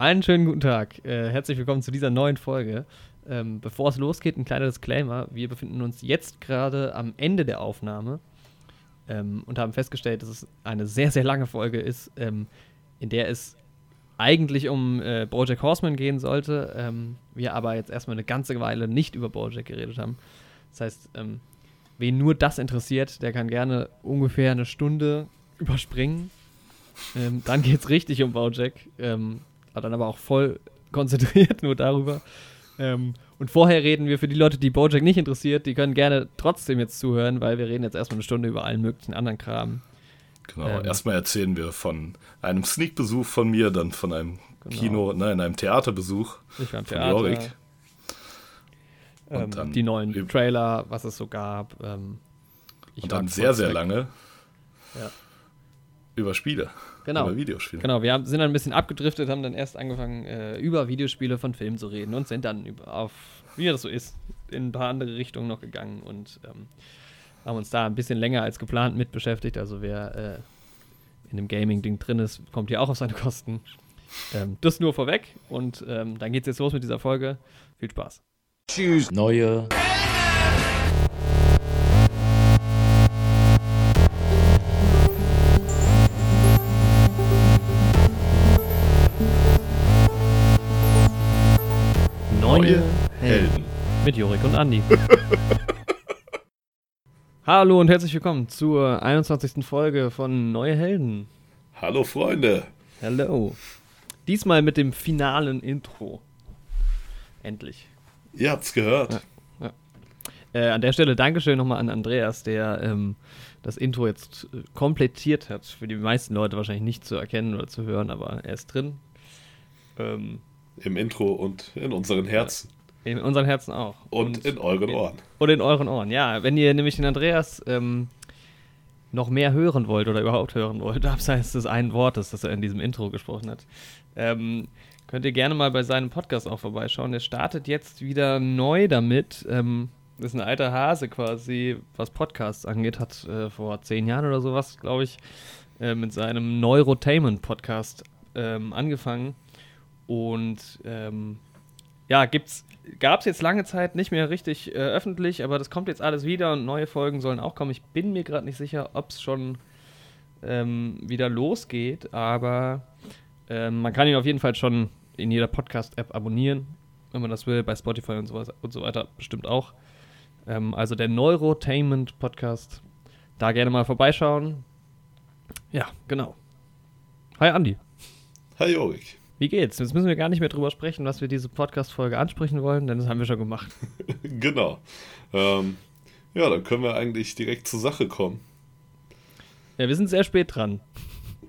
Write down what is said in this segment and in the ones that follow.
Einen schönen guten Tag. Äh, herzlich willkommen zu dieser neuen Folge. Ähm, bevor es losgeht, ein kleiner Disclaimer. Wir befinden uns jetzt gerade am Ende der Aufnahme ähm, und haben festgestellt, dass es eine sehr, sehr lange Folge ist, ähm, in der es eigentlich um äh, Bojack Horseman gehen sollte. Ähm, wir aber jetzt erstmal eine ganze Weile nicht über Bojack geredet haben. Das heißt, ähm, wen nur das interessiert, der kann gerne ungefähr eine Stunde überspringen. Ähm, dann geht es richtig um Bojack. Ähm, dann aber auch voll konzentriert nur darüber. Ähm, und vorher reden wir für die Leute, die Bojack nicht interessiert, die können gerne trotzdem jetzt zuhören, weil wir reden jetzt erstmal eine Stunde über allen möglichen anderen Kram. Genau, ähm, erstmal erzählen wir von einem Sneak-Besuch von mir, dann von einem genau. Kino, nein, einem Theaterbesuch ich war im Theater. von Jorik. Ähm, die neuen Trailer, was es so gab. Ähm, und dann sehr, sehr lange ja. über Spiele. Genau. Über Videospiele. Genau, wir haben, sind dann ein bisschen abgedriftet, haben dann erst angefangen, äh, über Videospiele von Filmen zu reden und sind dann über, auf, wie das so ist, in ein paar andere Richtungen noch gegangen und ähm, haben uns da ein bisschen länger als geplant mit beschäftigt. Also wer äh, in dem Gaming-Ding drin ist, kommt hier auch auf seine Kosten. Ähm, das nur vorweg und ähm, dann geht's jetzt los mit dieser Folge. Viel Spaß. Tschüss. Neue. Neue Mit Jorik und Andi. Hallo und herzlich willkommen zur 21. Folge von Neue Helden. Hallo Freunde. Hallo. Diesmal mit dem finalen Intro. Endlich. Ihr habt's gehört. Ja, ja. Äh, an der Stelle Dankeschön nochmal an Andreas, der ähm, das Intro jetzt äh, komplettiert hat. Für die meisten Leute wahrscheinlich nicht zu erkennen oder zu hören, aber er ist drin. Ähm, im Intro und in unseren Herzen. In unseren Herzen auch. Und, und in euren Ohren. Und in euren Ohren, ja. Wenn ihr nämlich den Andreas ähm, noch mehr hören wollt oder überhaupt hören wollt, abseits des einen Wortes, das er in diesem Intro gesprochen hat, ähm, könnt ihr gerne mal bei seinem Podcast auch vorbeischauen. Er startet jetzt wieder neu damit. Ähm, ist ein alter Hase quasi, was Podcasts angeht, hat äh, vor zehn Jahren oder sowas, glaube ich, äh, mit seinem Neurotainment-Podcast ähm, angefangen und ähm, ja, gab es jetzt lange Zeit nicht mehr richtig äh, öffentlich, aber das kommt jetzt alles wieder und neue Folgen sollen auch kommen. Ich bin mir gerade nicht sicher, ob es schon ähm, wieder losgeht, aber ähm, man kann ihn auf jeden Fall schon in jeder Podcast-App abonnieren, wenn man das will, bei Spotify und so, und so weiter bestimmt auch. Ähm, also der Neurotainment Podcast, da gerne mal vorbeischauen. Ja, genau. Hi Andi. Hi Jorik. Wie geht's? Jetzt müssen wir gar nicht mehr drüber sprechen, was wir diese Podcast-Folge ansprechen wollen, denn das haben wir schon gemacht. genau. Ähm, ja, dann können wir eigentlich direkt zur Sache kommen. Ja, wir sind sehr spät dran.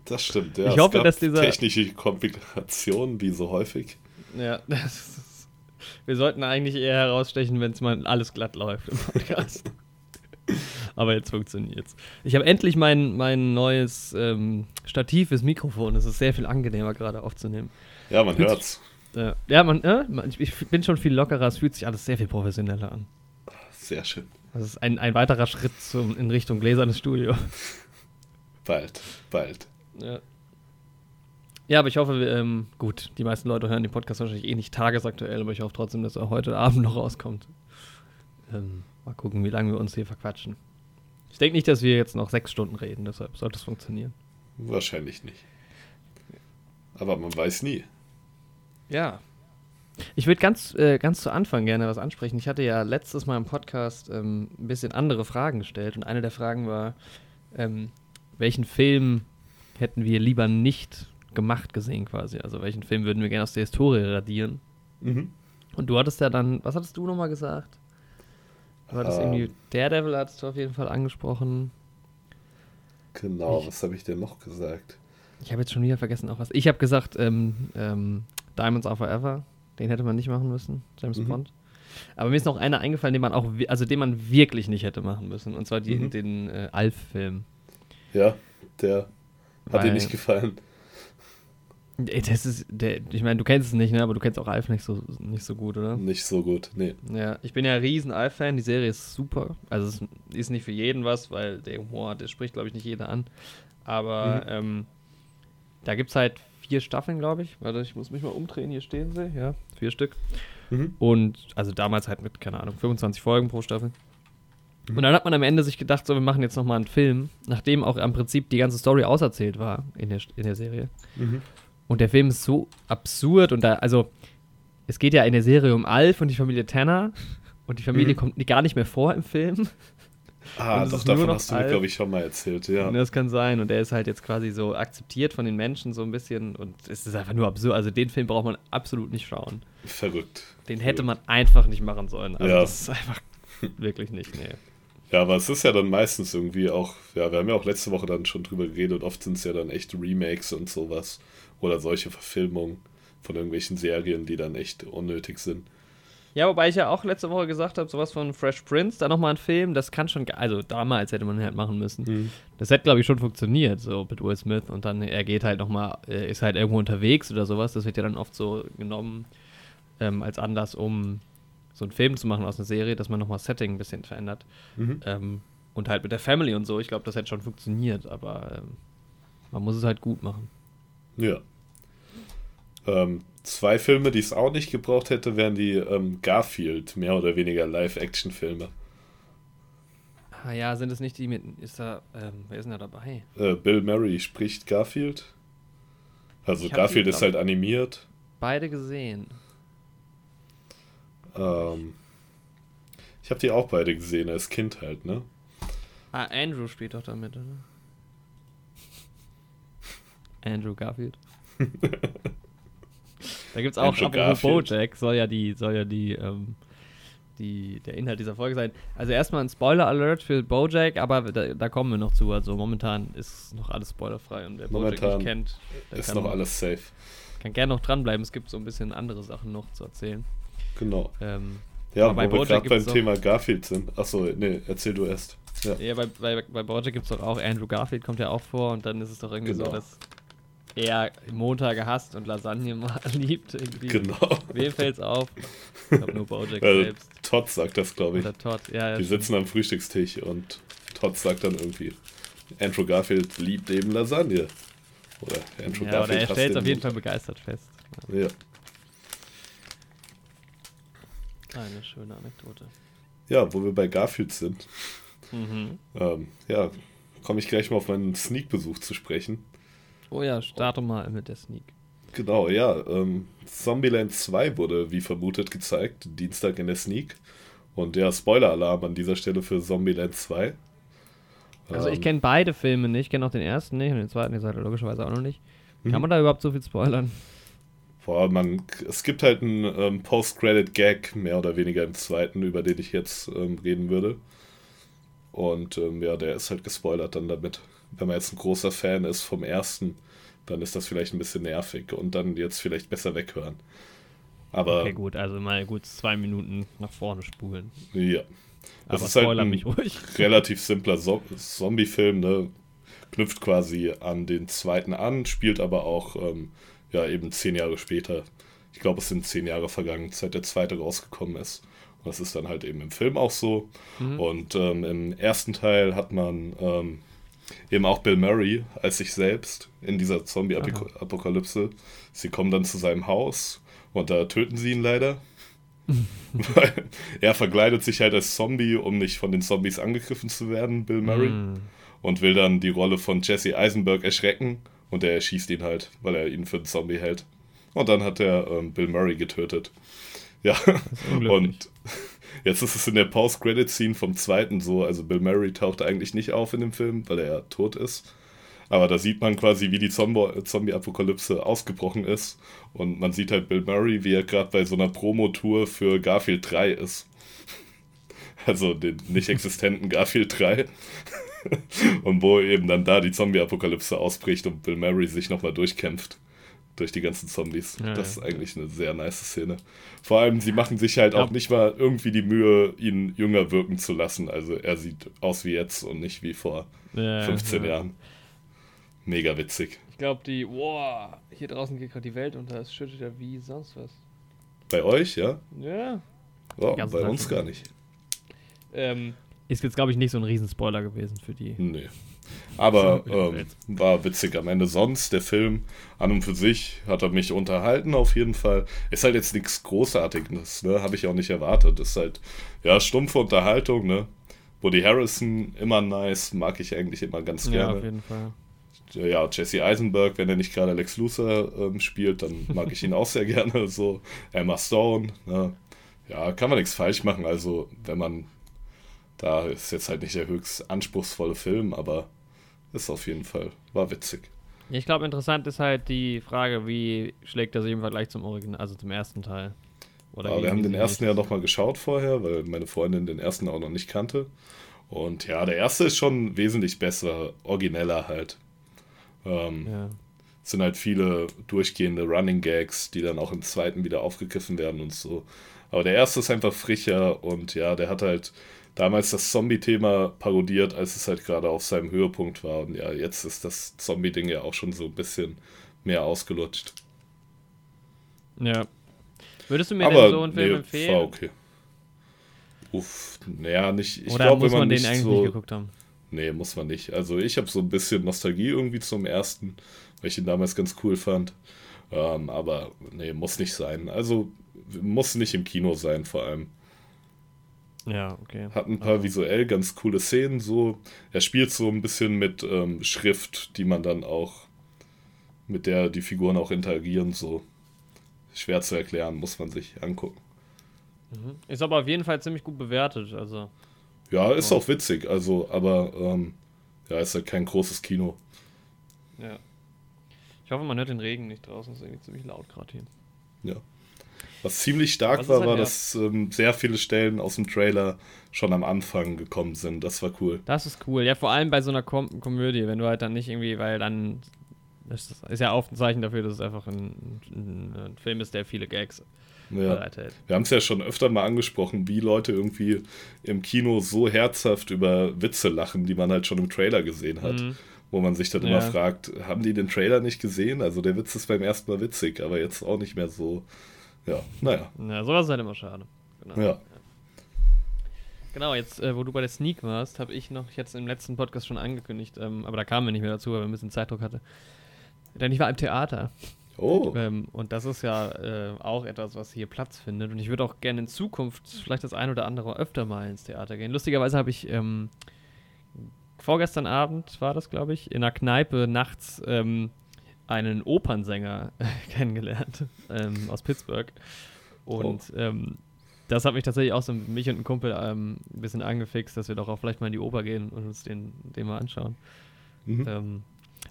Das stimmt, ja. Ich es hoffe, dass dieser. Technische Komplikationen, wie so häufig. Ja, das ist, wir sollten eigentlich eher herausstechen, wenn es mal alles glatt läuft im Podcast. Aber jetzt funktioniert's. Ich habe endlich mein, mein neues ähm, Stativ fürs Mikrofon. Es ist sehr viel angenehmer, gerade aufzunehmen. Ja, man fühlt hört's. Sich, äh, ja, man, äh, ich bin schon viel lockerer. Es fühlt sich alles sehr viel professioneller an. Sehr schön. Das ist ein, ein weiterer Schritt zum, in Richtung gläsernes Studio. Bald, bald. Ja. Ja, aber ich hoffe, ähm, gut, die meisten Leute hören den Podcast wahrscheinlich eh nicht tagesaktuell, aber ich hoffe trotzdem, dass er heute Abend noch rauskommt. Ähm, mal gucken, wie lange wir uns hier verquatschen. Ich denke nicht, dass wir jetzt noch sechs Stunden reden, deshalb sollte es funktionieren. Wahrscheinlich nicht. Aber man weiß nie. Ja. Ich würde ganz, äh, ganz zu Anfang gerne was ansprechen. Ich hatte ja letztes Mal im Podcast ähm, ein bisschen andere Fragen gestellt und eine der Fragen war, ähm, welchen Film hätten wir lieber nicht gemacht gesehen quasi? Also welchen Film würden wir gerne aus der Historie radieren? Mhm. Und du hattest ja dann, was hattest du nochmal gesagt? War das ähm, irgendwie Daredevil hattest du auf jeden Fall angesprochen. Genau, ich, was habe ich denn noch gesagt? Ich habe jetzt schon wieder vergessen auch was. Ich habe gesagt, ähm, ähm, Diamonds Are Forever. Den hätte man nicht machen müssen, James mhm. Bond. Aber mir ist noch einer eingefallen, den man auch, also den man wirklich nicht hätte machen müssen. Und zwar die, mhm. den äh, Alf-Film. Ja, der hat dir nicht gefallen. Das ist, der, ich meine, du kennst es nicht, ne? aber du kennst auch Alf nicht so, nicht so gut, oder? Nicht so gut, nee. Ja, ich bin ja ein riesen Alf-Fan, die Serie ist super. Also es ist nicht für jeden was, weil der Humor, der spricht, glaube ich, nicht jeder an. Aber mhm. ähm, da gibt es halt vier Staffeln, glaube ich. Warte, ich muss mich mal umdrehen, hier stehen sie. Ja, vier Stück. Mhm. Und also damals halt mit, keine Ahnung, 25 Folgen pro Staffel. Und dann hat man am Ende sich gedacht, so, wir machen jetzt nochmal einen Film, nachdem auch im Prinzip die ganze Story auserzählt war in der, in der Serie. Mhm. Und der Film ist so absurd und da, also, es geht ja in der Serie um Alf und die Familie Tanner und die Familie Mhm. kommt gar nicht mehr vor im Film. Ah, doch, davon noch hast du mir, glaube ich, schon mal erzählt, ja. Und das kann sein. Und er ist halt jetzt quasi so akzeptiert von den Menschen so ein bisschen. Und es ist einfach nur absurd. Also den Film braucht man absolut nicht schauen. Verrückt. Den hätte man einfach nicht machen sollen. Also Ja. das ist einfach wirklich nicht, nee. Ja, aber es ist ja dann meistens irgendwie auch, ja, wir haben ja auch letzte Woche dann schon drüber geredet, oft sind es ja dann echt Remakes und sowas. Oder solche Verfilmungen von irgendwelchen Serien, die dann echt unnötig sind. Ja, wobei ich ja auch letzte Woche gesagt habe, sowas von Fresh Prince, da nochmal ein Film, das kann schon, also damals hätte man halt machen müssen. Mhm. Das hätte, glaube ich, schon funktioniert, so mit Will Smith. Und dann, er geht halt nochmal, äh, ist halt irgendwo unterwegs oder sowas. Das wird ja dann oft so genommen ähm, als Anlass, um so einen Film zu machen aus einer Serie, dass man nochmal Setting ein bisschen verändert. Mhm. Ähm, und halt mit der Family und so. Ich glaube, das hätte schon funktioniert, aber ähm, man muss es halt gut machen. Ja. Ähm, zwei Filme, die es auch nicht gebraucht hätte, wären die ähm, Garfield, mehr oder weniger Live-Action-Filme. Ah ja, sind es nicht die mit, ist da, ähm, wer ist denn da dabei? Äh, Bill Murray spricht Garfield. Also Garfield ist halt animiert. Beide gesehen. Ähm, ich habe die auch beide gesehen, als Kind halt, ne? Ah, Andrew spielt doch damit, oder? Andrew Garfield. da gibt's auch, Andrew apropos. Bojack, soll ja die, soll ja die, ähm, die, der Inhalt dieser Folge sein. Also erstmal ein Spoiler-Alert für Bojack, aber da, da kommen wir noch zu. Also momentan ist noch alles spoilerfrei und wer Bojack Momentan nicht kennt, der Ist noch alles safe. kann gerne noch dranbleiben. Es gibt so ein bisschen andere Sachen noch zu erzählen. Genau. Ähm, Ja, bei wo wir Bojack gerade beim Thema Garfield sind. Achso, nee, erzähl du erst. Ja, Ja, bei, bei, bei Bojack gibt es doch auch Andrew Garfield, kommt ja auch vor und dann ist es doch irgendwie so, Genau. dass er Montage hasst und Lasagne mal liebt. Irgendwie. genau. Wem fällt's auf? Ich glaube nur Bojack Also, selbst. Todd sagt das, glaube ich. Oder Todd. Ja, Die sitzen am Frühstückstisch und Todd sagt dann irgendwie, Andrew Garfield liebt eben Lasagne. Oder Andrew ja, oder Garfield er hasst stellt es auf jeden Fall Montag. begeistert fest. Ja. Eine schöne Anekdote. ja, wo wir bei Garfield sind, Mhm. ähm, ja, komme ich gleich mal auf meinen Sneak-Besuch zu sprechen. Oh ja, starte mal mit der Sneak. Genau, ja. Ähm, Zombieland 2 wurde, wie vermutet, gezeigt, Dienstag in der Sneak. Und der Spoiler-Alarm an dieser Stelle für Zombieland 2. Also ich Ähm, kenne beide Filme nicht, ich kenne auch den ersten nicht und den zweiten, den seid ihr logischerweise auch noch nicht. Kann Mhm. man da überhaupt so viel spoilern? Boah, man, es gibt halt einen ähm, Post-Credit-Gag, mehr oder weniger im zweiten, über den ich jetzt ähm, reden würde. Und ähm, ja, der ist halt gespoilert dann damit. Wenn man jetzt ein großer Fan ist vom ersten, dann ist das vielleicht ein bisschen nervig und dann jetzt vielleicht besser weghören. Aber Okay, gut, also mal gut zwei Minuten nach vorne spulen. ja, Aber Das ist halt ein- mich ruhig. relativ simpler so Zombie-Film, ne? Knüpft quasi an den zweiten an, spielt aber auch ähm, ja eben zehn Jahre später. Ich glaube, es sind zehn Jahre vergangen, seit der zweite rausgekommen ist. Und das ist dann halt eben im Film auch so. Mhm. Und ähm, im ersten Teil hat man ähm, eben auch Bill Murray als sich selbst in dieser Zombie-Apokalypse. Sie kommen dann zu seinem Haus und da töten sie ihn leider. Weil er verkleidet sich halt als Zombie, um nicht von den Zombies angegriffen zu werden, Bill Murray. Mm. Und will dann die Rolle von Jesse Eisenberg erschrecken. Und er erschießt ihn halt, weil er ihn für einen Zombie hält. Und dann hat er ähm, Bill Murray getötet. Ja, und jetzt ist es in der Post-Credit-Scene vom zweiten so. Also Bill Murray taucht eigentlich nicht auf in dem Film, weil er ja tot ist. Aber da sieht man quasi, wie die Zombie-Apokalypse ausgebrochen ist. Und man sieht halt Bill Murray, wie er gerade bei so einer Promotour für Garfield 3 ist. Also den nicht existenten Garfield 3. und wo eben dann da die Zombie-Apokalypse ausbricht und Bill Murray sich nochmal durchkämpft durch die ganzen Zombies. Ja, das ja. ist eigentlich eine sehr nice Szene. Vor allem, sie machen sich halt Ja. auch nicht mal irgendwie die Mühe, ihn jünger wirken zu lassen. Also er sieht aus wie jetzt und nicht wie vor Ja, 15 ja. Jahren. Mega witzig. Ich glaube, die, wow, hier draußen geht gerade die Welt unter, es schüttet ja wie sonst was. Bei euch, ja? Ja. Oh, bei lang uns gar nicht. Ähm, ist jetzt, glaube ich, nicht so ein Riesenspoiler gewesen für die. Nee. Aber ähm, war witzig am Ende. Sonst, der Film an und für sich hat er mich unterhalten, auf jeden Fall. Ist halt jetzt nichts Großartiges, ne? Habe ich auch nicht erwartet. Ist halt, ja, stumpfe Unterhaltung, ne? Woody Harrison, immer nice, mag ich eigentlich immer ganz gerne. Ja, auf jeden Fall. Ja, Jesse Eisenberg, wenn er nicht gerade Lex Luthor ähm, spielt, dann mag ich ihn auch sehr gerne. So, Emma Stone, ne? Ja, kann man nichts falsch machen. Also, wenn man da ist jetzt halt nicht der höchst anspruchsvolle Film, aber ist auf jeden Fall, war witzig. Ich glaube, interessant ist halt die Frage, wie schlägt er sich im Vergleich zum Original, also zum ersten Teil. Oder ja, wir haben den ersten ja nochmal geschaut vorher, weil meine Freundin den ersten auch noch nicht kannte. Und ja, der erste ist schon wesentlich besser, origineller halt. Ähm, ja. Es sind halt viele durchgehende Running Gags, die dann auch im zweiten wieder aufgegriffen werden und so. Aber der erste ist einfach frischer und ja, der hat halt damals das Zombie-Thema parodiert, als es halt gerade auf seinem Höhepunkt war. Und ja, jetzt ist das Zombie-Ding ja auch schon so ein bisschen mehr ausgelutscht. Ja. Würdest du mir Aber denn so einen Film nee, empfehlen? War okay. Uff, naja, nicht. Ich glaube, wenn man, man den eigentlich so, nicht geguckt haben. Nee, muss man nicht. Also ich habe so ein bisschen Nostalgie irgendwie zum ersten, weil ich ihn damals ganz cool fand. Ähm, aber nee, muss nicht sein. Also muss nicht im Kino sein, vor allem. Ja, okay. Hat ein paar also. visuell ganz coole Szenen so. Er spielt so ein bisschen mit ähm, Schrift, die man dann auch, mit der die Figuren auch interagieren, so. Schwer zu erklären, muss man sich angucken. Mhm. Ist aber auf jeden Fall ziemlich gut bewertet, also. Ja, ist auch witzig, also, aber ähm, ja, ist halt kein großes Kino. Ja. Ich hoffe, man hört den Regen nicht draußen, ist irgendwie ziemlich laut gerade hier. Ja. Was ziemlich stark Was war, war, dass ähm, sehr viele Stellen aus dem Trailer schon am Anfang gekommen sind. Das war cool. Das ist cool. Ja, vor allem bei so einer Kom Komödie, wenn du halt dann nicht irgendwie, weil dann das ist ja auch ein Zeichen dafür, dass es einfach ein, ein, ein Film ist, der viele Gags ja. Wir haben es ja schon öfter mal angesprochen, wie Leute irgendwie im Kino so herzhaft über Witze lachen, die man halt schon im Trailer gesehen hat. Mhm. Wo man sich dann ja. immer fragt, haben die den Trailer nicht gesehen? Also der Witz ist beim ersten Mal witzig, aber jetzt auch nicht mehr so ja, naja. Ja, sowas ist halt immer schade. Genau. Ja. Genau, jetzt, äh, wo du bei der Sneak warst, habe ich noch jetzt im letzten Podcast schon angekündigt, ähm, aber da kamen wir nicht mehr dazu, weil wir ein bisschen Zeitdruck hatte. Denn ich war im Theater. Oh. Ähm, und das ist ja äh, auch etwas, was hier Platz findet. Und ich würde auch gerne in Zukunft vielleicht das ein oder andere öfter mal ins Theater gehen. Lustigerweise habe ich ähm, vorgestern Abend, war das, glaube ich, in einer Kneipe nachts ähm, einen Opernsänger kennengelernt ähm, aus Pittsburgh. Und oh. ähm, das hat mich tatsächlich auch so mich und ein Kumpel ähm, ein bisschen angefixt, dass wir doch auch vielleicht mal in die Oper gehen und uns den, den mal anschauen. Mhm. Ähm,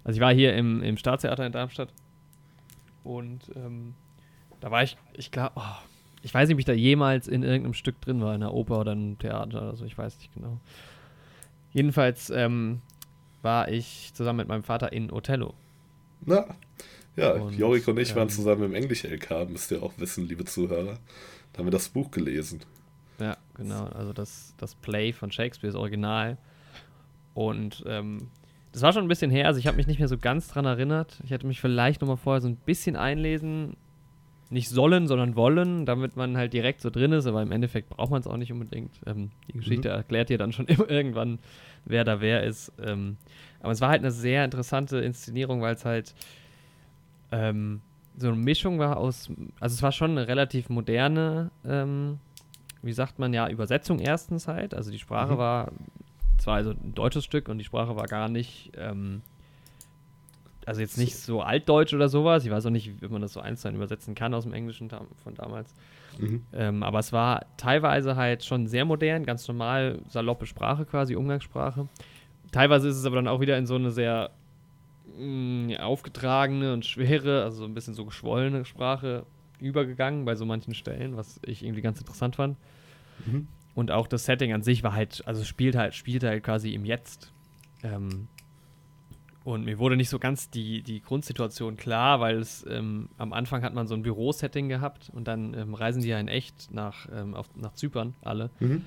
also ich war hier im, im Staatstheater in Darmstadt und ähm, da war ich, ich glaube, oh, ich weiß nicht, ob ich da jemals in irgendeinem Stück drin war, in einer Oper oder einem Theater oder so, ich weiß nicht genau. Jedenfalls ähm, war ich zusammen mit meinem Vater in Othello. Na, ja, und, Jorik und ich ähm, waren zusammen im Englisch-LK, müsst ihr auch wissen, liebe Zuhörer. Da haben wir das Buch gelesen. Ja, genau. Also das, das Play von Shakespeare, das Original. Und ähm, das war schon ein bisschen her, also ich habe mich nicht mehr so ganz dran erinnert. Ich hätte mich vielleicht nochmal vorher so ein bisschen einlesen. Nicht sollen, sondern wollen, damit man halt direkt so drin ist, aber im Endeffekt braucht man es auch nicht unbedingt. Ähm, die Geschichte mhm. erklärt dir dann schon irgendwann, wer da wer ist. Ähm, aber es war halt eine sehr interessante Inszenierung, weil es halt ähm, so eine Mischung war aus, also es war schon eine relativ moderne, ähm, wie sagt man ja, Übersetzung erstens halt. Also die Sprache mhm. war zwar also ein deutsches Stück und die Sprache war gar nicht, ähm, also jetzt nicht so altdeutsch oder sowas. Ich weiß auch nicht, wie man das so eins zu übersetzen kann aus dem Englischen von damals. Mhm. Ähm, aber es war teilweise halt schon sehr modern, ganz normal saloppe Sprache quasi, Umgangssprache. Teilweise ist es aber dann auch wieder in so eine sehr mh, mm, aufgetragene und schwere, also ein bisschen so geschwollene Sprache übergegangen bei so manchen Stellen, was ich irgendwie ganz interessant fand. Mhm. Und auch das Setting an sich war halt, also spielt halt, spielt halt quasi im Jetzt. Ähm, und mir wurde nicht so ganz die, die Grundsituation klar, weil es ähm, am Anfang hat man so ein Bürosetting gehabt und dann ähm, reisen die ja in echt nach, ähm, auf, nach Zypern alle. Mhm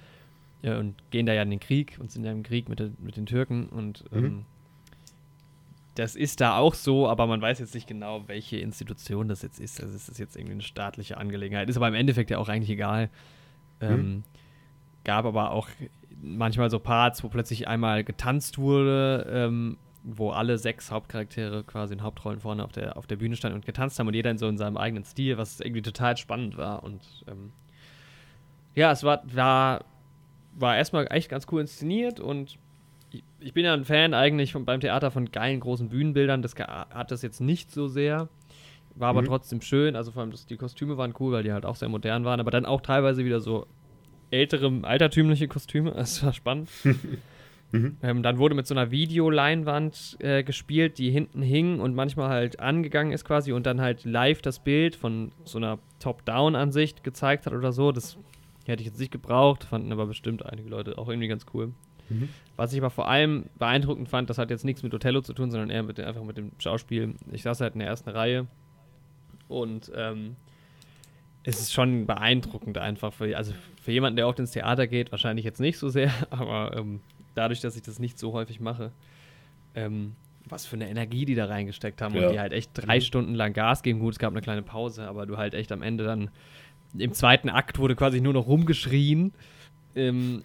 ja, und gehen da ja in den Krieg und sind ja im Krieg mit, den, mit den Türken und mhm. ähm, das ist da auch so, aber man weiß jetzt nicht genau, welche Institution das jetzt ist. Also ist das jetzt irgendwie eine staatliche Angelegenheit. Ist aber im Endeffekt ja auch eigentlich egal. Ähm, mhm. Gab aber auch manchmal so Parts, wo plötzlich einmal getanzt wurde, ähm, wo alle sechs Hauptcharaktere quasi in Hauptrollen vorne auf der, auf der Bühne standen und getanzt haben und jeder in so in seinem eigenen Stil, was irgendwie total spannend war. Und ähm, ja, es war, war, war erstmal echt ganz cool inszeniert und ich, ich bin ja ein Fan eigentlich von, beim Theater von geilen großen Bühnenbildern. Das hat das jetzt nicht so sehr. War aber mhm. trotzdem schön. Also vor allem, dass die Kostüme waren cool, weil die halt auch sehr modern waren. Aber dann auch teilweise wieder so ältere, altertümliche Kostüme. Das war spannend. mhm. ähm, dann wurde mit so einer Videoleinwand äh, gespielt, die hinten hing und manchmal halt angegangen ist quasi und dann halt live das Bild von so einer Top-Down-Ansicht gezeigt hat oder so. Das hätte ich jetzt nicht gebraucht, fanden aber bestimmt einige Leute auch irgendwie ganz cool. Mhm. Was ich aber vor allem beeindruckend fand, das hat jetzt nichts mit Othello zu tun, sondern eher mit, einfach mit dem Schauspiel. Ich saß halt in der ersten Reihe und ähm, es ist schon beeindruckend einfach. Für, also für jemanden, der oft ins Theater geht, wahrscheinlich jetzt nicht so sehr, aber ähm, dadurch, dass ich das nicht so häufig mache, ähm, was für eine Energie die da reingesteckt haben ja. und die halt echt drei mhm. Stunden lang Gas geben. Gut, es gab eine kleine Pause, aber du halt echt am Ende dann im zweiten Akt wurde quasi nur noch rumgeschrien. Ähm,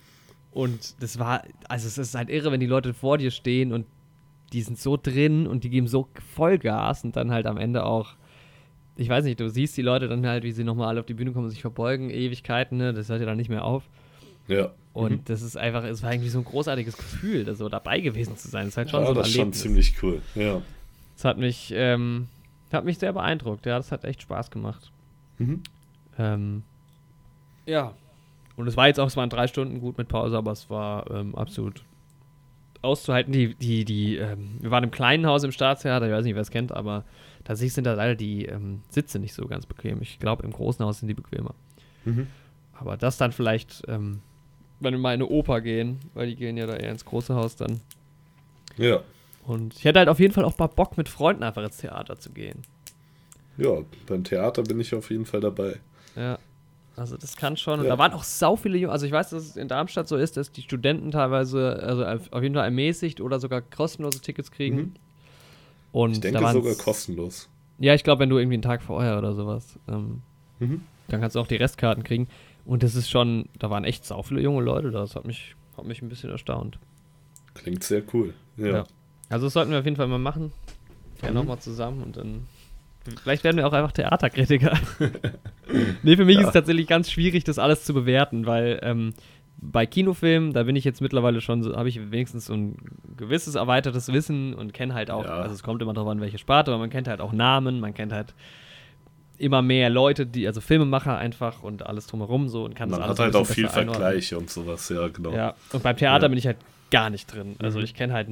und das war, also es ist halt irre, wenn die Leute vor dir stehen und die sind so drin und die geben so Vollgas und dann halt am Ende auch ich weiß nicht, du siehst die Leute dann halt, wie sie nochmal alle auf die Bühne kommen und sich verbeugen, Ewigkeiten, ne? Das hört ja dann nicht mehr auf. Ja. Und mhm. das ist einfach, es war irgendwie so ein großartiges Gefühl, da so dabei gewesen zu sein. Das ist halt schon ja, so ein das ist schon ziemlich cool, ja. Das hat mich, ähm, hat mich sehr beeindruckt, ja, das hat echt Spaß gemacht. Mhm. Ähm, ja. Und es war jetzt auch, es waren drei Stunden gut mit Pause, aber es war ähm, absolut auszuhalten. Die, die, die, ähm, wir waren im kleinen Haus im Staatstheater, ich weiß nicht, wer es kennt, aber Tatsächlich sind da leider die ähm, Sitze nicht so ganz bequem. Ich glaube, im großen Haus sind die bequemer. Mhm. Aber das dann vielleicht, ähm, wenn wir mal in eine Oper gehen, weil die gehen ja da eher ins große Haus dann. Ja. Und ich hätte halt auf jeden Fall auch mal Bock, mit Freunden einfach ins Theater zu gehen. Ja, beim Theater bin ich auf jeden Fall dabei. Ja. Also das kann schon. Und ja. da waren auch sau viele Junge. Also ich weiß, dass es in Darmstadt so ist, dass die Studenten teilweise also auf jeden Fall ermäßigt oder sogar kostenlose Tickets kriegen. Mhm. Und ich denke sogar kostenlos. Ja, ich glaube, wenn du irgendwie einen Tag vorher oder sowas, ähm, mhm. dann kannst du auch die Restkarten kriegen. Und das ist schon, da waren echt sau viele junge Leute da. Das hat mich, hat mich ein bisschen erstaunt. Klingt sehr cool. Ja. ja. Also das sollten wir auf jeden Fall mal machen. Ja, mhm. nochmal zusammen und dann. Vielleicht werden wir auch einfach Theaterkritiker. nee, für mich ja. ist es tatsächlich ganz schwierig, das alles zu bewerten, weil ähm, bei Kinofilmen, da bin ich jetzt mittlerweile schon, so, habe ich wenigstens so ein gewisses erweitertes Wissen und kenne halt auch, ja. also es kommt immer darauf an, welche Sparte, aber man kennt halt auch Namen, man kennt halt immer mehr Leute, die, also Filmemacher einfach und alles drumherum so und kann man das alles hat halt auch viel Vergleiche und sowas, ja, genau. Ja, und beim Theater ja. bin ich halt gar nicht drin. Also mhm. ich kenne halt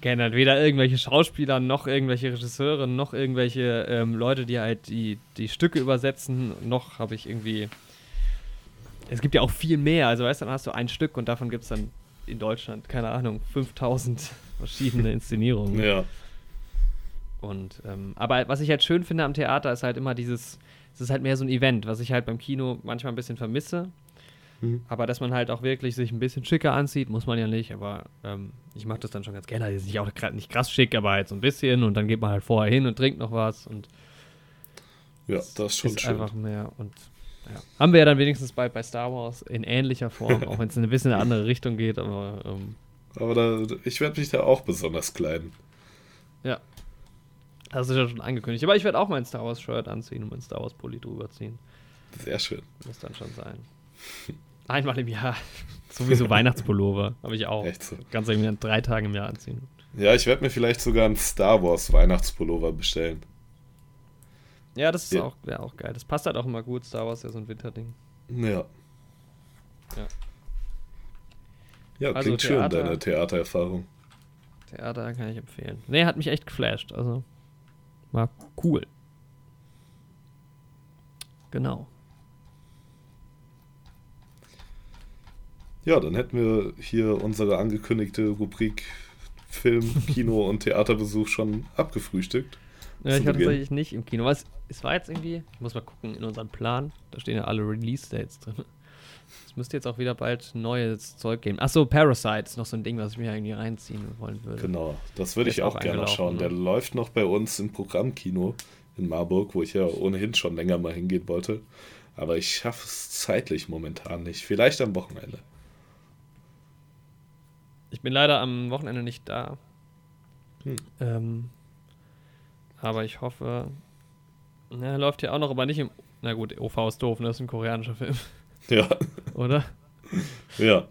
kenne halt weder irgendwelche Schauspieler noch irgendwelche Regisseure noch irgendwelche ähm, Leute, die halt die, die Stücke übersetzen, noch habe ich irgendwie es gibt ja auch viel mehr. Also, weißt du, dann hast du ein Stück und davon gibt es dann in Deutschland, keine Ahnung, 5000 verschiedene Inszenierungen. Ja. Und, ähm, aber was ich halt schön finde am Theater ist halt immer dieses, es ist halt mehr so ein Event, was ich halt beim Kino manchmal ein bisschen vermisse. Mhm. Aber dass man halt auch wirklich sich ein bisschen schicker anzieht, muss man ja nicht. Aber ähm, ich mache das dann schon ganz gerne. Also ist auch nicht krass schick, aber halt so ein bisschen. Und dann geht man halt vorher hin und trinkt noch was. Und ja, das ist schon ist schön. einfach mehr. Und ja. Haben wir ja dann wenigstens bei, bei Star Wars in ähnlicher Form, auch wenn es in ein bisschen eine andere Richtung geht, aber. Ähm, aber da, ich werde mich da auch besonders kleiden. Ja. Das ist ja schon angekündigt. Aber ich werde auch mein Star Wars Shirt anziehen und mein Star Wars Pulli drüber ziehen. Sehr schön. Muss dann schon sein. Einmal im Jahr. Sowieso Weihnachtspullover. Habe ich auch. Echt so. Ganz irgendwie an drei Tagen im Jahr anziehen. Ja, ich werde mir vielleicht sogar einen Star Wars Weihnachtspullover bestellen. Ja, das ist ja. auch, auch geil. Das passt halt auch immer gut. Star Wars ist ja so ein Winterding. Ja. Ja. Ja, also klingt Theater, schön, deine Theatererfahrung. Theater kann ich empfehlen. Nee, hat mich echt geflasht. Also, war cool. Genau. Ja, dann hätten wir hier unsere angekündigte Rubrik Film, Kino und Theaterbesuch schon abgefrühstückt. Ja, ich war tatsächlich nicht im Kino. Was, es war jetzt irgendwie, ich muss mal gucken in unserem Plan, da stehen ja alle Release-Dates drin. Es müsste jetzt auch wieder bald neues Zeug geben. Achso, Parasite ist noch so ein Ding, was ich mir irgendwie reinziehen wollen würde. Genau, das würde ich auch, auch gerne schauen. Ne? Der läuft noch bei uns im Programmkino in Marburg, wo ich ja ohnehin schon länger mal hingehen wollte. Aber ich schaffe es zeitlich momentan nicht. Vielleicht am Wochenende. Ich bin leider am Wochenende nicht da. Hm. Ähm, aber ich hoffe. Na, läuft ja auch noch, aber nicht im. Na gut, OV ist doof, ne? Das ist ein koreanischer Film, Ja, oder? ja.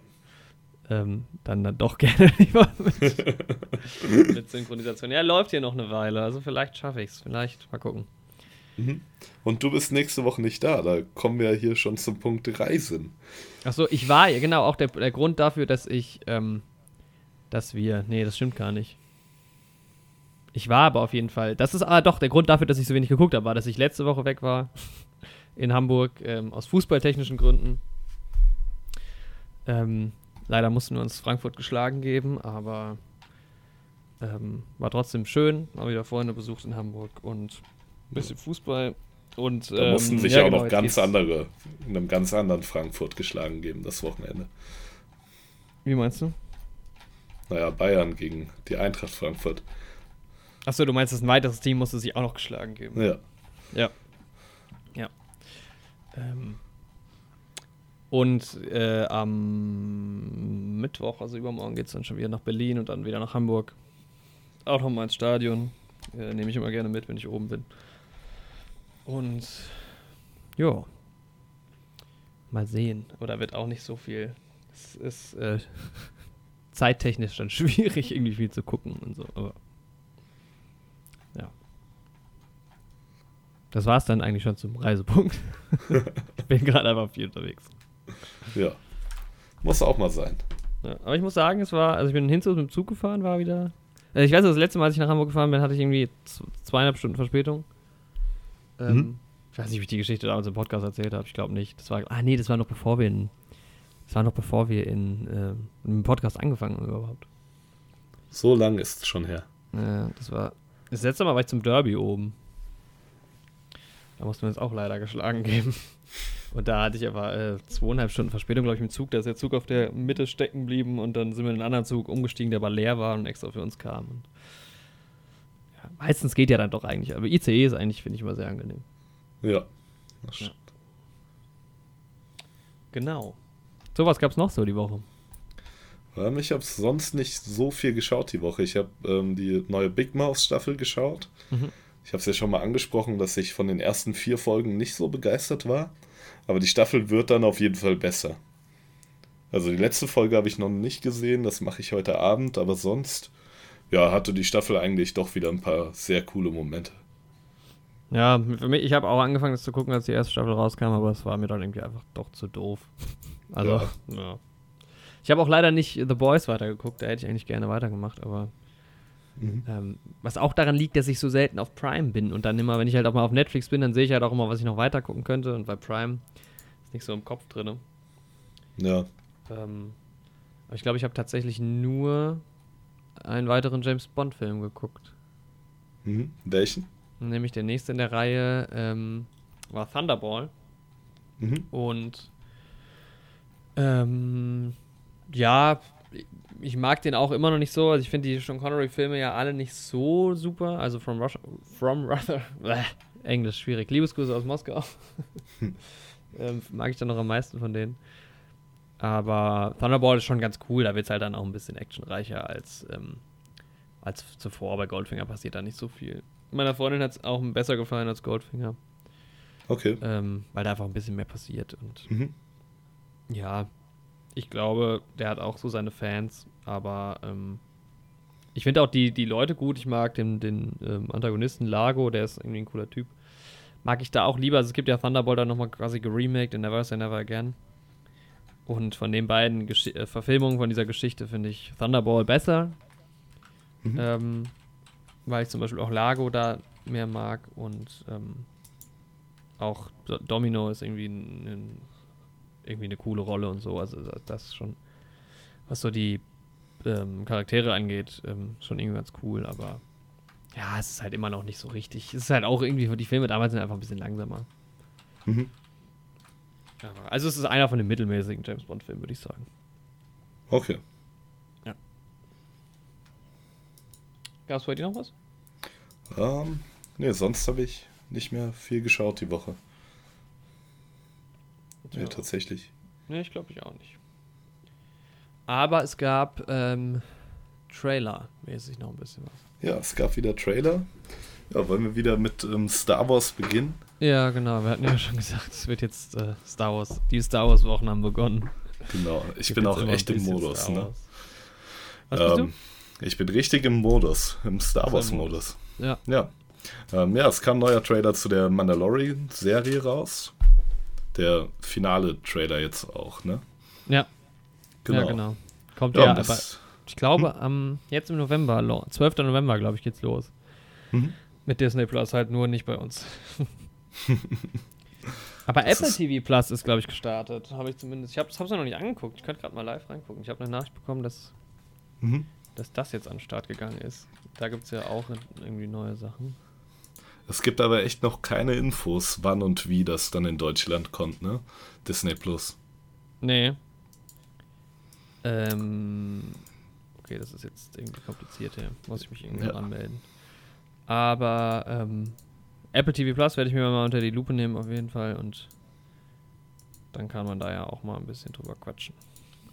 Ähm, dann, dann doch gerne lieber mit, mit Synchronisation. Ja, läuft hier noch eine Weile, also vielleicht schaffe ich es. Vielleicht, mal gucken. Mhm. Und du bist nächste Woche nicht da. Da kommen wir hier schon zum Punkt Reisen. Achso, ich war, genau, auch der, der Grund dafür, dass ich, ähm, dass wir, nee, das stimmt gar nicht. Ich war aber auf jeden Fall, das ist ah, doch der Grund dafür, dass ich so wenig geguckt habe, war, dass ich letzte Woche weg war in Hamburg, ähm, aus fußballtechnischen Gründen. Ähm, leider mussten wir uns Frankfurt geschlagen geben, aber ähm, war trotzdem schön. Mal wieder Freunde besucht in Hamburg und ein bisschen Fußball. Und, Da ähm, mussten sich ja, auch genau, noch ganz andere, in einem ganz anderen Frankfurt geschlagen geben, das Wochenende. Wie meinst du? Naja, Bayern gegen die Eintracht Frankfurt. Achso, du meinst, dass ein weiteres Team musste sich auch noch geschlagen geben. Ja. Ja. Ähm. Und äh, am Mittwoch, also übermorgen, geht es dann schon wieder nach Berlin und dann wieder nach Hamburg. Auch nochmal ins Stadion. Äh, Nehme ich immer gerne mit, wenn ich oben bin. Und ja. Mal sehen. Oder wird auch nicht so viel. Es ist äh, zeittechnisch dann schwierig, irgendwie viel zu gucken und so. Aber ja. Das war es dann eigentlich schon zum Reisepunkt. ich bin gerade einfach viel unterwegs. Ja. Muss auch mal sein. Ja, aber ich muss sagen, es war, also ich bin hin zu mit dem Zug gefahren, war wieder. Also ich weiß, das letzte Mal, als ich nach Hamburg gefahren bin, hatte ich irgendwie zweieinhalb Stunden Verspätung. Ähm, Mhm. Ich weiß nicht, wie ich die Geschichte damals im Podcast erzählt habe. Ich glaube nicht. Das war, ah nee, das war noch bevor wir in, das war noch bevor wir in, äh, im Podcast angefangen haben überhaupt. So lang ist es schon her. Ja, das war. Das letzte Mal war ich zum Derby oben. Da mussten wir uns auch leider geschlagen geben. Und da hatte ich aber äh, zweieinhalb Stunden Verspätung, glaube ich, im Zug. Da ist der Zug auf der Mitte stecken geblieben und dann sind wir in einen anderen Zug umgestiegen, der aber leer war und extra für uns kam. Und ja, meistens geht ja dann doch eigentlich. Aber ICE ist eigentlich, finde ich, immer sehr angenehm. Ja. Das Ja. Genau. So, was gab es noch so die Woche? Ähm, ich habe sonst nicht so viel geschaut die Woche. Ich habe ähm, die neue Big Mouth Staffel geschaut. Mhm. Ich habe es ja schon mal angesprochen, dass ich von den ersten vier Folgen nicht so begeistert war. Aber die Staffel wird dann auf jeden Fall besser. Also die letzte Folge habe ich noch nicht gesehen, das mache ich heute Abend, aber sonst, ja, hatte die Staffel eigentlich doch wieder ein paar sehr coole Momente. Ja, für mich, ich habe auch angefangen, das zu gucken, als die erste Staffel rauskam, aber es war mir dann irgendwie einfach doch zu doof. Also, ja. Ja. Ich habe auch leider nicht The Boys weitergeguckt, da hätte ich eigentlich gerne weitergemacht, aber Mhm. ähm, was auch daran liegt, dass ich so selten auf Prime bin und dann immer, wenn ich halt auch mal auf Netflix bin, dann sehe ich halt auch immer, was ich noch weiter gucken könnte und bei Prime ist nicht so im Kopf drin. Ja, Ähm, aber ich glaube, ich habe tatsächlich nur einen weiteren James Bond-Film geguckt. mhm. welchen? Nämlich der nächste in der Reihe ähm, war Thunderball. Mhm. Und ähm, ja, ich mag den auch immer noch nicht so. Also ich finde die Sean Connery-Filme ja alle nicht so super. Also From Russia, From Russia, Englisch schwierig. Liebesgrüße aus Moskau. ähm, mag ich dann noch am meisten von denen. Aber Thunderball ist schon ganz cool. Da wird es halt dann auch ein bisschen actionreicher als, ähm, als zuvor. Bei Goldfinger passiert da nicht so viel. Meiner Freundin hat es auch besser gefallen als Goldfinger, Okay. ähm, weil da einfach ein bisschen mehr passiert. Und Mhm. ja, ich glaube, der hat auch so seine Fans, aber ähm, ich finde auch die, die Leute gut. Ich mag den, den ähm, Antagonisten Lago, der ist irgendwie ein cooler Typ. Mag ich da auch lieber. Also es gibt ja Thunderbolt dann nochmal quasi geremaked in Never Say Never Again. Und von den beiden Gesch äh, Verfilmungen von dieser Geschichte finde ich Thunderball besser. Mhm. Ähm, weil ich zum Beispiel auch Lago da mehr mag und ähm, auch Do- Domino ist irgendwie ein, ein, irgendwie eine coole Rolle und so. Also das, ist schon, was so die ähm, Charaktere angeht, ähm, schon irgendwie ganz cool, aber ja, es ist halt immer noch nicht so richtig. Es ist halt auch irgendwie, die Filme damals sind einfach ein bisschen langsamer. Mhm. Aber- Also es ist einer von den mittelmäßigen James Bond-Filmen, würde ich sagen. Okay. Gab es dir noch was? Ähm, nee, sonst habe ich nicht mehr viel geschaut die Woche. Nee, Ja. tatsächlich. Nee, ich glaube ich auch nicht. Aber es gab ähm, Trailer-mäßig noch ein bisschen was. Ja, es gab wieder Trailer. Ja, wollen wir wieder mit ähm, Star Wars beginnen? Ja, genau. Wir hatten ja schon gesagt, es wird jetzt äh, Star Wars. Die Star Wars-Wochen haben begonnen. Genau, ich Gibt bin auch echt im Modus. Ne? Was bist ähm, du? Ich bin richtig im Modus, im Star Wars-Modus. Ja. Ja. Ähm, ja, es kam ein neuer Trailer zu der Mandalorian-Serie raus. Der finale Trailer jetzt auch, ne? Ja. Genau. Ja, genau. Kommt ja, ja aber ich glaube, hm? am, jetzt im November, 12. November, glaube ich, geht's los. Mhm. Mit Disney Plus, halt nur nicht bei uns. aber das Apple TV Plus ist, glaube ich, gestartet. Habe ich zumindest. Ich habe es noch nicht angeguckt. Ich könnte gerade mal live reingucken. Ich habe eine Nachricht bekommen, dass, mhm. dass das jetzt an den Start gegangen ist. Da gibt es ja auch irgendwie neue Sachen. Es gibt aber echt noch keine Infos, wann und wie das dann in Deutschland kommt, ne? Disney Plus. Nee. Ähm, okay, das ist jetzt irgendwie kompliziert hier. Muss ich mich irgendwie ja. anmelden. Aber ähm, Apple TV Plus werde ich mir mal unter die Lupe nehmen, auf jeden Fall. Und dann kann man da ja auch mal ein bisschen drüber quatschen.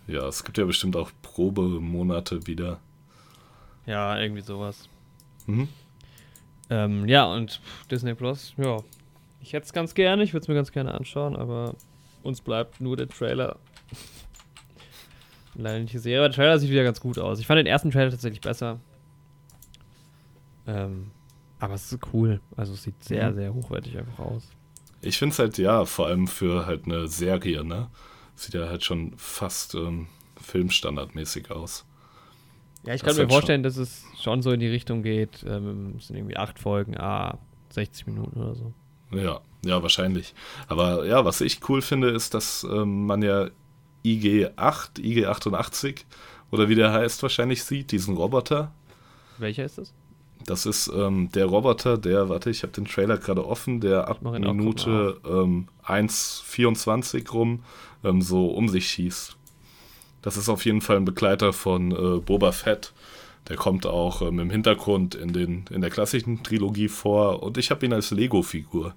Ja, es gibt ja bestimmt auch Probemonate wieder. Ja, irgendwie sowas. Mhm. Ähm, ja, und Disney Plus, ja. Ich hätte es ganz gerne, ich würde es mir ganz gerne anschauen, aber uns bleibt nur der Trailer Leider nicht gesehen. Aber der Trailer sieht wieder ganz gut aus. Ich fand den ersten Trailer tatsächlich besser. Ähm, aber es ist cool. Also es sieht sehr, mhm. sehr hochwertig einfach aus. Ich finde es halt, ja, vor allem für halt eine Serie, ne? Sieht ja halt schon fast ähm, filmstandardmäßig aus. Ja, ich das kann mir halt vorstellen, dass es schon so in die Richtung geht. Ähm, es sind irgendwie acht Folgen, ah, 60 Minuten oder so. Ja, ja, wahrscheinlich. Aber ja, was ich cool finde, ist, dass ähm, man ja IG-8, IG-88 oder wie der heißt wahrscheinlich sieht, diesen Roboter. Welcher ist das? Das ist ähm, der Roboter, der, warte, ich habe den Trailer gerade offen, der ab Minute ähm, 1,24 rum ähm, so um sich schießt. Das ist auf jeden Fall ein Begleiter von äh, Boba Fett. Der kommt auch ähm, im Hintergrund in, den, in der klassischen Trilogie vor und ich habe ihn als Lego-Figur.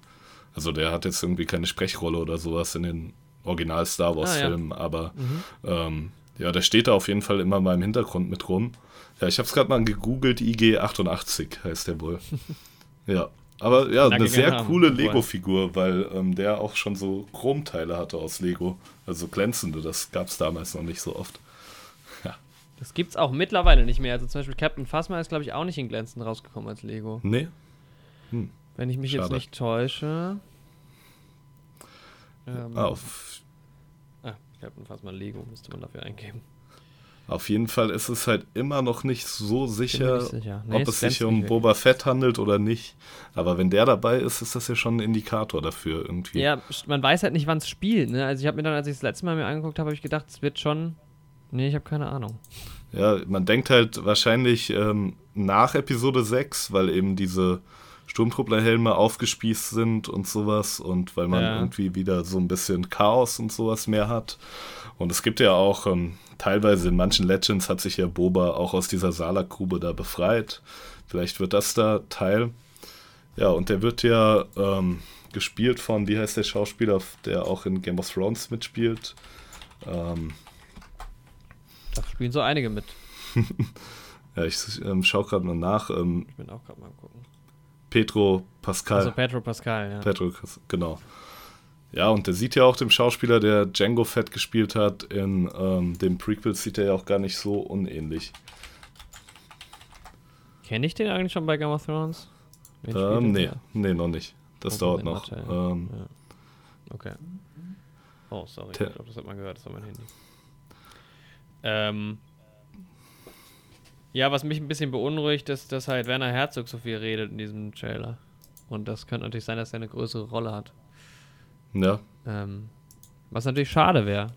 Also der hat jetzt irgendwie keine Sprechrolle oder sowas in den Original Star Wars Film, ah, ja. aber mhm. ähm, ja, der steht da auf jeden Fall immer mal im Hintergrund mit rum. Ja, ich habe es gerade mal gegoogelt, IG88 heißt der wohl. ja, aber ja, eine sehr coole Lego-Figur, weil ähm, der auch schon so Chromteile hatte aus Lego, also glänzende, das gab es damals noch nicht so oft. Ja. Das gibt's auch mittlerweile nicht mehr. Also zum Beispiel Captain Phasma ist, glaube ich, auch nicht in glänzend rausgekommen als Lego. Nee. Hm. Wenn ich mich Schade. jetzt nicht täusche. Ähm, auf. Ah, Captain Phasma Lego müsste man dafür eingeben. Auf jeden Fall ist es halt immer noch nicht so sicher, nicht sicher. Nee, ob es sich um Boba Fett handelt oder nicht. Aber wenn der dabei ist, ist das ja schon ein Indikator dafür irgendwie. Ja, man weiß halt nicht, wann es spielt. Ne? Also ich habe mir dann, als ich das letzte Mal mir angeguckt habe, habe ich gedacht, es wird schon. Nee, ich habe keine Ahnung. Ja, man denkt halt wahrscheinlich ähm, nach Episode 6, weil eben diese Sturmtrupplerhelme aufgespießt sind und sowas und weil man ja. irgendwie wieder so ein bisschen Chaos und sowas mehr hat. Und es gibt ja auch ähm, teilweise in manchen Legends hat sich ja Boba auch aus dieser Salakgrube da befreit. Vielleicht wird das da Teil. Ja, und der wird ja ähm, gespielt von, wie heißt der Schauspieler, der auch in Game of Thrones mitspielt? Ähm, da spielen so einige mit. ja, ich ähm, schaue gerade mal nach. Ähm, ich bin auch gerade mal gucken. Pedro Pascal. Also Pedro Pascal, ja. Pedro, genau. Ja, und der sieht ja auch dem Schauspieler, der Django Fett gespielt hat, in ähm, dem Prequel sieht er ja auch gar nicht so unähnlich. Kenne ich den eigentlich schon bei Game of Thrones? Ähm, nee, nee, noch nicht. Das oh, dauert noch. Ähm, ja. Okay. Oh, sorry. Ich glaube, das hat man gehört, das war mein Handy. Ähm, ja, was mich ein bisschen beunruhigt, ist, dass halt Werner Herzog so viel redet in diesem Trailer. Und das könnte natürlich sein, dass er eine größere Rolle hat. Ja. Ähm, was natürlich schade wäre.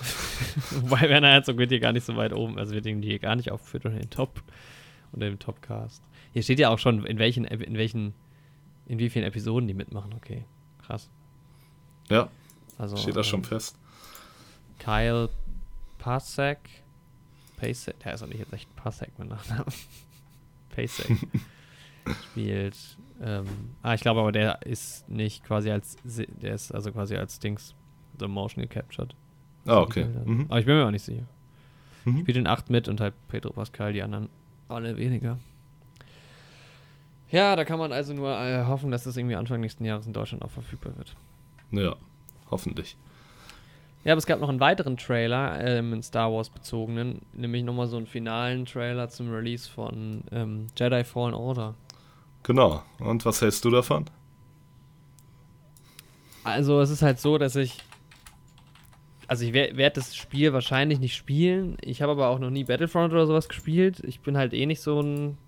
Wobei Werner Herzog wird hier gar nicht so weit oben. Also wird irgendwie hier gar nicht aufgeführt unter den Top, unter dem Topcast. Hier steht ja auch schon, in welchen, in welchen, in wie vielen Episoden die mitmachen. Okay, krass. Ja. Also, steht das ähm, schon fest. Kyle Pasek, Pasek, der ist auch nicht jetzt echt Pasek mit Nachnamen. Pasek spielt. Ähm, ah, ich glaube aber, der ist nicht quasi als, der ist also quasi als Dings The Motion gecaptured. Ah, okay. Mhm. Aber ich bin mir auch nicht sicher. Mhm. Spielt in 8 mit und halt Pedro Pascal, die anderen alle weniger. Ja, da kann man also nur äh, hoffen, dass das irgendwie Anfang nächsten Jahres in Deutschland auch verfügbar wird. Ja, hoffentlich. Ja, aber es gab noch einen weiteren Trailer, ähm, einen Star Wars bezogenen, nämlich nochmal so einen finalen Trailer zum Release von ähm, Jedi Fallen Order. Genau. Und was hältst du davon? Also, es ist halt so, dass ich. Also, ich werde das Spiel wahrscheinlich nicht spielen. Ich habe aber auch noch nie Battlefront oder sowas gespielt. Ich bin halt eh nicht so ein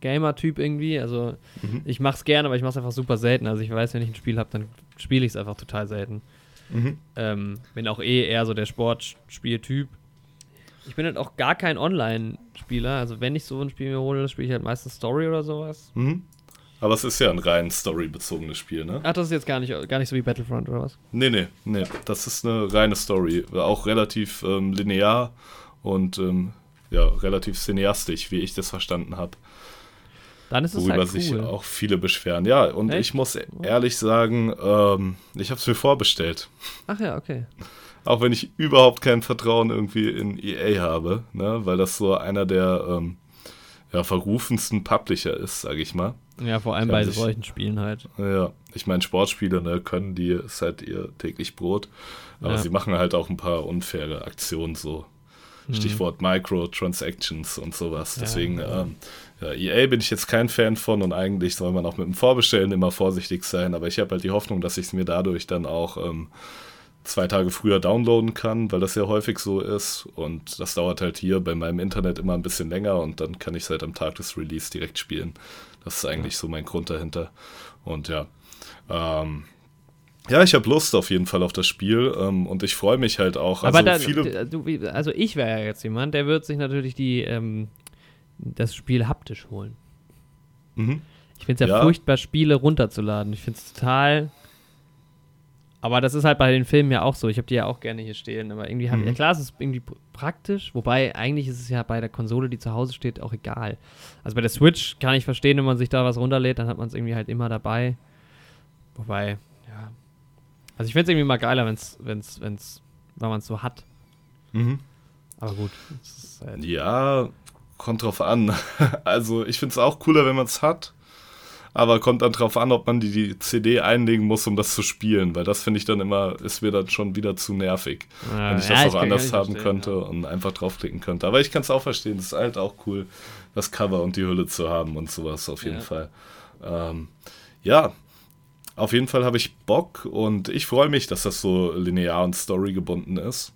Gamer-Typ irgendwie. Also, mhm. ich mache es gerne, aber ich mache es einfach super selten. Also, ich weiß, wenn ich ein Spiel habe, dann spiele ich es einfach total selten. Mhm. Ähm, bin auch eh eher so der Sportspieltyp. Ich bin halt auch gar kein Online-Spieler. Also, wenn ich so ein Spiel mir hole, spiele ich halt meistens Story oder sowas. Mhm. Aber es ist ja ein rein storybezogenes Spiel, ne? Ach, das ist jetzt gar nicht, gar nicht so wie Battlefront oder was? Nee, nee, nee. Das ist eine reine Story. Auch relativ ähm, linear und ähm, ja, relativ cineastisch, wie ich das verstanden habe. Dann ist es Worüber halt cool. sich auch viele beschweren. Ja, und Echt? ich muss ehrlich sagen, ähm, ich habe es mir vorbestellt. Ach ja, okay. Auch wenn ich überhaupt kein Vertrauen irgendwie in EA habe, ne? weil das so einer der ähm, ja, verrufensten Publisher ist, sage ich mal. Ja, vor allem bei sich, solchen Spielen halt. Ja, ich meine, Sportspiele ne, können die, ist halt ihr täglich Brot. Aber ja. sie machen halt auch ein paar unfaire Aktionen so. Mhm. Stichwort Microtransactions und sowas. Deswegen, ja, ähm, ja, EA bin ich jetzt kein Fan von und eigentlich soll man auch mit dem Vorbestellen immer vorsichtig sein. Aber ich habe halt die Hoffnung, dass ich es mir dadurch dann auch ähm, zwei Tage früher downloaden kann, weil das ja häufig so ist. Und das dauert halt hier bei meinem Internet immer ein bisschen länger und dann kann ich es halt am Tag des Release direkt spielen. Das ist eigentlich so mein Grund dahinter. Und ja, ähm, ja, ich habe Lust auf jeden Fall auf das Spiel ähm, und ich freue mich halt auch. Also, Aber da, viele du, also ich wäre ja jetzt jemand, der wird sich natürlich die, ähm, das Spiel haptisch holen. Mhm. Ich finde es ja, ja, furchtbar, Spiele runterzuladen. Ich finde es total aber das ist halt bei den Filmen ja auch so. Ich habe die ja auch gerne hier stehen. Aber irgendwie, mhm. ja klar, es ist irgendwie praktisch. Wobei, eigentlich ist es ja bei der Konsole, die zu Hause steht, auch egal. Also bei der Switch kann ich verstehen, wenn man sich da was runterlädt, dann hat man es irgendwie halt immer dabei. Wobei, ja. Also ich finde es irgendwie mal geiler, wenn's, wenn's, wenn's, wenn man es so hat. Mhm. Aber gut. Halt ja, kommt drauf an. also ich finde es auch cooler, wenn man es hat aber kommt dann drauf an, ob man die, die CD einlegen muss, um das zu spielen, weil das finde ich dann immer, ist mir dann schon wieder zu nervig, ja, wenn ich das ja, auch ich anders haben könnte ja. und einfach draufklicken könnte. Aber ich kann es auch verstehen, es ist halt auch cool, das Cover und die Hülle zu haben und sowas auf jeden Fall. Ähm, ja, auf jeden Fall habe ich Bock und ich freue mich, dass das so linear und story gebunden ist.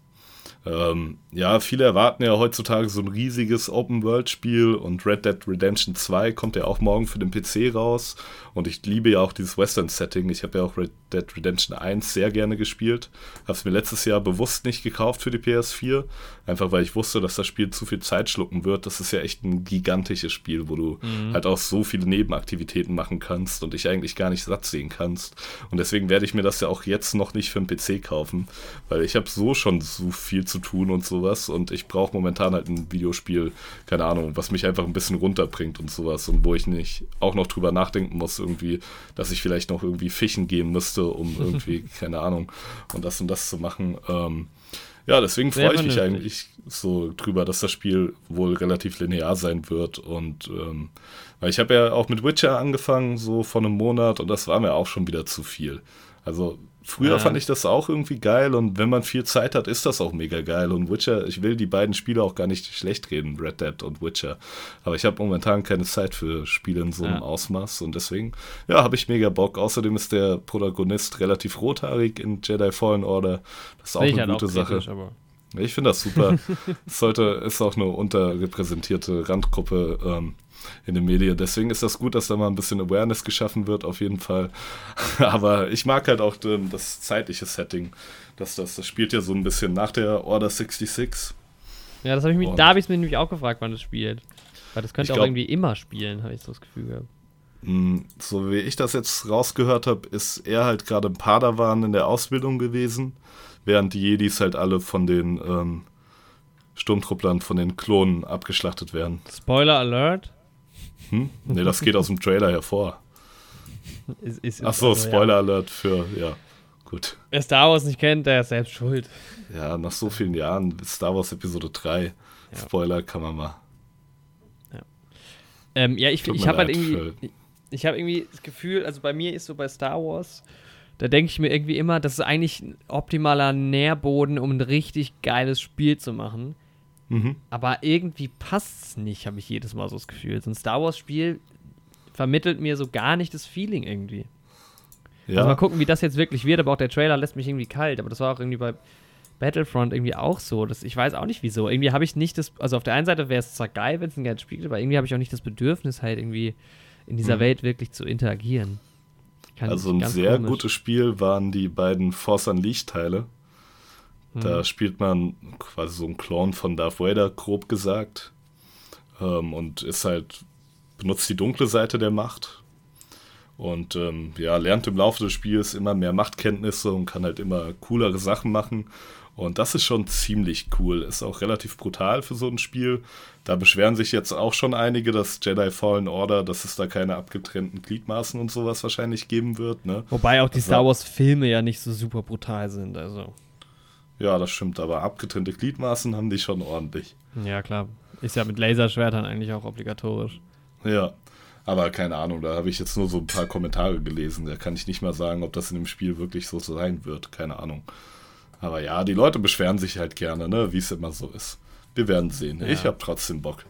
Ähm, ja, viele erwarten ja heutzutage so ein riesiges Open-World-Spiel und Red Dead Redemption 2 kommt ja auch morgen für den PC raus. Und ich liebe ja auch dieses Western-Setting. Ich habe ja auch Red Dead Redemption 1 sehr gerne gespielt. Habe es mir letztes Jahr bewusst nicht gekauft für die PS4. Einfach weil ich wusste, dass das Spiel zu viel Zeit schlucken wird. Das ist ja echt ein gigantisches Spiel, wo du mhm. halt auch so viele Nebenaktivitäten machen kannst und dich eigentlich gar nicht satt sehen kannst. Und deswegen werde ich mir das ja auch jetzt noch nicht für den PC kaufen, weil ich habe so schon so viel zu tun und sowas. Und ich brauche momentan halt ein Videospiel, keine Ahnung, was mich einfach ein bisschen runterbringt und sowas. Und wo ich nicht auch noch drüber nachdenken muss, irgendwie, dass ich vielleicht noch irgendwie fischen gehen müsste, um irgendwie, keine Ahnung, und das und das zu machen. Ähm, ja, deswegen freue ich mich eigentlich so drüber, dass das Spiel wohl relativ linear sein wird. Und ähm, weil ich habe ja auch mit Witcher angefangen, so vor einem Monat, und das war mir auch schon wieder zu viel. Also Früher ja. fand ich das auch irgendwie geil und wenn man viel Zeit hat, ist das auch mega geil. Und Witcher, ich will die beiden Spiele auch gar nicht schlecht reden, Red Dead und Witcher. Aber ich habe momentan keine Zeit für Spiele in so einem ja. Ausmaß und deswegen, ja, habe ich mega Bock. Außerdem ist der Protagonist relativ rothaarig in Jedi Fallen Order. Das ist auch eine halt gute auch Sache. Ich finde das super. es sollte, ist auch eine unterrepräsentierte Randgruppe. Ähm, in den Medien. Deswegen ist das gut, dass da mal ein bisschen Awareness geschaffen wird, auf jeden Fall. Aber ich mag halt auch das zeitliche Setting. Das, das, das spielt ja so ein bisschen nach der Order 66. Ja, das hab ich mich, da habe ich es mir nämlich auch gefragt, wann das spielt. Weil das könnte auch irgendwie immer spielen, habe ich so das Gefühl gehabt. Hm, so wie ich das jetzt rausgehört habe, ist er halt gerade im Padawan in der Ausbildung gewesen, während die Jedis halt alle von den ähm, Sturmtrupplern, von den Klonen abgeschlachtet werden. Spoiler Alert. Hm? Ne, das geht aus dem Trailer hervor. Ist, ist, Ach so, also, Spoiler. Alert für, ja, gut. Wer Star Wars nicht kennt, der ist selbst schuld. Ja, nach so vielen Jahren Star Wars Episode 3. Ja. Spoiler kann man mal. Ja, ähm, ja ich, ich habe halt irgendwie. Ich, ich habe irgendwie das Gefühl, also bei mir ist so bei Star Wars, da denke ich mir irgendwie immer, das ist eigentlich ein optimaler Nährboden, um ein richtig geiles Spiel zu machen. Mhm. Aber irgendwie passt es nicht, habe ich jedes Mal so das Gefühl. So ein Star Wars-Spiel vermittelt mir so gar nicht das Feeling irgendwie. Ja. Also mal gucken, wie das jetzt wirklich wird, aber auch der Trailer lässt mich irgendwie kalt. Aber das war auch irgendwie bei Battlefront irgendwie auch so. Das, ich weiß auch nicht wieso. Irgendwie habe ich nicht das, also auf der einen Seite wäre es zwar geil, wenn es ein geiles Spiel gibt, aber irgendwie habe ich auch nicht das Bedürfnis, halt irgendwie in dieser mhm. Welt wirklich zu interagieren. Kann also ein sehr komisch. gutes Spiel waren die beiden Force Unleashed-Teile. Da mhm. spielt man quasi so einen Clone von Darth Vader, grob gesagt. Ähm, und ist halt, benutzt die dunkle Seite der Macht. Und ähm, ja, lernt im Laufe des Spiels immer mehr Machtkenntnisse und kann halt immer coolere Sachen machen. Und das ist schon ziemlich cool. Ist auch relativ brutal für so ein Spiel. Da beschweren sich jetzt auch schon einige, dass Jedi Fallen Order, dass es da keine abgetrennten Gliedmaßen und sowas wahrscheinlich geben wird. Ne? Wobei auch die also, Star Wars-Filme ja nicht so super brutal sind. Also. Ja, das stimmt, aber abgetrennte Gliedmaßen haben die schon ordentlich. Ja, klar. Ist ja mit Laserschwertern eigentlich auch obligatorisch. Ja, aber keine Ahnung, da habe ich jetzt nur so ein paar Kommentare gelesen. Da kann ich nicht mal sagen, ob das in dem Spiel wirklich so sein wird. Keine Ahnung. Aber ja, die Leute beschweren sich halt gerne, ne, wie es immer so ist. Wir werden sehen. Ja. Ich habe trotzdem Bock.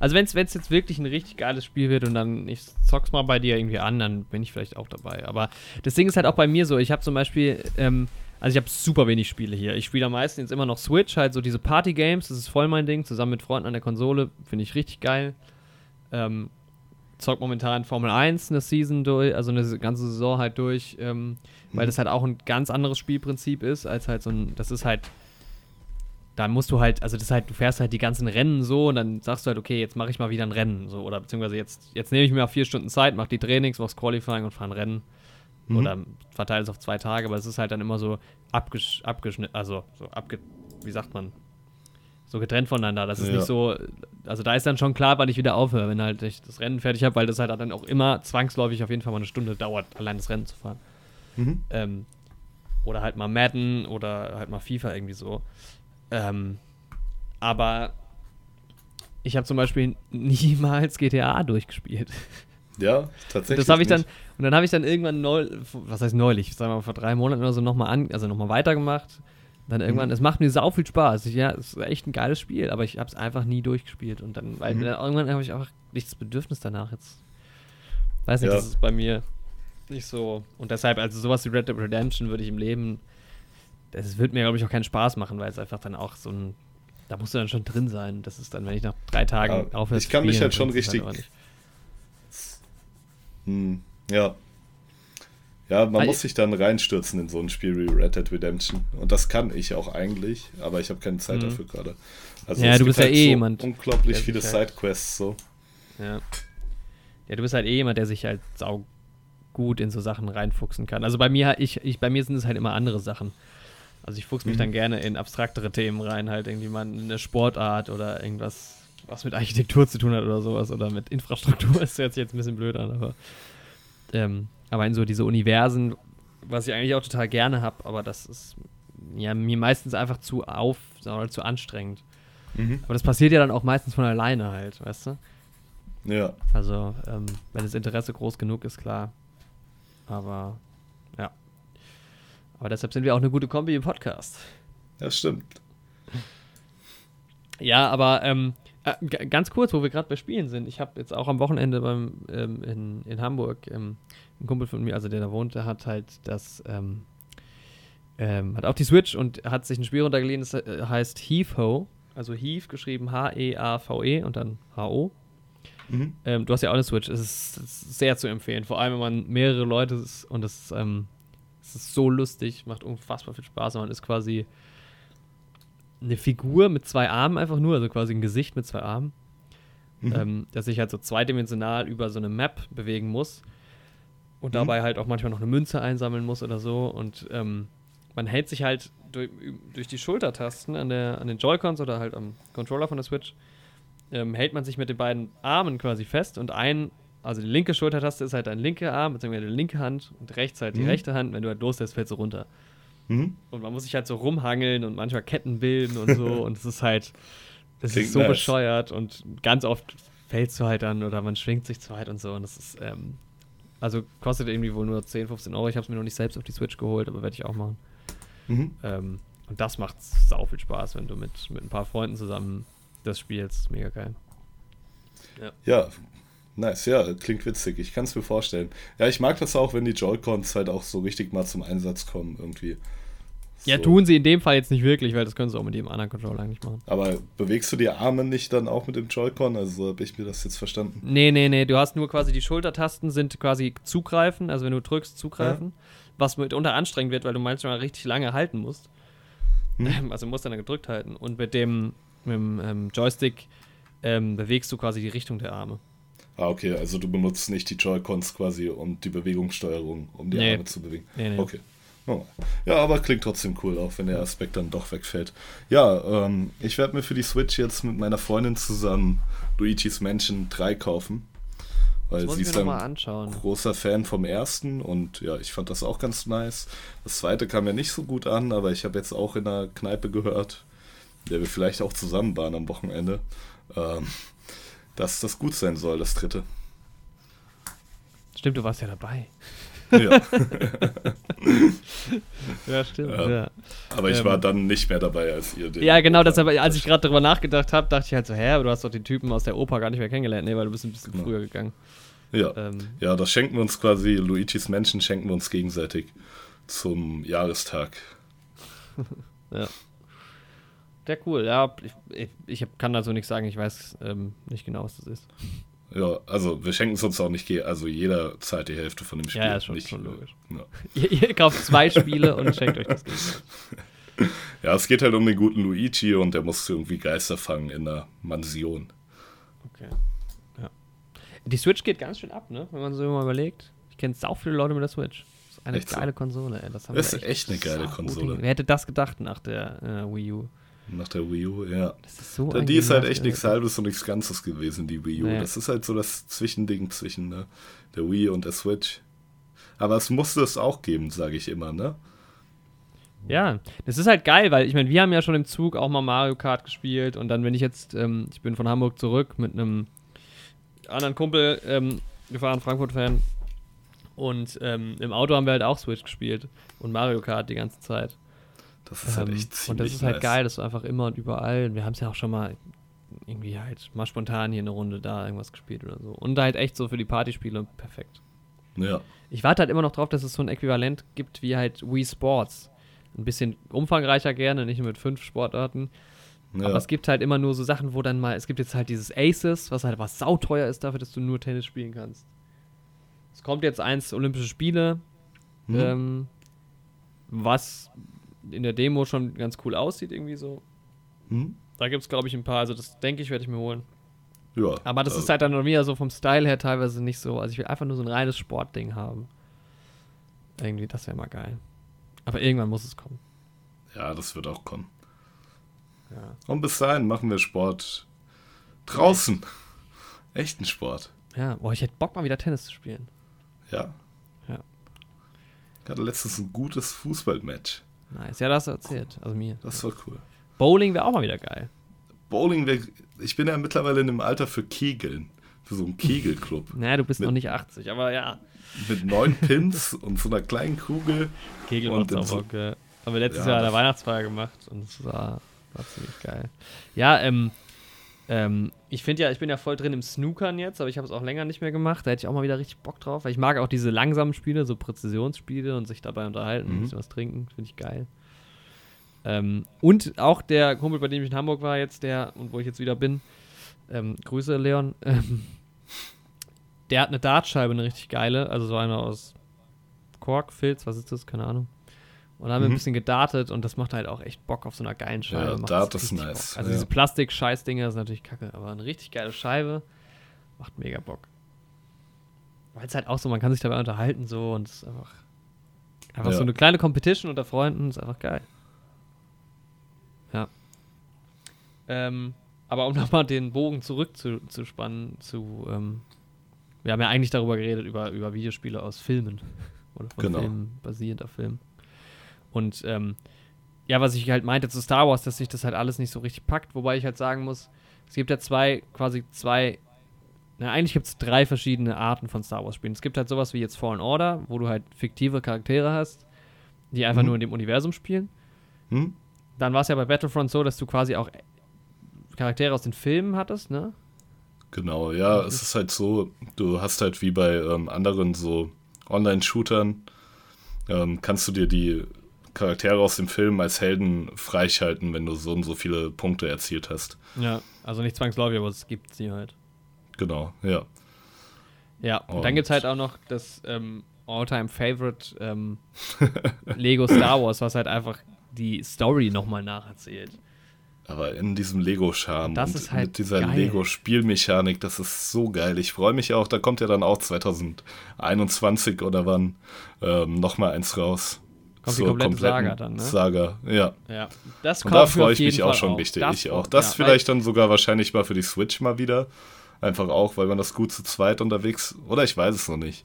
Also wenn es jetzt wirklich ein richtig geiles Spiel wird und dann ich zock's mal bei dir irgendwie an, dann bin ich vielleicht auch dabei. Aber das Ding ist halt auch bei mir so, ich habe zum Beispiel, ähm, also ich habe super wenig Spiele hier. Ich spiele am meisten jetzt immer noch Switch, halt so diese Party-Games, das ist voll mein Ding, zusammen mit Freunden an der Konsole, finde ich richtig geil. Ähm, zock momentan Formel 1 eine Season durch, also eine ganze Saison halt durch, ähm, weil mhm. das halt auch ein ganz anderes Spielprinzip ist, als halt so ein, das ist halt, da musst du halt, also das ist halt, du fährst halt die ganzen Rennen so und dann sagst du halt, okay, jetzt mache ich mal wieder ein Rennen, so, oder beziehungsweise jetzt, jetzt nehme ich mir vier Stunden Zeit, mach die Trainings, mach's Qualifying und fahre ein Rennen. Mhm. Oder verteile es auf zwei Tage, aber es ist halt dann immer so abgesch abgeschnitten, also so abge, wie sagt man, so getrennt voneinander. Das ist ja. nicht so, also da ist dann schon klar, wann ich wieder aufhöre, wenn halt ich das Rennen fertig habe, weil das halt dann auch immer zwangsläufig auf jeden Fall mal eine Stunde dauert, allein das Rennen zu fahren. Mhm. Ähm, oder halt mal Madden oder halt mal FIFA irgendwie so. Ähm, aber ich habe zum Beispiel niemals GTA durchgespielt. Ja, tatsächlich. Das habe ich dann, und dann habe ich dann irgendwann neu, was heißt neulich, sagen wir mal vor drei Monaten oder so nochmal an, also nochmal weitergemacht dann irgendwann, mhm. es macht mir sau viel Spaß. Ich, ja, es ist echt ein geiles Spiel, aber ich habe es einfach nie durchgespielt. Und dann, weil mhm. dann irgendwann habe ich auch nicht das Bedürfnis danach jetzt. Weiß nicht, ja. das ist bei mir nicht so. Und deshalb, also sowas wie Red Dead Redemption würde ich im Leben, das wird mir, glaube ich, auch keinen Spaß machen, weil es einfach dann auch so ein, da musst du dann schon drin sein. Das ist dann, wenn ich nach drei Tagen ja, aufhöre Ich kann mich halt schon richtig. Halt hm, ja, ja, man muss sich dann reinstürzen in so ein Spiel wie Red Dead Redemption. Und das kann ich auch eigentlich, aber ich habe keine Zeit mhm. dafür gerade. Also ja, du bist halt ja eh so jemand. Unglaublich viele halt Sidequests so. Ja. Ja, du bist halt eh jemand, der sich halt sau gut in so Sachen reinfuchsen kann. Also bei mir, ich, ich, bei mir sind es halt immer andere Sachen. Also ich fuchs mich mhm. dann gerne in abstraktere Themen rein, halt irgendwie mal eine Sportart oder irgendwas, was mit Architektur zu tun hat oder sowas oder mit Infrastruktur. Das hört sich jetzt ein bisschen blöd an, aber ähm, aber in so diese Universen, was ich eigentlich auch total gerne habe, aber das ist ja mir meistens einfach zu auf oder zu anstrengend. Mhm. Aber das passiert ja dann auch meistens von alleine halt, weißt du? Ja. Also, ähm, wenn das Interesse groß genug ist, klar. Aber, ja. Aber deshalb sind wir auch eine gute Kombi im Podcast. Das stimmt. Ja, aber ähm, äh, ganz kurz, wo wir gerade bei Spielen sind. Ich habe jetzt auch am Wochenende beim, ähm, in, in Hamburg ähm, ein Kumpel von mir, also der da wohnt, der hat halt das, ähm, ähm, hat auch die Switch und hat sich ein Spiel runtergeladen, das äh, heißt Heave-Ho. Also Heave geschrieben H-E-A-V-E -E und dann H-O. Mhm. Ähm, du hast ja auch eine Switch. Es ist, ist, sehr zu empfehlen. Vor allem, wenn man mehrere Leute ist und es, ähm, es ist so lustig, macht unfassbar viel Spaß. Und man ist quasi eine Figur mit zwei Armen einfach nur, also quasi ein Gesicht mit zwei Armen, mhm. ähm, das sich halt so zweidimensional über so eine Map bewegen muss und mhm. dabei halt auch manchmal noch eine Münze einsammeln muss oder so. Und ähm, man hält sich halt durch, durch, die Schultertasten an, der, an den Joy-Cons oder halt am Controller von der Switch, ähm, hält man sich mit den beiden Armen quasi fest und ein, also die linke Schultertaste ist halt dein linker Arm, beziehungsweise die linke Hand und rechts halt die mhm. rechte Hand. Wenn du halt loslässt, fällst du runter. Mhm. Und man muss sich halt so rumhangeln und manchmal Ketten bilden und so. und es ist halt Das Klingt ist so nice. bescheuert und ganz oft fällst du halt dann oder man schwingt sich zu weit und so. Und das ist, ähm, also kostet irgendwie wohl nur 10, 15 Euro. Ich habe es mir noch nicht selbst auf die Switch geholt, aber werde ich auch machen. Mhm. Ähm, und das macht sau viel Spaß, wenn du mit, mit ein paar Freunden zusammen das spielst. Mega geil. Ja, nice, ja, klingt witzig. Ich kann es mir vorstellen. Ja, ich mag das auch, wenn die Joy-Cons halt auch so richtig mal zum Einsatz kommen, irgendwie. Ja, So. tun sie in dem Fall jetzt nicht wirklich, weil das können sie auch mit dem anderen Controller eigentlich machen. Aber bewegst du die Arme nicht dann auch mit dem Joy-Con? Also so habe ich mir das jetzt verstanden. Nee, nee, nee, du hast nur quasi die Schultertasten sind quasi zugreifen, also wenn du drückst, zugreifen, was mitunter anstrengend wird, weil du manchmal richtig lange halten musst. Hm. Also musst dann gedrückt halten. Und mit dem, mit dem ähm, Joystick ähm, bewegst du quasi die Richtung der Arme. Ah, okay, also du benutzt nicht die Joy-Cons quasi und die Bewegungssteuerung, um die Nee. Arme zu bewegen. Nee, nee. Okay. Oh. Ja, aber klingt trotzdem cool, auch wenn der Aspekt dann doch wegfällt. Ja, ähm, ich werde mir für die Switch jetzt mit meiner Freundin zusammen Luigi's Mansion 3 kaufen. Weil Das sie ist ein großer Fan vom ersten und ja, ich fand das auch ganz nice. Das zweite kam ja nicht so gut an, aber ich habe jetzt auch in der Kneipe gehört, der wir vielleicht auch zusammen waren am Wochenende, ähm, dass das gut sein soll, das dritte. Stimmt, du warst ja dabei. Ja, Ja, stimmt. Ja. Ja, aber ich Ähm. war dann nicht mehr dabei, als ihr den. ja genau, Opa- deshalb, als ich gerade darüber nachgedacht habe, dachte ich halt so, hä, aber du hast doch den Typen aus der Oper gar nicht mehr kennengelernt. Nee, weil du bist ein bisschen Genau. früher gegangen. Ja. Ähm, ja, das schenken wir uns quasi, Luigi's Menschen schenken wir uns gegenseitig zum Jahrestag. Ja. Der cool, ja. Ich, ich, ich kann dazu nichts sagen, ich weiß ähm, nicht genau, was das ist. Ja, also wir schenken es uns auch nicht, also jeder zahlt die Hälfte von dem Spiel. Ja, ist schon- nicht, schon logisch. Ja. Ihr, ihr kauft zwei Spiele und schenkt euch das gegenseitig. Ja, es geht halt um den guten Luigi und der muss irgendwie Geister fangen in der Mansion. Okay. Ja. Die Switch geht ganz schön ab, ne? Wenn man so mal überlegt. Ich kenne sau viele Leute mit der Switch. Das ist eine Echt so? geile Konsole, ey. Das, Das ist echt eine geile Konsole. Wer hätte das gedacht nach der äh, Wii U? Nach der Wii U, ja. Das ist so Da, die ist halt echt nichts. Halbes und nichts Ganzes gewesen, die Wii U. Nee. Das ist halt so das Zwischending zwischen ne, der Wii und der Switch. Aber es musste es auch geben, sage ich immer, ne? Ja, das ist halt geil, weil ich meine, wir haben ja schon im Zug auch mal Mario Kart gespielt und dann, wenn ich jetzt, ähm, ich bin von Hamburg zurück mit einem anderen Kumpel ähm, gefahren, Frankfurt-Fan. Und ähm, im Auto haben wir halt auch Switch gespielt und Mario Kart die ganze Zeit. Das ist halt Ähm, echt ziemlich und das ist halt nice. geil, dass du einfach immer und überall, und wir haben es ja auch schon mal irgendwie halt mal spontan hier eine Runde da irgendwas gespielt oder so. Und halt echt so für die Partyspiele perfekt. Ja, Ich warte halt immer noch drauf, dass es so ein Äquivalent gibt wie halt Wii Sports. Ein bisschen umfangreicher gerne, nicht nur mit fünf Sportarten. ja. Aber es gibt halt immer nur so Sachen, wo dann mal, es gibt jetzt halt dieses Aces, was halt was sauteuer ist dafür, dass du nur Tennis spielen kannst. Es kommt jetzt eins Olympische Spiele, Hm. ähm, was in der Demo schon ganz cool aussieht, irgendwie so. Hm? Da gibt es, glaube ich, ein paar, also das denke ich, werde ich mir holen. ja. Aber das also, ist halt dann wieder so vom Style her teilweise nicht so. Also ich will einfach nur so ein reines Sportding haben. Irgendwie, das wäre mal geil. Aber irgendwann muss es kommen. Ja, das wird auch kommen. Ja. Und bis dahin machen wir Sport draußen. Echten Sport. Ja, boah, ich hätte Bock mal wieder Tennis zu spielen. Ja. Ja. Ich hatte letztens ein gutes Fußballmatch. Nice. Ja, das hast du erzählt. Also mir. Das war cool. Bowling wäre auch mal wieder geil. Bowling, wär- ich bin ja mittlerweile in dem Alter für Kegeln. Für so einen Kegelclub. Naja, du bist Mit- noch nicht 80, aber ja. Mit neun Pins und so einer kleinen Kugel. Kegel in auch so- Bock, ja. Haben wir letztes Ja, Jahr an der Weihnachtsfeier gemacht und es war, war ziemlich geil. Ja, ähm, ähm, ich finde ja, ich bin ja voll drin im Snookern jetzt, aber ich habe es auch länger nicht mehr gemacht. Da hätte ich auch mal wieder richtig Bock drauf, weil ich mag auch diese langsamen Spiele, so Präzisionsspiele und sich dabei unterhalten, Mhm. ein bisschen was trinken, finde ich geil. Ähm, und auch der Kumpel, bei dem ich in Hamburg war jetzt, der, und wo ich jetzt wieder bin, ähm, Grüße Leon, ähm, der hat eine Dartscheibe, eine richtig geile, also so eine aus Kork, Filz, was ist das? Keine Ahnung. Und haben wir ein Mhm. bisschen gedartet und das macht halt auch echt Bock auf so einer geilen Scheibe. Ja, Dart ist nice, Bock. Also ja. diese Plastik-Scheißdinger ist natürlich kacke, aber eine richtig geile Scheibe macht mega Bock. Weil es halt auch so, man kann sich dabei unterhalten so und es ist einfach, einfach Ja. so eine kleine Competition unter Freunden, ist einfach geil. Ja. Ähm, aber um nochmal den Bogen zurückzuspannen zu, ähm, wir haben ja eigentlich darüber geredet, über, über Videospiele aus Filmen. Oder von Genau. Filmen, basierend auf Filmen. Und ähm, ja, was ich halt meinte zu Star Wars, dass sich das halt alles nicht so richtig packt, wobei ich halt sagen muss, es gibt ja zwei, quasi zwei, na, eigentlich gibt es drei verschiedene Arten von Star Wars Spielen. Es gibt halt sowas wie jetzt Fallen Order, wo du halt fiktive Charaktere hast, die einfach Mhm. nur in dem Universum spielen. Hm? Dann war es ja bei Battlefront so, dass du quasi auch Charaktere aus den Filmen hattest, ne? Genau, ja, es ist halt so, du hast halt wie bei ähm, anderen so Online-Shootern, ähm, kannst du dir die Charaktere aus dem Film als Helden freischalten, wenn du so und so viele Punkte erzielt hast. Ja. Also nicht zwangsläufig, aber es gibt sie halt. Genau, ja. Ja, und, dann Und- gibt es halt auch noch das ähm, All-Time-Favorite ähm, Lego Star Wars, was halt einfach die Story nochmal nacherzählt. Aber in diesem Lego-Charme und halt mit dieser. Lego-Spielmechanik, das ist so geil. Ich freue mich auch, da kommt ja dann auch 2021 oder wann ähm, nochmal eins raus. Kommt die Zur komplette kompletten Saga dann, ne? Saga, ja. Ja, das Und da freue ich mich auch schon auf. richtig. Das ich auch. Das ja, vielleicht dann sogar wahrscheinlich mal für die Switch mal wieder. Einfach auch, weil man das gut zu zweit unterwegs. Oder ich weiß es noch nicht.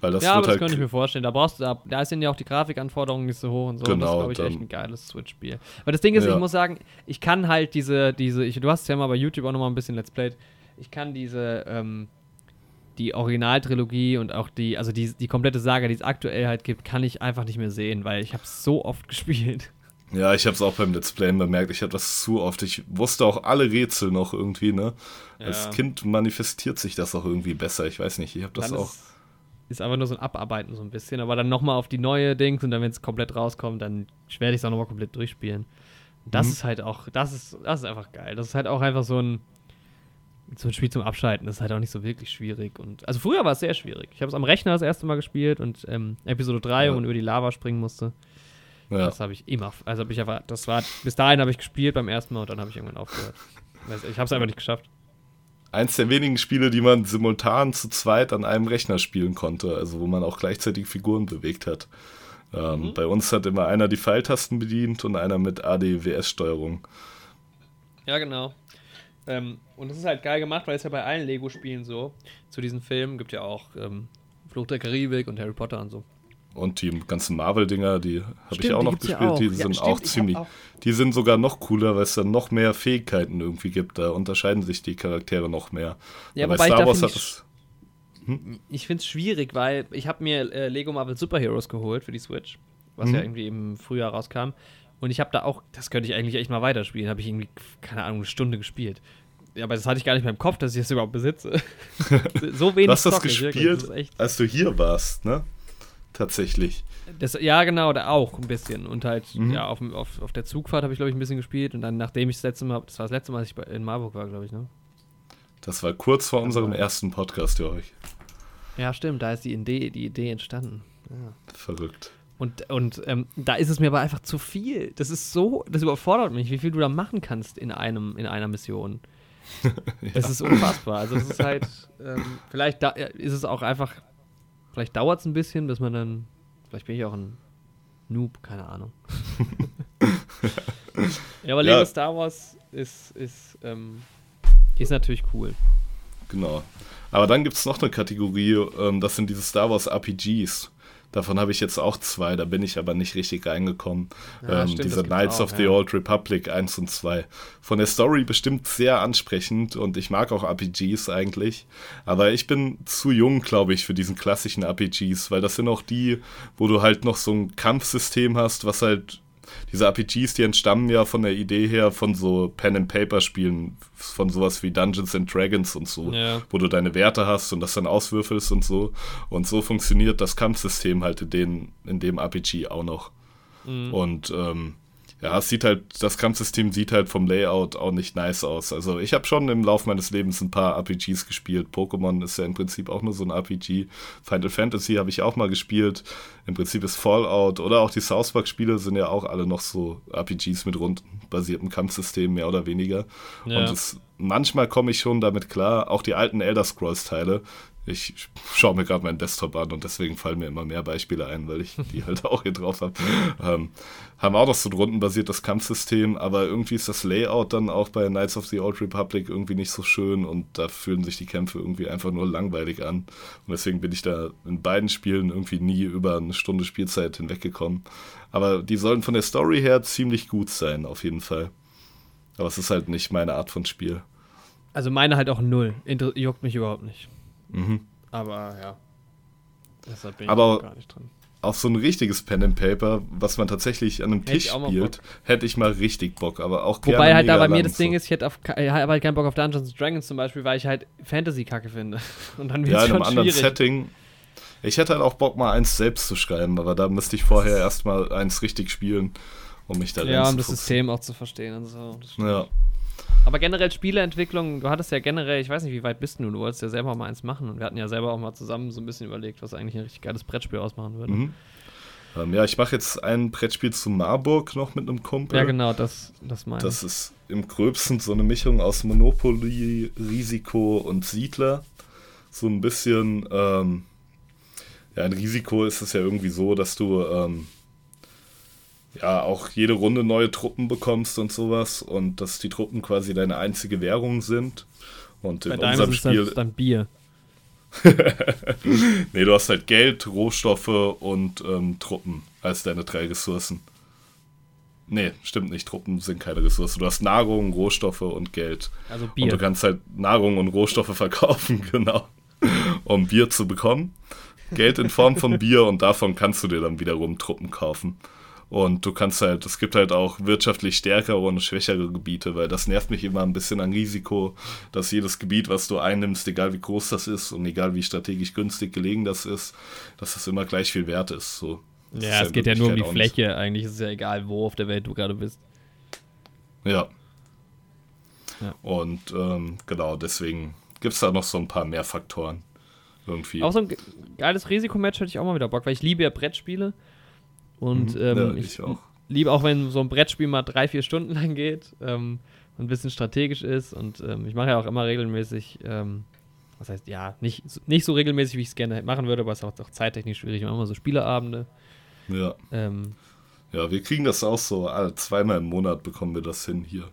Weil das ja, aber das halt. könnte ich mir vorstellen. Da brauchst du, da, da sind ja auch die Grafikanforderungen nicht so hoch und so. und das Genau, ist, glaube ich, echt ein geiles Switch-Spiel. Aber das Ding ist, Ja. ich muss sagen, ich kann halt diese, diese, ich, du hast es ja mal bei YouTube auch nochmal ein bisschen Let's Played. Ich kann diese, ähm, die Originaltrilogie und auch die, also die, die komplette Saga, die es aktuell halt gibt, kann ich einfach nicht mehr sehen, weil ich habe so oft gespielt. Ja, ich habe es auch beim Let's Play bemerkt. Ich hatte das zu oft. Ich wusste auch alle Rätsel noch irgendwie, ne? Als Ja. Kind manifestiert sich das auch irgendwie besser. Ich weiß nicht. Ich habe das Dann auch. Ist, ist einfach nur so ein Abarbeiten so ein bisschen, aber dann nochmal auf die neue Dings und dann, wenn es komplett rauskommt, dann werde ich es auch nochmal komplett durchspielen. Das Mhm. ist halt auch, das ist, das ist einfach geil. Das ist halt auch einfach so ein, so ein Spiel zum Abschalten. Ist halt auch nicht so wirklich schwierig. Und, also früher war es sehr schwierig. Ich habe es am Rechner das erste Mal gespielt und ähm, Episode 3, Ja. wo man über die Lava springen musste. Ja. Das habe ich immer, also habe ich einfach, das war, bis dahin habe ich gespielt beim ersten Mal und dann habe ich irgendwann aufgehört. Ich habe es einfach nicht geschafft. Eins der wenigen Spiele, die man simultan zu zweit an einem Rechner spielen konnte, also wo man auch gleichzeitig Figuren bewegt hat. Ähm, Mhm. Bei uns hat immer einer die Pfeiltasten bedient und einer mit ADWS-Steuerung. Ja, genau. Ähm, und das ist halt geil gemacht, weil es ja bei allen Lego-Spielen so, zu diesen Filmen gibt ja auch ähm, Fluch der Karibik und Harry Potter und so. Und die ganzen Marvel-Dinger, die habe ich auch die noch ja gespielt, die auch. Ja, sind stimmt, auch ziemlich. auch- Die sind sogar noch cooler, weil es dann noch mehr Fähigkeiten irgendwie gibt. Da unterscheiden sich die Charaktere noch mehr. Ja, Aber ich da Wars hat ich- es. Ich finde es schwierig, weil ich habe mir äh, Lego Marvel Super Heroes geholt für die Switch, was Mhm. ja irgendwie im Frühjahr rauskam. Und ich habe da auch, das könnte ich eigentlich echt mal weiterspielen, habe ich irgendwie, keine Ahnung, eine Stunde gespielt. Ja, aber das hatte ich gar nicht mehr im Kopf, dass ich das überhaupt besitze. so wenig Du hast das ich wirklich, gespielt, das als du hier warst, ne? Tatsächlich. Das, ja, genau, da auch ein bisschen. Und halt, Mhm. ja, auf, auf, auf der Zugfahrt habe ich, glaube ich, ein bisschen gespielt. Und dann, nachdem ich das letzte Mal, das war das letzte Mal, als ich in Marburg war, glaube ich, ne? Das war kurz vor unserem ersten Podcast für euch. Ja, stimmt, da ist die Idee, die Idee entstanden. Ja. Verrückt. Und, und ähm, da ist es mir aber einfach zu viel. Das ist so, das überfordert mich, wie viel du da machen kannst in, einem, in einer Mission. Das ist unfassbar. Also, das ist halt, ähm, vielleicht da, ist es auch einfach, vielleicht dauert es ein bisschen, bis man dann, vielleicht bin ich auch ein Noob, keine Ahnung. ja, aber Ja. Lego Star Wars ist, ist, ähm, ist natürlich cool. Genau. Aber dann gibt es noch eine Kategorie, ähm, das sind diese Star Wars RPGs. Davon habe ich jetzt auch zwei, da bin ich aber nicht richtig reingekommen. Ja, ähm, stimmt, diese Knights auch, of the ja. Old Republic 1 und 2. Von der Story bestimmt sehr ansprechend und ich mag auch RPGs eigentlich. Aber ich bin zu jung, glaube ich, für diesen klassischen RPGs, weil das sind auch die, wo du halt noch so ein Kampfsystem hast, was halt diese RPGs, die entstammen ja von der Idee her von so Pen-and-Paper-Spielen, von sowas wie Dungeons and Dragons und so, Ja. wo du deine Werte hast und das dann auswürfelst und so. Und so funktioniert das Kampfsystem halt in, den, in dem RPG auch noch. Mhm. Und ähm, ja, es sieht halt, das Kampfsystem sieht halt vom Layout auch nicht nice aus. Also ich habe schon im Laufe meines Lebens ein paar RPGs gespielt. Pokémon ist ja im Prinzip auch nur so ein RPG. Final Fantasy habe ich auch mal gespielt. Im Prinzip ist Fallout oder auch die South Park-Spiele sind ja auch alle noch so RPGs mit rundenbasiertem Kampfsystem, mehr oder weniger. Ja. Und es, manchmal komme ich schon damit klar, auch die alten Elder Scrolls-Teile, ich schaue mir gerade meinen Desktop an und deswegen fallen mir immer mehr Beispiele ein, weil ich die halt auch hier drauf habe. Ähm, haben auch noch so ein rundenbasiertes Kampfsystem, aber irgendwie ist das Layout dann auch bei Knights of the Old Republic irgendwie nicht so schön und da fühlen sich die Kämpfe irgendwie einfach nur langweilig an. Und deswegen bin ich da in beiden Spielen irgendwie nie über eine Stunde Spielzeit hinweggekommen. Aber die sollen von der Story her ziemlich gut sein, auf jeden Fall. Aber es ist halt nicht meine Art von Spiel. Also meine halt auch null. Inter juckt mich überhaupt nicht. Mhm. Aber ja. Deshalb bin ich Aber gar nicht drin. Auf so ein richtiges Pen and Paper, was man tatsächlich an einem hätte Tisch spielt, hätte ich mal richtig Bock, aber auch Wobei halt da bei mir das so. Ding ist, ich hätte auf, ich habe halt keinen Bock auf Dungeons Dragons zum Beispiel, weil ich halt Fantasy-Kacke finde. Und dann ja, in einem anderen Setting. Ich hätte halt auch Bock, mal eins selbst zu schreiben, aber da müsste ich vorher erstmal eins richtig spielen, um mich da Ja, um das System auch zu verstehen und so. Ja. Aber generell Spieleentwicklung, du hattest ja generell, ich weiß nicht, wie weit bist du, du wolltest ja selber mal eins machen und wir hatten ja selber auch mal zusammen so ein bisschen überlegt, was eigentlich ein richtig geiles Brettspiel ausmachen würde. Mhm. Ähm, ja, ich mache jetzt ein Brettspiel zu Marburg noch mit einem Kumpel. Ja, genau, das, das meine Das ist im gröbsten so eine Mischung aus Monopoly, Risiko und Siedler. So ein bisschen, ähm, ja, ein Risiko ist es ja irgendwie so, dass du ähm, ja auch jede Runde neue Truppen bekommst und sowas und dass die Truppen quasi deine einzige Währung sind. Und in Bei unserem Spiel. Ist dann Bier. nee, du hast halt Geld, Rohstoffe und ähm, Truppen als deine drei Ressourcen. Nee, stimmt nicht. Truppen sind keine Ressourcen. Du hast Nahrung, Rohstoffe und Geld. Also Bier. Und du kannst halt Nahrung und Rohstoffe verkaufen, genau. Um Bier zu bekommen. Geld in Form von Bier und davon kannst du dir dann wiederum Truppen kaufen. Und du kannst halt, es gibt halt auch wirtschaftlich stärkere und schwächere Gebiete, weil das nervt mich immer ein bisschen an Risiko, dass jedes Gebiet, was du einnimmst, egal wie groß das ist und egal wie strategisch günstig gelegen das ist, dass das immer gleich viel wert ist. So. Das ja, ist es geht ja nur um die Fläche. Nicht. Eigentlich ist es ja egal, wo auf der Welt du gerade bist. Ja. ja. Und ähm, genau, deswegen gibt es da noch so ein paar mehr Faktoren. Irgendwie. Auch so ein geiles Risikomatch hätte ich auch mal wieder Bock, weil ich liebe ja Brettspiele. Und mhm. ähm, ja, ich, ich auch. liebe auch, wenn so ein Brettspiel mal drei, vier Stunden lang geht ähm, und ein bisschen strategisch ist. Und ähm, ich mache ja auch immer regelmäßig, ähm, was heißt, ja, nicht, nicht so regelmäßig, wie ich es gerne machen würde, aber es ist auch, auch zeittechnisch schwierig. Wir machen immer so Spieleabende. Ja. Ähm, ja, wir kriegen das auch so, alle zweimal im Monat bekommen wir das hin hier.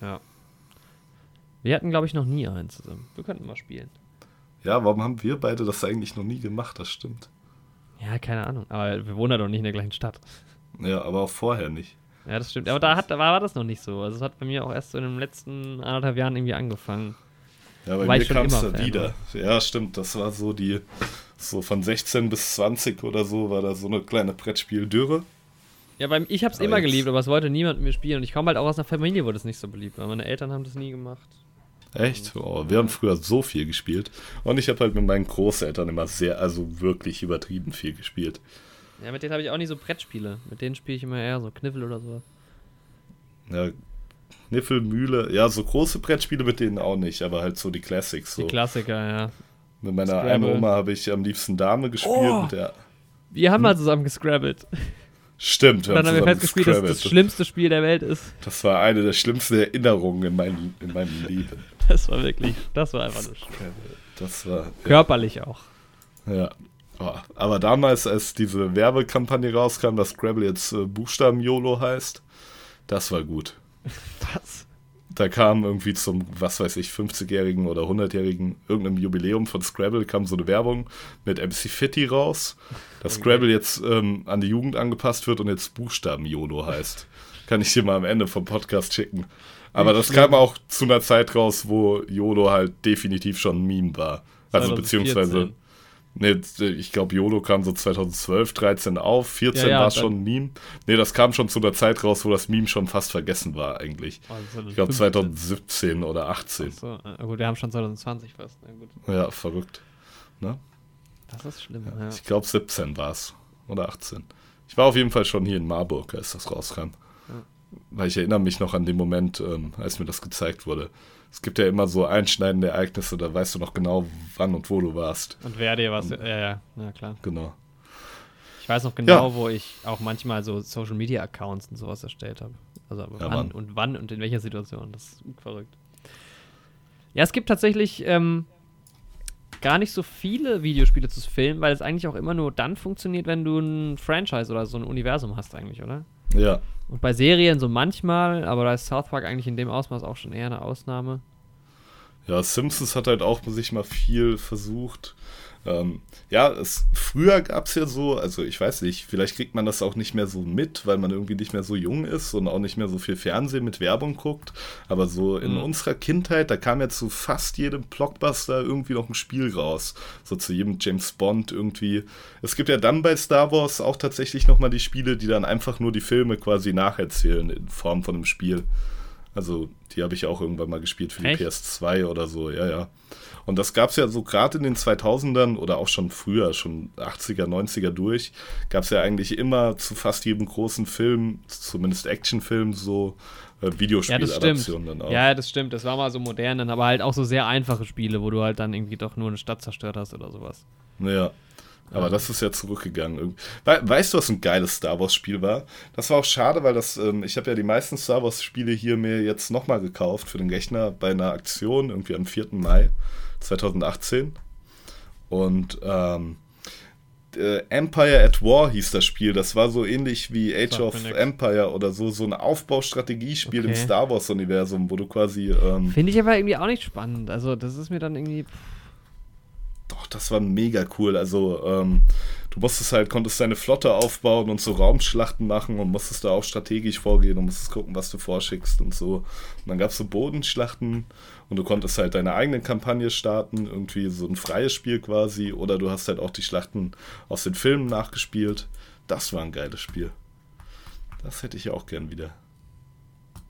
Ja. Wir hatten, glaube ich, noch nie eins zusammen. Wir könnten mal spielen. Ja, warum haben wir beide das eigentlich noch nie gemacht? Das stimmt. Ja, keine Ahnung. Aber wir wohnen ja doch nicht in der gleichen Stadt. Ja, aber auch vorher nicht. Ja, das stimmt. Aber da, hat, war, das noch nicht so. Also es hat bei mir auch erst so in den letzten anderthalb Jahren irgendwie angefangen. Ja, bei War mir kam es da wieder. War. Ja, stimmt. Das war so die, so von 16 bis 20 oder so, war da so eine kleine Brettspiel-Dürre. Ja, beim, ich hab's aber immer geliebt, aber es wollte niemand mit mir spielen. Und ich komme halt auch aus einer Familie, wo das nicht so beliebt war. Meine Eltern haben das nie gemacht. Echt? Oh, wir haben früher so viel gespielt. Und ich habe halt mit meinen Großeltern immer sehr, also wirklich übertrieben viel gespielt. Ja, mit denen habe ich auch nicht so Brettspiele. Mit denen spiele ich immer eher so Kniffel oder so. Ja, Kniffel, Mühle. Ja, so große Brettspiele mit denen auch nicht, aber halt so die Classics. So. Die Klassiker, ja. Mit meiner einen Oma habe ich am liebsten Dame gespielt. Oh, wir haben hm? mal zusammen gescrabbelt. Stimmt. Wir dann haben wir festgespielt, dass das schlimmste Spiel der Welt ist. Das war eine der schlimmsten Erinnerungen in, mein, in meinem Leben. Das war wirklich, das war einfach nur Das war. Körperlich ja. auch. Ja. Oh, aber damals, als diese Werbekampagne rauskam, dass Scrabble jetzt äh, Buchstaben-YOLO heißt, das war gut. Was? Da kam irgendwie zum, was weiß ich, 50-jährigen oder 100-jährigen irgendeinem Jubiläum von Scrabble kam so eine Werbung mit MC Fitty raus, dass okay. Scrabble jetzt ähm, an die Jugend angepasst wird und jetzt Buchstaben-YOLO heißt. Kann ich dir mal am Ende vom Podcast schicken. Aber das kam auch zu einer Zeit raus, wo YOLO halt definitiv schon ein Meme war. Also 2014. beziehungsweise, nee, ich glaube YOLO kam so 2012, 13 auf, 14 ja, ja, war es schon ein Meme. Nee, das kam schon zu einer Zeit raus, wo das Meme schon fast vergessen war eigentlich. Also ich glaube 2017 oder 18. Achso, gut, wir haben schon 2020 fast. Ja, verrückt. Ne? Das ist schlimm, ja. Ich glaube 17 war es. Oder 18. Ich war auf jeden Fall schon hier in Marburg, als das rauskam weil ich erinnere mich noch an den Moment, ähm, als mir das gezeigt wurde. Es gibt ja immer so einschneidende Ereignisse, da weißt du noch genau, wann und wo du warst. Und wer dir was, ja, ja, ja, klar. Genau. Ich weiß noch genau, ja. wo ich auch manchmal so Social Media Accounts und sowas erstellt habe. Also ja, wann Mann. und wann und in welcher Situation. Das ist verrückt. Ja, es gibt tatsächlich ähm, gar nicht so viele Videospiele zu filmen, weil es eigentlich auch immer nur dann funktioniert, wenn du ein Franchise oder so ein Universum hast, eigentlich, oder? Ja. Und bei Serien so manchmal, aber da ist South Park eigentlich in dem Ausmaß auch schon eher eine Ausnahme. Ja, Simpsons hat halt auch sich mal viel versucht. Ähm, ja, es, früher gab es ja so, also ich weiß nicht, vielleicht kriegt man das auch nicht mehr so mit, weil man irgendwie nicht mehr so jung ist und auch nicht mehr so viel Fernsehen mit Werbung guckt. Aber so in mhm. unserer Kindheit, da kam ja zu fast jedem Blockbuster irgendwie noch ein Spiel raus. So zu jedem James Bond irgendwie. Es gibt ja dann bei Star Wars auch tatsächlich nochmal die Spiele, die dann einfach nur die Filme quasi nacherzählen in Form von einem Spiel. Also die habe ich auch irgendwann mal gespielt für die Echt? PS2 oder so, ja, ja. Und das gab es ja so gerade in den 2000ern oder auch schon früher, schon 80er, 90er durch, gab es ja eigentlich immer zu fast jedem großen Film, zumindest Actionfilm, so äh, Videospieladaptionen ja, dann auch. Ja, das stimmt. Das war mal so modern, dann aber halt auch so sehr einfache Spiele, wo du halt dann irgendwie doch nur eine Stadt zerstört hast oder sowas. Naja. Aber ja. das ist ja zurückgegangen. weißt du, was ein geiles Star Wars-Spiel war? Das war auch schade, weil das, ähm, ich habe ja die meisten Star Wars-Spiele hier mir jetzt nochmal gekauft für den Rechner bei einer Aktion, irgendwie am 4. Mai. 2018. Und ähm, äh, Empire at War hieß das Spiel. Das war so ähnlich wie Age of Empire oder so, so ein Aufbaustrategiespiel okay. im Star Wars-Universum, wo du quasi. Ähm, Finde ich aber irgendwie auch nicht spannend. Also, das ist mir dann irgendwie. Doch, das war mega cool. Also, ähm, du musstest halt, konntest deine Flotte aufbauen und so Raumschlachten machen und musstest da auch strategisch vorgehen und musstest gucken, was du vorschickst und so. Und dann gab es so Bodenschlachten und du konntest halt deine eigene Kampagne starten, irgendwie so ein freies Spiel quasi, oder du hast halt auch die Schlachten aus den Filmen nachgespielt. Das war ein geiles Spiel. Das hätte ich auch gern wieder.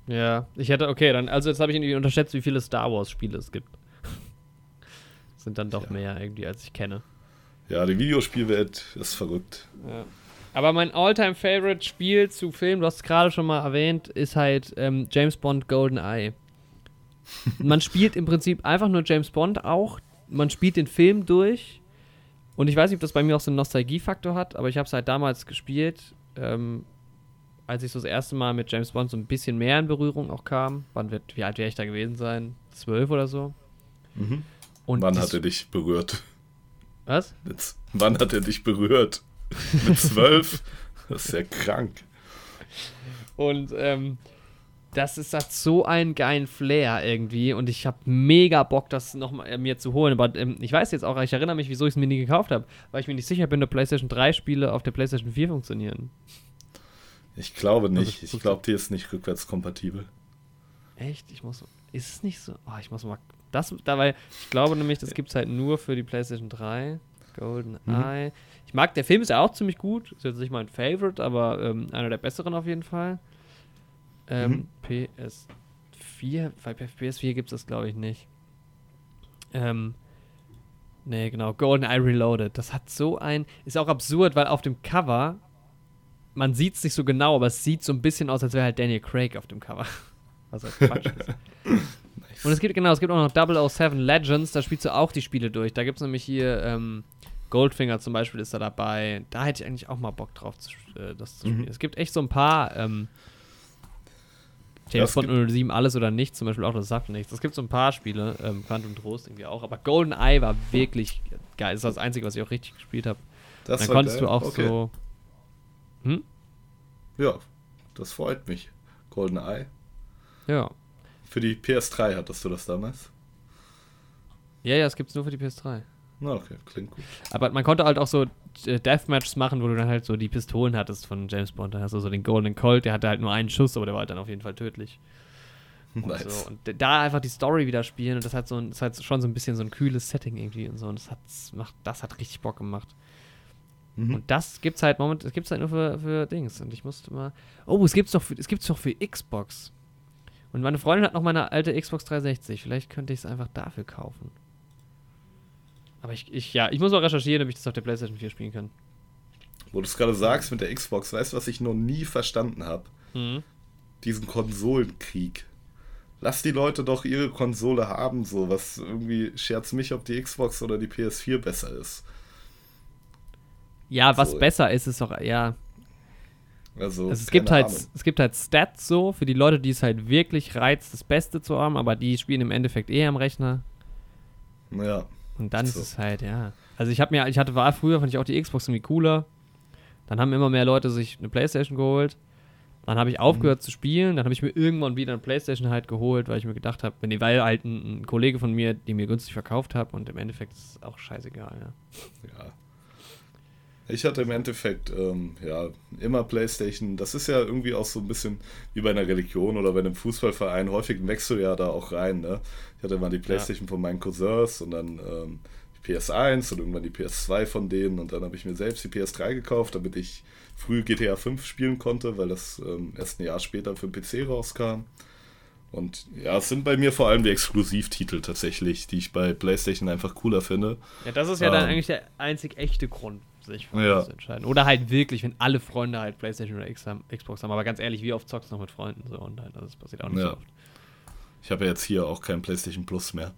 Ja, ich hätte, okay, dann, also jetzt habe ich irgendwie unterschätzt, wie viele Star Wars-Spiele es gibt. sind dann doch ja. mehr irgendwie, als ich kenne. Ja, die Videospielwelt ist verrückt. Ja. Aber mein Alltime favorite Spiel zu Filmen, du hast es gerade schon mal erwähnt, ist halt ähm, James Bond Golden Eye. Man spielt im Prinzip einfach nur James Bond auch. Man spielt den Film durch. Und ich weiß nicht, ob das bei mir auch so einen Nostalgiefaktor hat, aber ich habe es halt damals gespielt, ähm, als ich so das erste Mal mit James Bond so ein bisschen mehr in Berührung auch kam. Wann wird, wie alt wäre ich da gewesen sein? Zwölf oder so. Mhm. Und Wann hat er dich berührt? Was? Jetzt, wann hat er dich berührt? Mit zwölf? das ist ja krank. Und ähm, das ist hat so einen geilen Flair irgendwie und ich habe mega Bock, das nochmal äh, mir zu holen. Aber ähm, ich weiß jetzt auch, ich erinnere mich, wieso ich es mir nie gekauft habe, weil ich mir nicht sicher bin, ob PlayStation 3 Spiele auf der PlayStation 4 funktionieren. Ich glaube also, nicht. ich glaube, die ist nicht rückwärtskompatibel. Echt? Ich muss. Ist es nicht so? Oh, ich muss mal. Das dabei. Ich glaube nämlich, das gibt es halt nur für die PlayStation 3. Golden mhm. Eye. Ich mag, der Film ist ja auch ziemlich gut. Ist jetzt nicht mein Favorite, aber ähm, einer der besseren auf jeden Fall. Ähm, mhm. PS4, bei PS4 gibt es das glaube ich nicht. Ähm, nee, genau, GoldenEye Reloaded. Das hat so ein, ist auch absurd, weil auf dem Cover, man sieht es nicht so genau, aber es sieht so ein bisschen aus, als wäre halt Daniel Craig auf dem Cover. Was halt Quatsch ist. nice. Und es gibt, genau, es gibt auch noch 007 Legends, da spielst du auch die Spiele durch. Da gibt es nämlich hier, ähm, Goldfinger zum Beispiel ist da dabei. Da hätte ich eigentlich auch mal Bock drauf, zu, äh, das zu spielen. Mhm. Es gibt echt so ein paar ähm, James Bond 07 alles oder nichts, zum Beispiel auch, das sagt nichts. Es gibt so ein paar Spiele, ähm, Quantum Trost irgendwie auch, aber Golden Eye war wirklich geil. Das ist das Einzige, was ich auch richtig gespielt habe. Dann konntest geil. du auch okay. so. Hm? Ja, das freut mich. Golden Eye. Ja. Für die PS3 hattest du das damals? Ja, ja, es gibt es nur für die PS3. Na, okay, klingt gut. Aber man konnte halt auch so Deathmatches machen, wo du dann halt so die Pistolen hattest von James Bond. Da hast du so den Golden Colt, der hatte halt nur einen Schuss, aber der war halt dann auf jeden Fall tödlich. Nice. Und, so. und da einfach die Story wieder spielen und das hat so das hat schon so ein bisschen so ein kühles Setting irgendwie und so. Und das hat, macht, das hat richtig Bock gemacht. Mhm. Und das gibt's halt moment, das gibt's halt nur für, für Dings. Und ich musste mal. Oh, es gibt's doch für, es gibt's doch für Xbox. Und meine Freundin hat noch meine alte Xbox 360. Vielleicht könnte ich es einfach dafür kaufen. Aber ich, ich, ja, ich muss mal recherchieren, ob ich das auf der PlayStation 4 spielen kann. Wo du es gerade sagst mit der Xbox, weißt du, was ich noch nie verstanden habe? Mhm. Diesen Konsolenkrieg. Lass die Leute doch ihre Konsole haben, so. Was irgendwie scherzt mich, ob die Xbox oder die PS4 besser ist. Ja, was so, besser ist, ist doch, ja. Also, also es gibt halt, es gibt halt Stats so für die Leute, die es halt wirklich reizt, das Beste zu haben, aber die spielen im Endeffekt eh am Rechner. Ja. Und dann So. ist es halt, ja. Also ich habe mir, ich hatte, war früher, fand ich auch die Xbox irgendwie cooler. Dann haben immer mehr Leute sich eine Playstation geholt. Dann habe ich aufgehört zu spielen. Dann habe ich mir irgendwann wieder eine Playstation halt geholt, weil ich mir gedacht habe, wenn die, weil halt ein, ein Kollege von mir, die mir günstig verkauft hat und im Endeffekt ist es auch scheißegal, ja. Ja. Ich hatte im Endeffekt, ähm, ja, immer Playstation. Das ist ja irgendwie auch so ein bisschen wie bei einer Religion oder bei einem Fußballverein. Häufig wechsel ja da auch rein, ne? Ich hatte mal die Playstation von meinen Cousins und dann ähm, die PS1 und irgendwann die PS2 von denen und dann habe ich mir selbst die PS3 gekauft, damit ich früh GTA 5 spielen konnte, weil das ähm, erst ein Jahr später für den PC rauskam. Und ja, es sind bei mir vor allem die Exklusivtitel tatsächlich, die ich bei PlayStation einfach cooler finde. Ja, das ist ja dann Ähm. eigentlich der einzig echte Grund, sich für Ja. entscheiden. Oder halt wirklich, wenn alle Freunde halt Playstation oder X haben, Xbox haben. Aber ganz ehrlich, wie oft zockst du noch mit Freunden so und halt, das passiert auch nicht Ja. so oft. Ich habe ja jetzt hier auch kein PlayStation Plus mehr.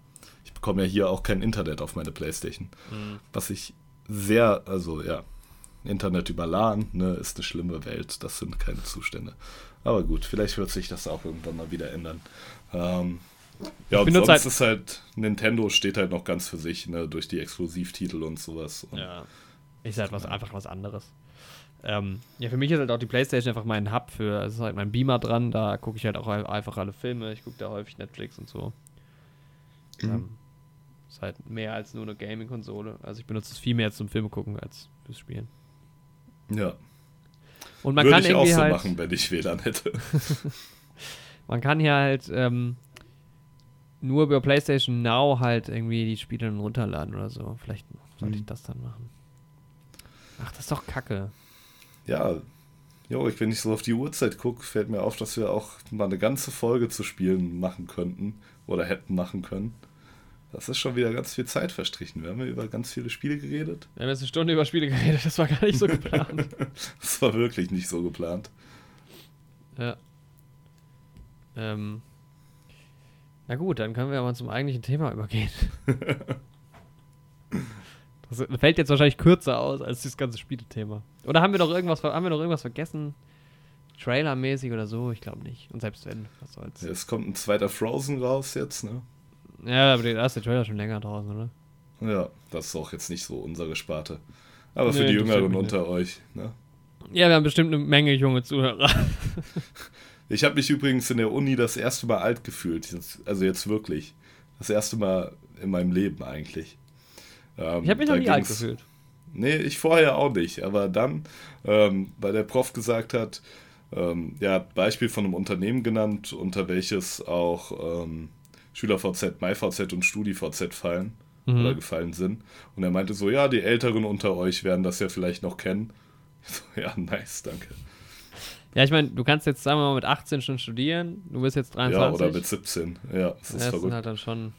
Ich bekomme ja hier auch kein Internet auf meine PlayStation. Mhm. Was ich sehr, also ja, Internet über LAN, ne, ist eine schlimme Welt. Das sind keine Zustände. Aber gut, vielleicht wird sich das auch irgendwann mal wieder ändern. Ähm, ja, und benutze sonst halt- ist halt, Nintendo steht halt noch ganz für sich, ne, durch die Exklusivtitel und sowas. Und Ja. Ist halt was, einfach was anderes. Ähm, ja, für mich ist halt auch die Playstation einfach mein Hub für, es ist halt mein Beamer dran, da gucke ich halt auch ein- einfach alle Filme, ich gucke da häufig Netflix und so. Mhm. Ähm, ist halt mehr als nur eine Gaming-Konsole. Also ich benutze es viel mehr zum Filme gucken als fürs Spielen. Ja, Und man würde kann ich auch so halt, machen, wenn ich WLAN hätte. man kann hier halt ähm, nur über PlayStation Now halt irgendwie die Spiele dann runterladen oder so. Vielleicht sollte ich Mhm. das dann machen. Ach, das ist doch kacke. Ja, jo, ich, wenn ich so auf die Uhrzeit gucke, fällt mir auf, dass wir auch mal eine ganze Folge zu Spielen machen könnten oder hätten machen können. Das ist schon wieder ganz viel Zeit verstrichen. Wir haben ja über ganz viele Spiele geredet. Wir haben jetzt eine Stunde über Spiele geredet, das war gar nicht so geplant. Das war wirklich nicht so geplant. ja. Ähm. Na gut, dann können wir aber zum eigentlichen Thema übergehen. Das fällt jetzt wahrscheinlich kürzer aus als das ganze Spielethema. Oder haben wir noch irgendwas, haben wir noch irgendwas vergessen? Trailermäßig oder so? Ich glaube nicht. Und selbst wenn, was soll's. Ja, Es kommt ein zweiter Frozen raus jetzt, ne? Ja, aber da ist der Trailer schon länger draußen, oder? Ja, das ist auch jetzt nicht so unsere Sparte. Aber Nee, für die Jüngeren unter euch, ne? Ja, wir haben bestimmt eine Menge junge Zuhörer. Ich habe mich übrigens in der Uni das erste Mal alt gefühlt. Also jetzt wirklich. Das erste Mal in meinem Leben eigentlich. Ähm, Ich habe mich noch nie alt gefühlt. Nee, ich vorher auch nicht. Aber dann, ähm, weil der Prof gesagt hat, ähm, ja, hat Beispiel von einem Unternehmen genannt, unter welches auch ähm, SchülerVZ, MyVZ und StudiVZ fallen Mhm. oder gefallen sind. Und er meinte so, ja, die Älteren unter euch werden das ja vielleicht noch kennen. So, ja, nice, danke. Ja, ich meine, du kannst jetzt, sagen wir mal, mit 18 schon studieren. Du bist jetzt 23. Ja, oder mit 17. Ja, das Ja, ist das sind verrückt. halt dann schon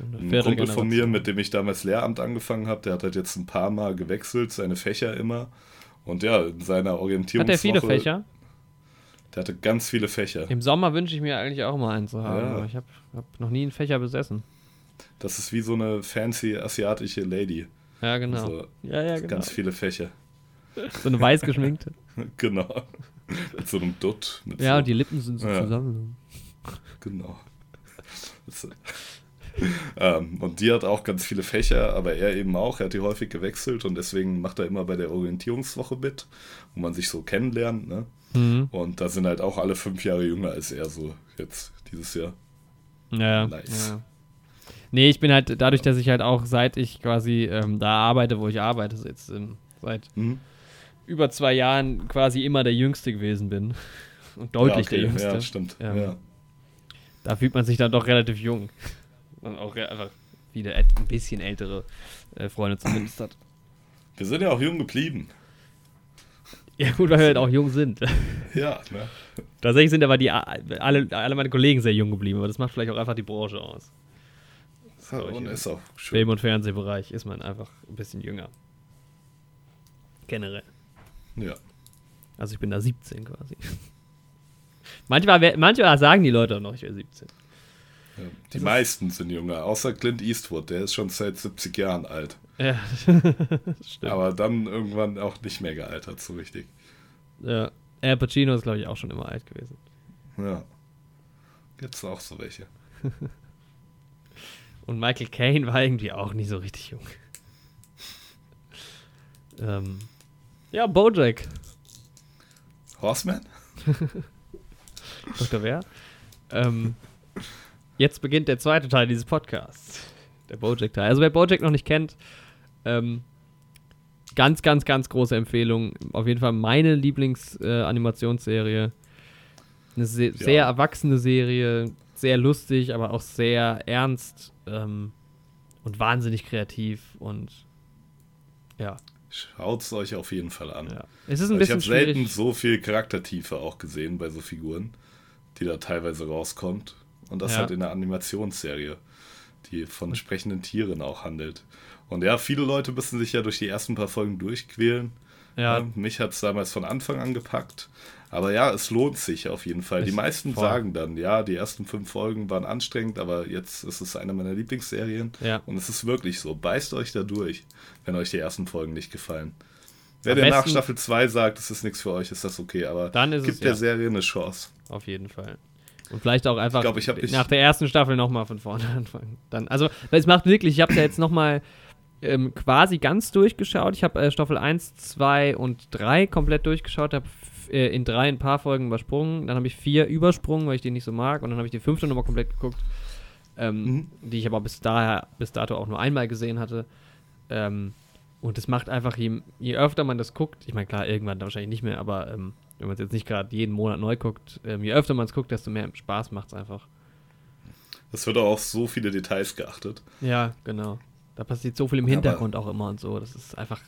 Ein. Kumpel von mir, mit dem ich damals Lehramt angefangen habe, der hat halt jetzt ein paar Mal gewechselt, seine Fächer immer. Und ja, in seiner Hat Orientierungswoche... er viele Fächer? Der hatte ganz viele Fächer. Im Sommer wünsche ich mir eigentlich auch mal einen zu haben, Ja. aber ich habe hab noch nie einen Fächer besessen. Das ist wie so eine fancy asiatische Lady. Ja, genau. Also, ja, ja, genau. Ganz viele Fächer. So eine weiß geschminkte. genau. mit so einem Dutt. Mit ja, so, und die Lippen sind so Ja. zusammen. Genau. Ähm, und die hat auch ganz viele Fächer, aber er eben auch. Er hat die häufig gewechselt und deswegen macht er immer bei der Orientierungswoche mit, wo man sich so kennenlernt. Ne? Mhm. Und da sind halt auch alle fünf Jahre jünger als er so jetzt dieses Jahr. Ja, Nice. ja. Nee, ich bin halt, dadurch, dass ich halt auch seit ich quasi ähm, da arbeite, wo ich arbeite, jetzt ähm, seit Mhm. über zwei Jahren quasi immer der Jüngste gewesen bin. Und deutlich ja, okay. der Jüngste. Ja, stimmt. Ja. Da fühlt man sich dann doch relativ jung. Und auch einfach wieder ein bisschen ältere äh, Freunde zumindest hat. Wir sind ja auch jung geblieben. Ja, gut, weil wir halt auch jung sind. Ja, ne? Tatsächlich sind aber die a- alle, alle meine Kollegen sehr jung geblieben, aber das macht vielleicht auch einfach die Branche aus. Ja, und ist auch schön. Film- und Fernsehbereich ist man einfach ein bisschen jünger. Generell. Ja. Also ich bin da 17 quasi. Manchmal, manchmal sagen die Leute auch noch, ich wäre 17. Ja, Die meisten sind jünger, außer Clint Eastwood, der ist schon seit 70 Jahren alt. Ja, stimmt. Aber dann irgendwann auch nicht mehr gealtert, so richtig. ja. Al Pacino ist, glaube ich, auch schon immer alt gewesen. Ja. Gibt's auch so welche. Und Michael Caine war irgendwie auch nicht so richtig jung. ähm, ja, Bojack. Horseman? Dr. Wer? Ähm, jetzt beginnt der zweite Teil dieses Podcasts. Der Bojack-Teil. Also wer Bojack noch nicht kennt, ähm, ganz, ganz, ganz große Empfehlung. Auf jeden Fall meine Lieblings-Animationsserie. Äh, Eine se ja. sehr erwachsene Serie, sehr lustig, aber auch sehr ernst ähm, und wahnsinnig kreativ und ja. Schaut es euch auf jeden Fall an. Ja. Es ist ein bisschen ich habe selten so viel Charaktertiefe auch gesehen bei so Figuren, die da teilweise rauskommt. Und das ja. halt in der Animationsserie, die von sprechenden Tieren auch handelt. Und ja, viele Leute müssen sich ja durch die ersten paar Folgen durchquälen. Ja. ja mich hat es damals von Anfang an gepackt. Aber ja, es lohnt sich auf jeden Fall. Die meisten voll. sagen dann, ja, die ersten fünf Folgen waren anstrengend, aber jetzt ist es eine meiner Lieblingsserien. Ja. Und es ist wirklich so. Beißt euch da durch, wenn euch die ersten Folgen nicht gefallen. Wer der nach Staffel 2 sagt, es ist nichts für euch, ist das okay. Aber dann gibt es, der ja. Serie eine Chance. Auf jeden Fall. Und vielleicht auch einfach ich glaub, ich nach der ersten Staffel nochmal von vorne anfangen. Dann, also, weil es macht wirklich, ich habe ja jetzt nochmal ähm, quasi ganz durchgeschaut. Ich habe äh, Staffel 1, 2 und 3 komplett durchgeschaut, habe äh, in drei ein paar Folgen übersprungen. Dann habe ich vier übersprungen, weil ich die nicht so mag. Und dann habe ich die fünfte nochmal komplett geguckt. Ähm, mhm. Die ich aber bis daher, bis dato auch nur einmal gesehen hatte. Ähm, und es macht einfach, je, je, öfter man das guckt, ich meine, klar, irgendwann wahrscheinlich nicht mehr, aber ähm, wenn man es jetzt nicht gerade jeden Monat neu guckt, ähm, je öfter man es guckt, desto mehr Spaß macht es einfach. Es wird auch auf so viele Details geachtet. Ja, genau. Da passiert so viel im Hintergrund aber auch immer und so. Das ist einfach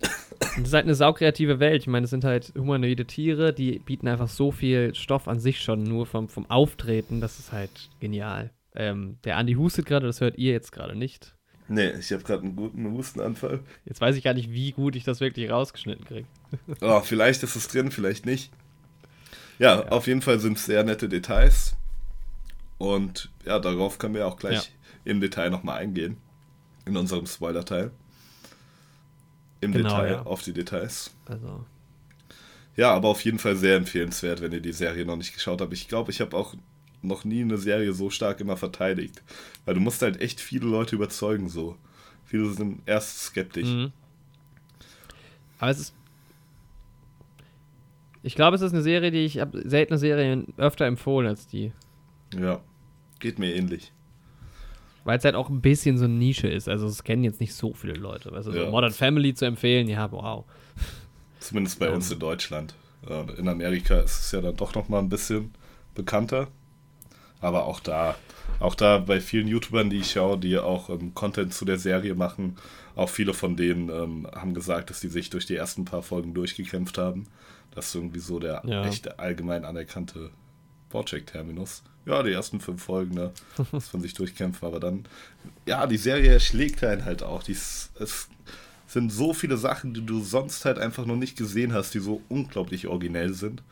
das ist halt eine saukreative Welt. Ich meine, es sind halt humanoide Tiere, die bieten einfach so viel Stoff an sich schon, nur vom, vom Auftreten. Das ist halt genial. Ähm, der Andi hustet gerade, das hört ihr jetzt gerade nicht. Nee, ich habe gerade einen guten Hustenanfall. Jetzt weiß ich gar nicht, wie gut ich das wirklich rausgeschnitten kriege. oh, vielleicht ist es drin, vielleicht nicht. Ja, ja. auf jeden Fall sind es sehr nette Details. Und ja, darauf können wir auch gleich ja. im Detail nochmal eingehen. In unserem Spoiler-Teil im genau, Detail, ja. auf die Details. Also. Ja, aber auf jeden Fall sehr empfehlenswert, wenn ihr die Serie noch nicht geschaut habt. Ich glaube, ich habe auch noch nie eine Serie so stark immer verteidigt. Weil du musst halt echt viele Leute überzeugen, so. Viele sind erst skeptisch. Mhm. Aber es ist. Ich glaube, es ist eine Serie, die ich habe seltene Serien öfter empfohlen als die. Ja, geht mir ähnlich. Weil es halt auch ein bisschen so eine Nische ist. Also es kennen jetzt nicht so viele Leute. Also ja. so Modern Family zu empfehlen, ja, wow. Zumindest bei ähm. uns in Deutschland. In Amerika ist es ja dann doch noch mal ein bisschen bekannter. Aber auch da, auch da bei vielen YouTubern, die ich schaue, die auch ähm, Content zu der Serie machen, auch viele von denen ähm, haben gesagt, dass die sich durch die ersten paar Folgen durchgekämpft haben. Das ist irgendwie so der ja. echte allgemein anerkannte Bojack-Terminus ja, die ersten fünf Folgen, ne, muss man sich durchkämpfen, aber dann, ja, die Serie schlägt einen halt auch. Die, es sind so viele Sachen, die du sonst halt einfach noch nicht gesehen hast, die so unglaublich originell sind.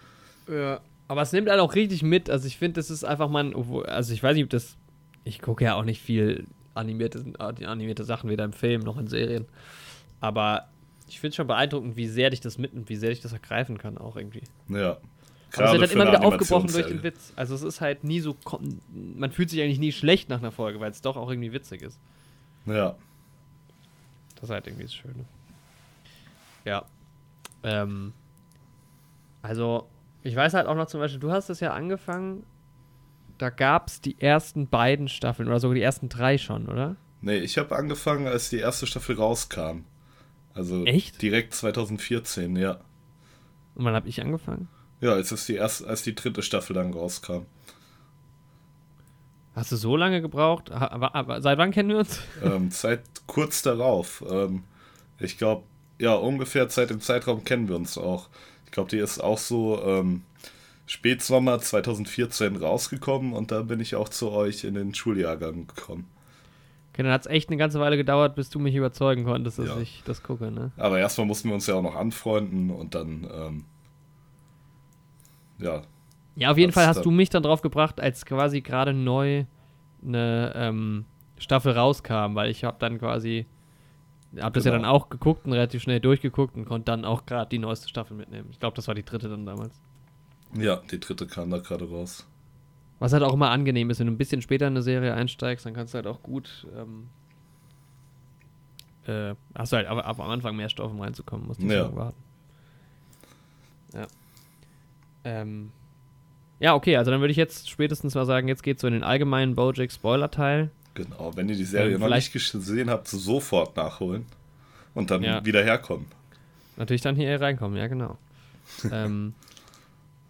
Ja, aber es nimmt einen auch richtig mit. Also ich finde, das ist einfach mal, also ich weiß nicht, ob das, ich gucke ja auch nicht viel animierte, animierte Sachen, weder im Film noch in Serien. Aber ich finde es schon beeindruckend, wie sehr dich das mitnimmt, wie sehr dich das ergreifen kann, auch irgendwie. Ja. Aber es wird halt immer wieder aufgebrochen durch den Witz. Also es ist halt nie so, man fühlt sich eigentlich nie schlecht nach einer Folge, weil es doch auch irgendwie witzig ist. Ja. Das ist halt irgendwie das Schöne. Ja. Ähm, also, ich weiß halt auch noch zum Beispiel, du hast es ja angefangen, da gab es die ersten beiden Staffeln oder sogar die ersten drei schon, oder? Nee, ich habe angefangen, als die erste Staffel rauskam. Also Echt? direkt 2014, ja. Und wann habe ich angefangen? Ja, als, es die erste, als die dritte Staffel dann rauskam. Hast du so lange gebraucht? Aber, aber seit wann kennen wir uns? Ähm, seit kurz darauf. Ähm, ich glaube, ja, ungefähr seit dem Zeitraum kennen wir uns auch. Ich glaube, die ist auch so ähm, Spätsommer 2014 rausgekommen und da bin ich auch zu euch in den Schuljahrgang gekommen. Okay, dann hat es echt eine ganze Weile gedauert, bis du mich überzeugen konntest, dass ja. ich das gucke, ne? Aber erstmal mussten wir uns ja auch noch anfreunden und dann ähm, ja. Ja, auf jeden Fall hast du mich dann drauf gebracht, als quasi gerade neu eine ähm, Staffel rauskam, weil ich habe dann quasi, habe das genau. ja dann auch geguckt und relativ schnell durchgeguckt und konnte dann auch gerade die neueste Staffel mitnehmen. Ich glaube, das war die dritte dann damals. Ja, die dritte kam da gerade raus. Was halt auch immer angenehm ist, wenn du ein bisschen später in eine Serie einsteigst, dann kannst du halt auch gut. Ähm, äh, hast du halt aber, ab am Anfang mehr Stoff, um reinzukommen, musst nicht Ja. lange warten. Ja. Ähm, ja, okay, also dann würde ich jetzt spätestens mal sagen, jetzt geht so in den allgemeinen Bojack-Spoiler-Teil. Genau, wenn ihr die Serie Ähm, noch nicht gesehen habt, sofort nachholen und dann Ja. wieder herkommen. Natürlich dann hier reinkommen, ja, genau. ähm,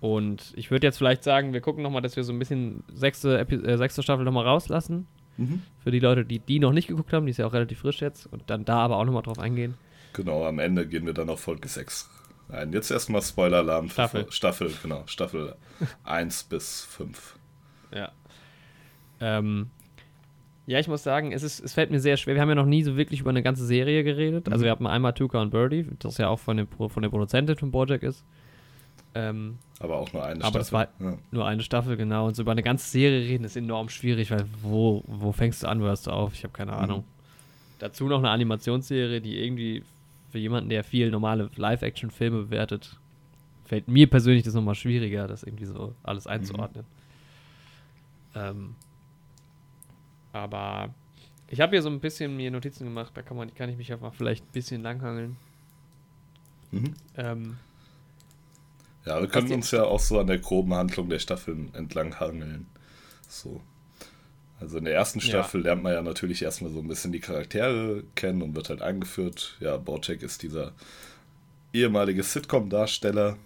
und ich würde jetzt vielleicht sagen, wir gucken nochmal, dass wir so ein bisschen sechste, Epi äh, sechste Staffel nochmal rauslassen. Mhm. Für die Leute, die die noch nicht geguckt haben, die ist ja auch relativ frisch jetzt. Und dann da aber auch nochmal drauf eingehen. Genau, am Ende gehen wir dann auf Folge 6 ein. Jetzt erstmal Spoiler-Alarm. für Staffel. Staffel, genau. Staffel 1 bis 5. Ja. Ähm, ja, ich muss sagen, es, ist, es fällt mir sehr schwer. Wir haben ja noch nie so wirklich über eine ganze Serie geredet. Also Mhm. wir hatten einmal Tuca und Birdie, das ja auch von, dem, von der Produzentin von Bojack ist. Ähm, Aber auch nur eine Aber das Staffel. ja. nur eine Staffel, genau. Und so über eine ganze Serie reden ist enorm schwierig, weil wo, wo fängst du an, wo hörst du auf? Ich habe keine Ahnung. Dazu noch eine Animationsserie, die irgendwie für jemanden, der viel normale Live-Action-Filme bewertet, fällt mir persönlich das nochmal schwieriger, das irgendwie so alles einzuordnen. Ähm, aber ich habe hier so ein bisschen mir Notizen gemacht, da kann, man, kann ich mich einfach vielleicht ein bisschen langhangeln. Mhm. Ähm, Ja, wir können uns ja auch so an der groben Handlung der Staffeln entlang hangeln. So. Also in der ersten Ja. Staffel lernt man ja natürlich erstmal so ein bisschen die Charaktere kennen und wird halt eingeführt. Ja, Bojack ist dieser ehemalige Sitcom-Darsteller.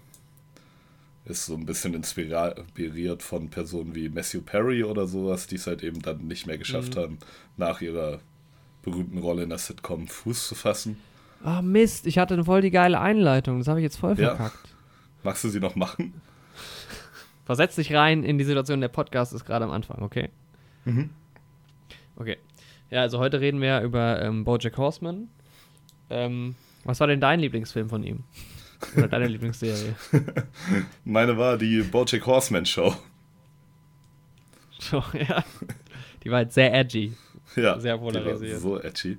Ist so ein bisschen inspiriert von Personen wie Matthew Perry oder sowas, die es halt eben dann nicht mehr geschafft Mhm. haben, nach ihrer berühmten Rolle in der Sitcom Fuß zu fassen. Ah, Mist, ich hatte voll die geile Einleitung. Das habe ich jetzt voll Ja. verkackt. Magst du sie noch machen? Versetz dich rein in die Situation, der Podcast ist gerade am Anfang, okay? Mhm. Okay. Ja, also heute reden wir über ähm, Bojack Horseman. Ähm, was war denn dein Lieblingsfilm von ihm? Oder deine Lieblingsserie? Meine war die Bojack Horseman Show. So, ja. Die war halt sehr edgy. Ja, Sehr polarisiert. so edgy.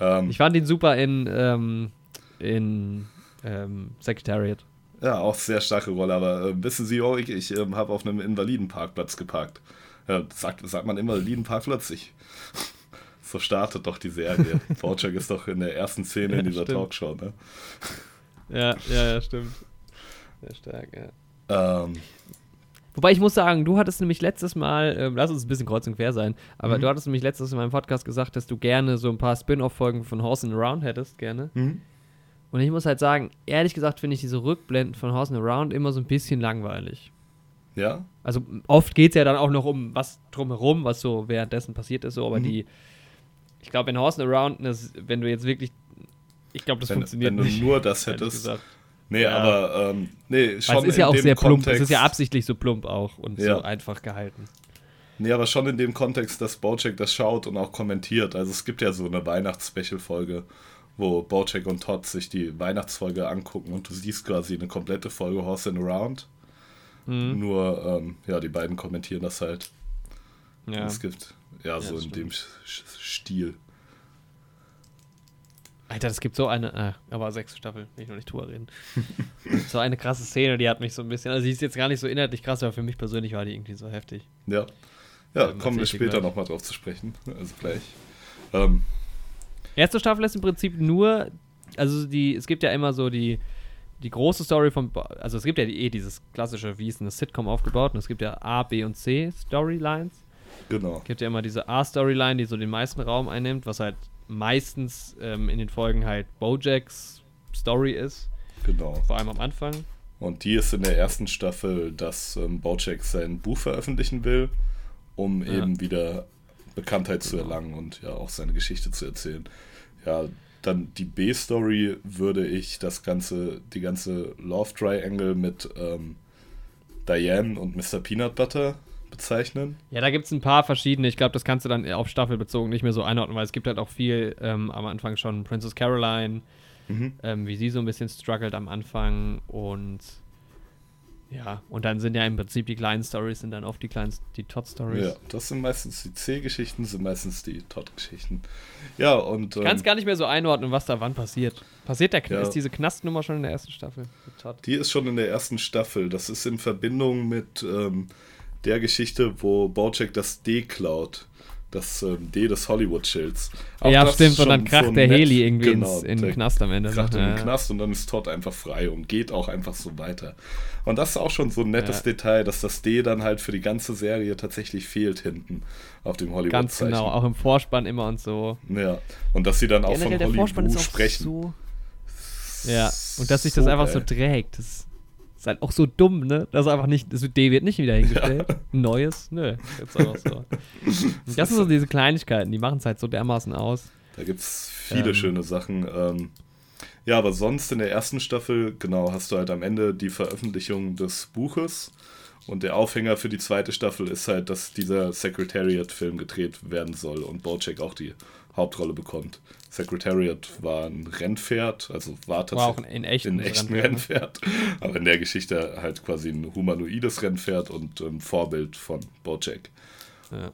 Ähm, Ich fand ihn super in, ähm, in ähm, Secretariat. ja, auch sehr starke Rolle, aber äh, wissen Sie, Jorik, ich ähm, habe auf einem Invalidenparkplatz geparkt. Ja, sagt, sagt man Invalidenparkplatz? Ich, so startet doch die Serie. Bojack ist doch in der ersten Szene in Ja, dieser stimmt. Talkshow, ne? Ja, ja, ja, stimmt. Sehr stark, ja. Ähm, Wobei ich muss sagen, du hattest nämlich letztes Mal, ähm, lass uns ein bisschen kreuz und quer sein, aber Mhm. du hattest nämlich letztes Mal in meinem Podcast gesagt, dass du gerne so ein paar Spin-off-Folgen von Horse and Around hättest, gerne. mhm. Und ich muss halt sagen, ehrlich gesagt finde ich diese Rückblenden von Horse and Around immer so ein bisschen langweilig. ja, Also oft geht es ja dann auch noch um was drumherum, was so währenddessen passiert ist, so, aber Mhm. die, ich glaube, in Horse and Around, wenn du jetzt wirklich, ich glaube, das wenn, funktioniert wenn du nicht. nur das hättest. Nee, Ja. aber ähm, nee, schon Weil es ist ja auch sehr plump, es Kontext, ist ja absichtlich so plump auch und Ja. so einfach gehalten. Nee, aber schon in dem Kontext, dass Bojack das schaut und auch kommentiert. Also es gibt ja so eine Weihnachts-Special-Folge, wo Bojack und Todd sich die Weihnachtsfolge angucken und du siehst quasi eine komplette Folge Horse and Around. Mhm. Nur, ähm, ja, die beiden kommentieren das halt. Ja. Und es gibt, ja, so in dem Stil. Alter, es gibt so eine, äh, aber sechste Staffel, will ich noch nicht drüber reden. so eine krasse Szene, die hat mich so ein bisschen, also die ist jetzt gar nicht so inhaltlich krass, aber für mich persönlich war die irgendwie so heftig. Ja. Ja, Ähm, kommen wir später gleich. nochmal drauf zu sprechen. Also gleich. Ähm, Erste Staffel ist im Prinzip nur, also die, es gibt ja immer so die, die große Story von, also es gibt ja die, eh dieses klassische, wie ist eine Sitcom aufgebaut und es gibt ja A, B und C Storylines. genau. Es gibt ja immer diese A-Storyline, die so den meisten Raum einnimmt, was halt meistens ähm, in den Folgen halt Bojacks Story ist, Genau. vor allem am Anfang. Und die ist in der ersten Staffel, dass ähm, Bojack sein Buch veröffentlichen will, um Ja. eben wieder Bekanntheit zu Genau. erlangen und ja auch seine Geschichte zu erzählen. Ja, dann die B-Story würde ich das ganze, die ganze Love Triangle mit ähm, Diane und Mr. Peanut Butter bezeichnen. Ja, da gibt es ein paar verschiedene. Ich glaube, das kannst du dann auf Staffel bezogen nicht mehr so einordnen, weil es gibt halt auch viel ähm, am Anfang schon Princess Caroline, Mhm. ähm, wie sie so ein bisschen struggelt am Anfang und ja, und dann sind ja im Prinzip die kleinen Stories sind dann oft die kleinen, die Todd-Stories. Ja, das sind meistens die C-Geschichten, sind meistens die Todd-Geschichten. Ja, und. Ähm, gar nicht mehr so einordnen, was da wann passiert. Passiert der Ja. ist diese Knastnummer schon in der ersten Staffel? Die ist schon in der ersten Staffel. Das ist in Verbindung mit ähm, der Geschichte, wo Bojack das D klaut. Das ähm, D des Hollywood-Schilds. Ja, stimmt, und dann kracht so der nett, Heli irgendwie genau, ins, in den Knast am Ende. Kracht in den Knast und dann ist Todd einfach frei und geht auch einfach so weiter. Und das ist auch schon so ein nettes ja. Detail, dass das D dann halt für die ganze Serie tatsächlich fehlt hinten auf dem Hollywood-Zeichen. Ganz genau, auch im Vorspann immer und so. Ja, und dass sie dann auch Generell von Hollywood sprechen. So ja, und dass sich das einfach so trägt. Das ist halt auch so dumm, ne? Das ist einfach nicht, das D wird nicht wieder hingestellt. Ja. Neues, nö. Jetzt einfach so. das sind so diese Kleinigkeiten, die machen es halt so dermaßen aus. Da gibt es viele ähm. schöne Sachen. Ähm, ja, aber sonst in der ersten Staffel, genau, hast du halt am Ende die Veröffentlichung des Buches. Und der Aufhänger für die zweite Staffel ist halt, dass dieser Secretariat-Film gedreht werden soll und Bojack auch die Hauptrolle bekommt. Secretariat war ein Rennpferd, also war tatsächlich war auch ein, echten, ein echten Rennpferd. Rennpferd, aber in der Geschichte halt quasi ein humanoides Rennpferd und ähm, Vorbild von Bojack. Ja.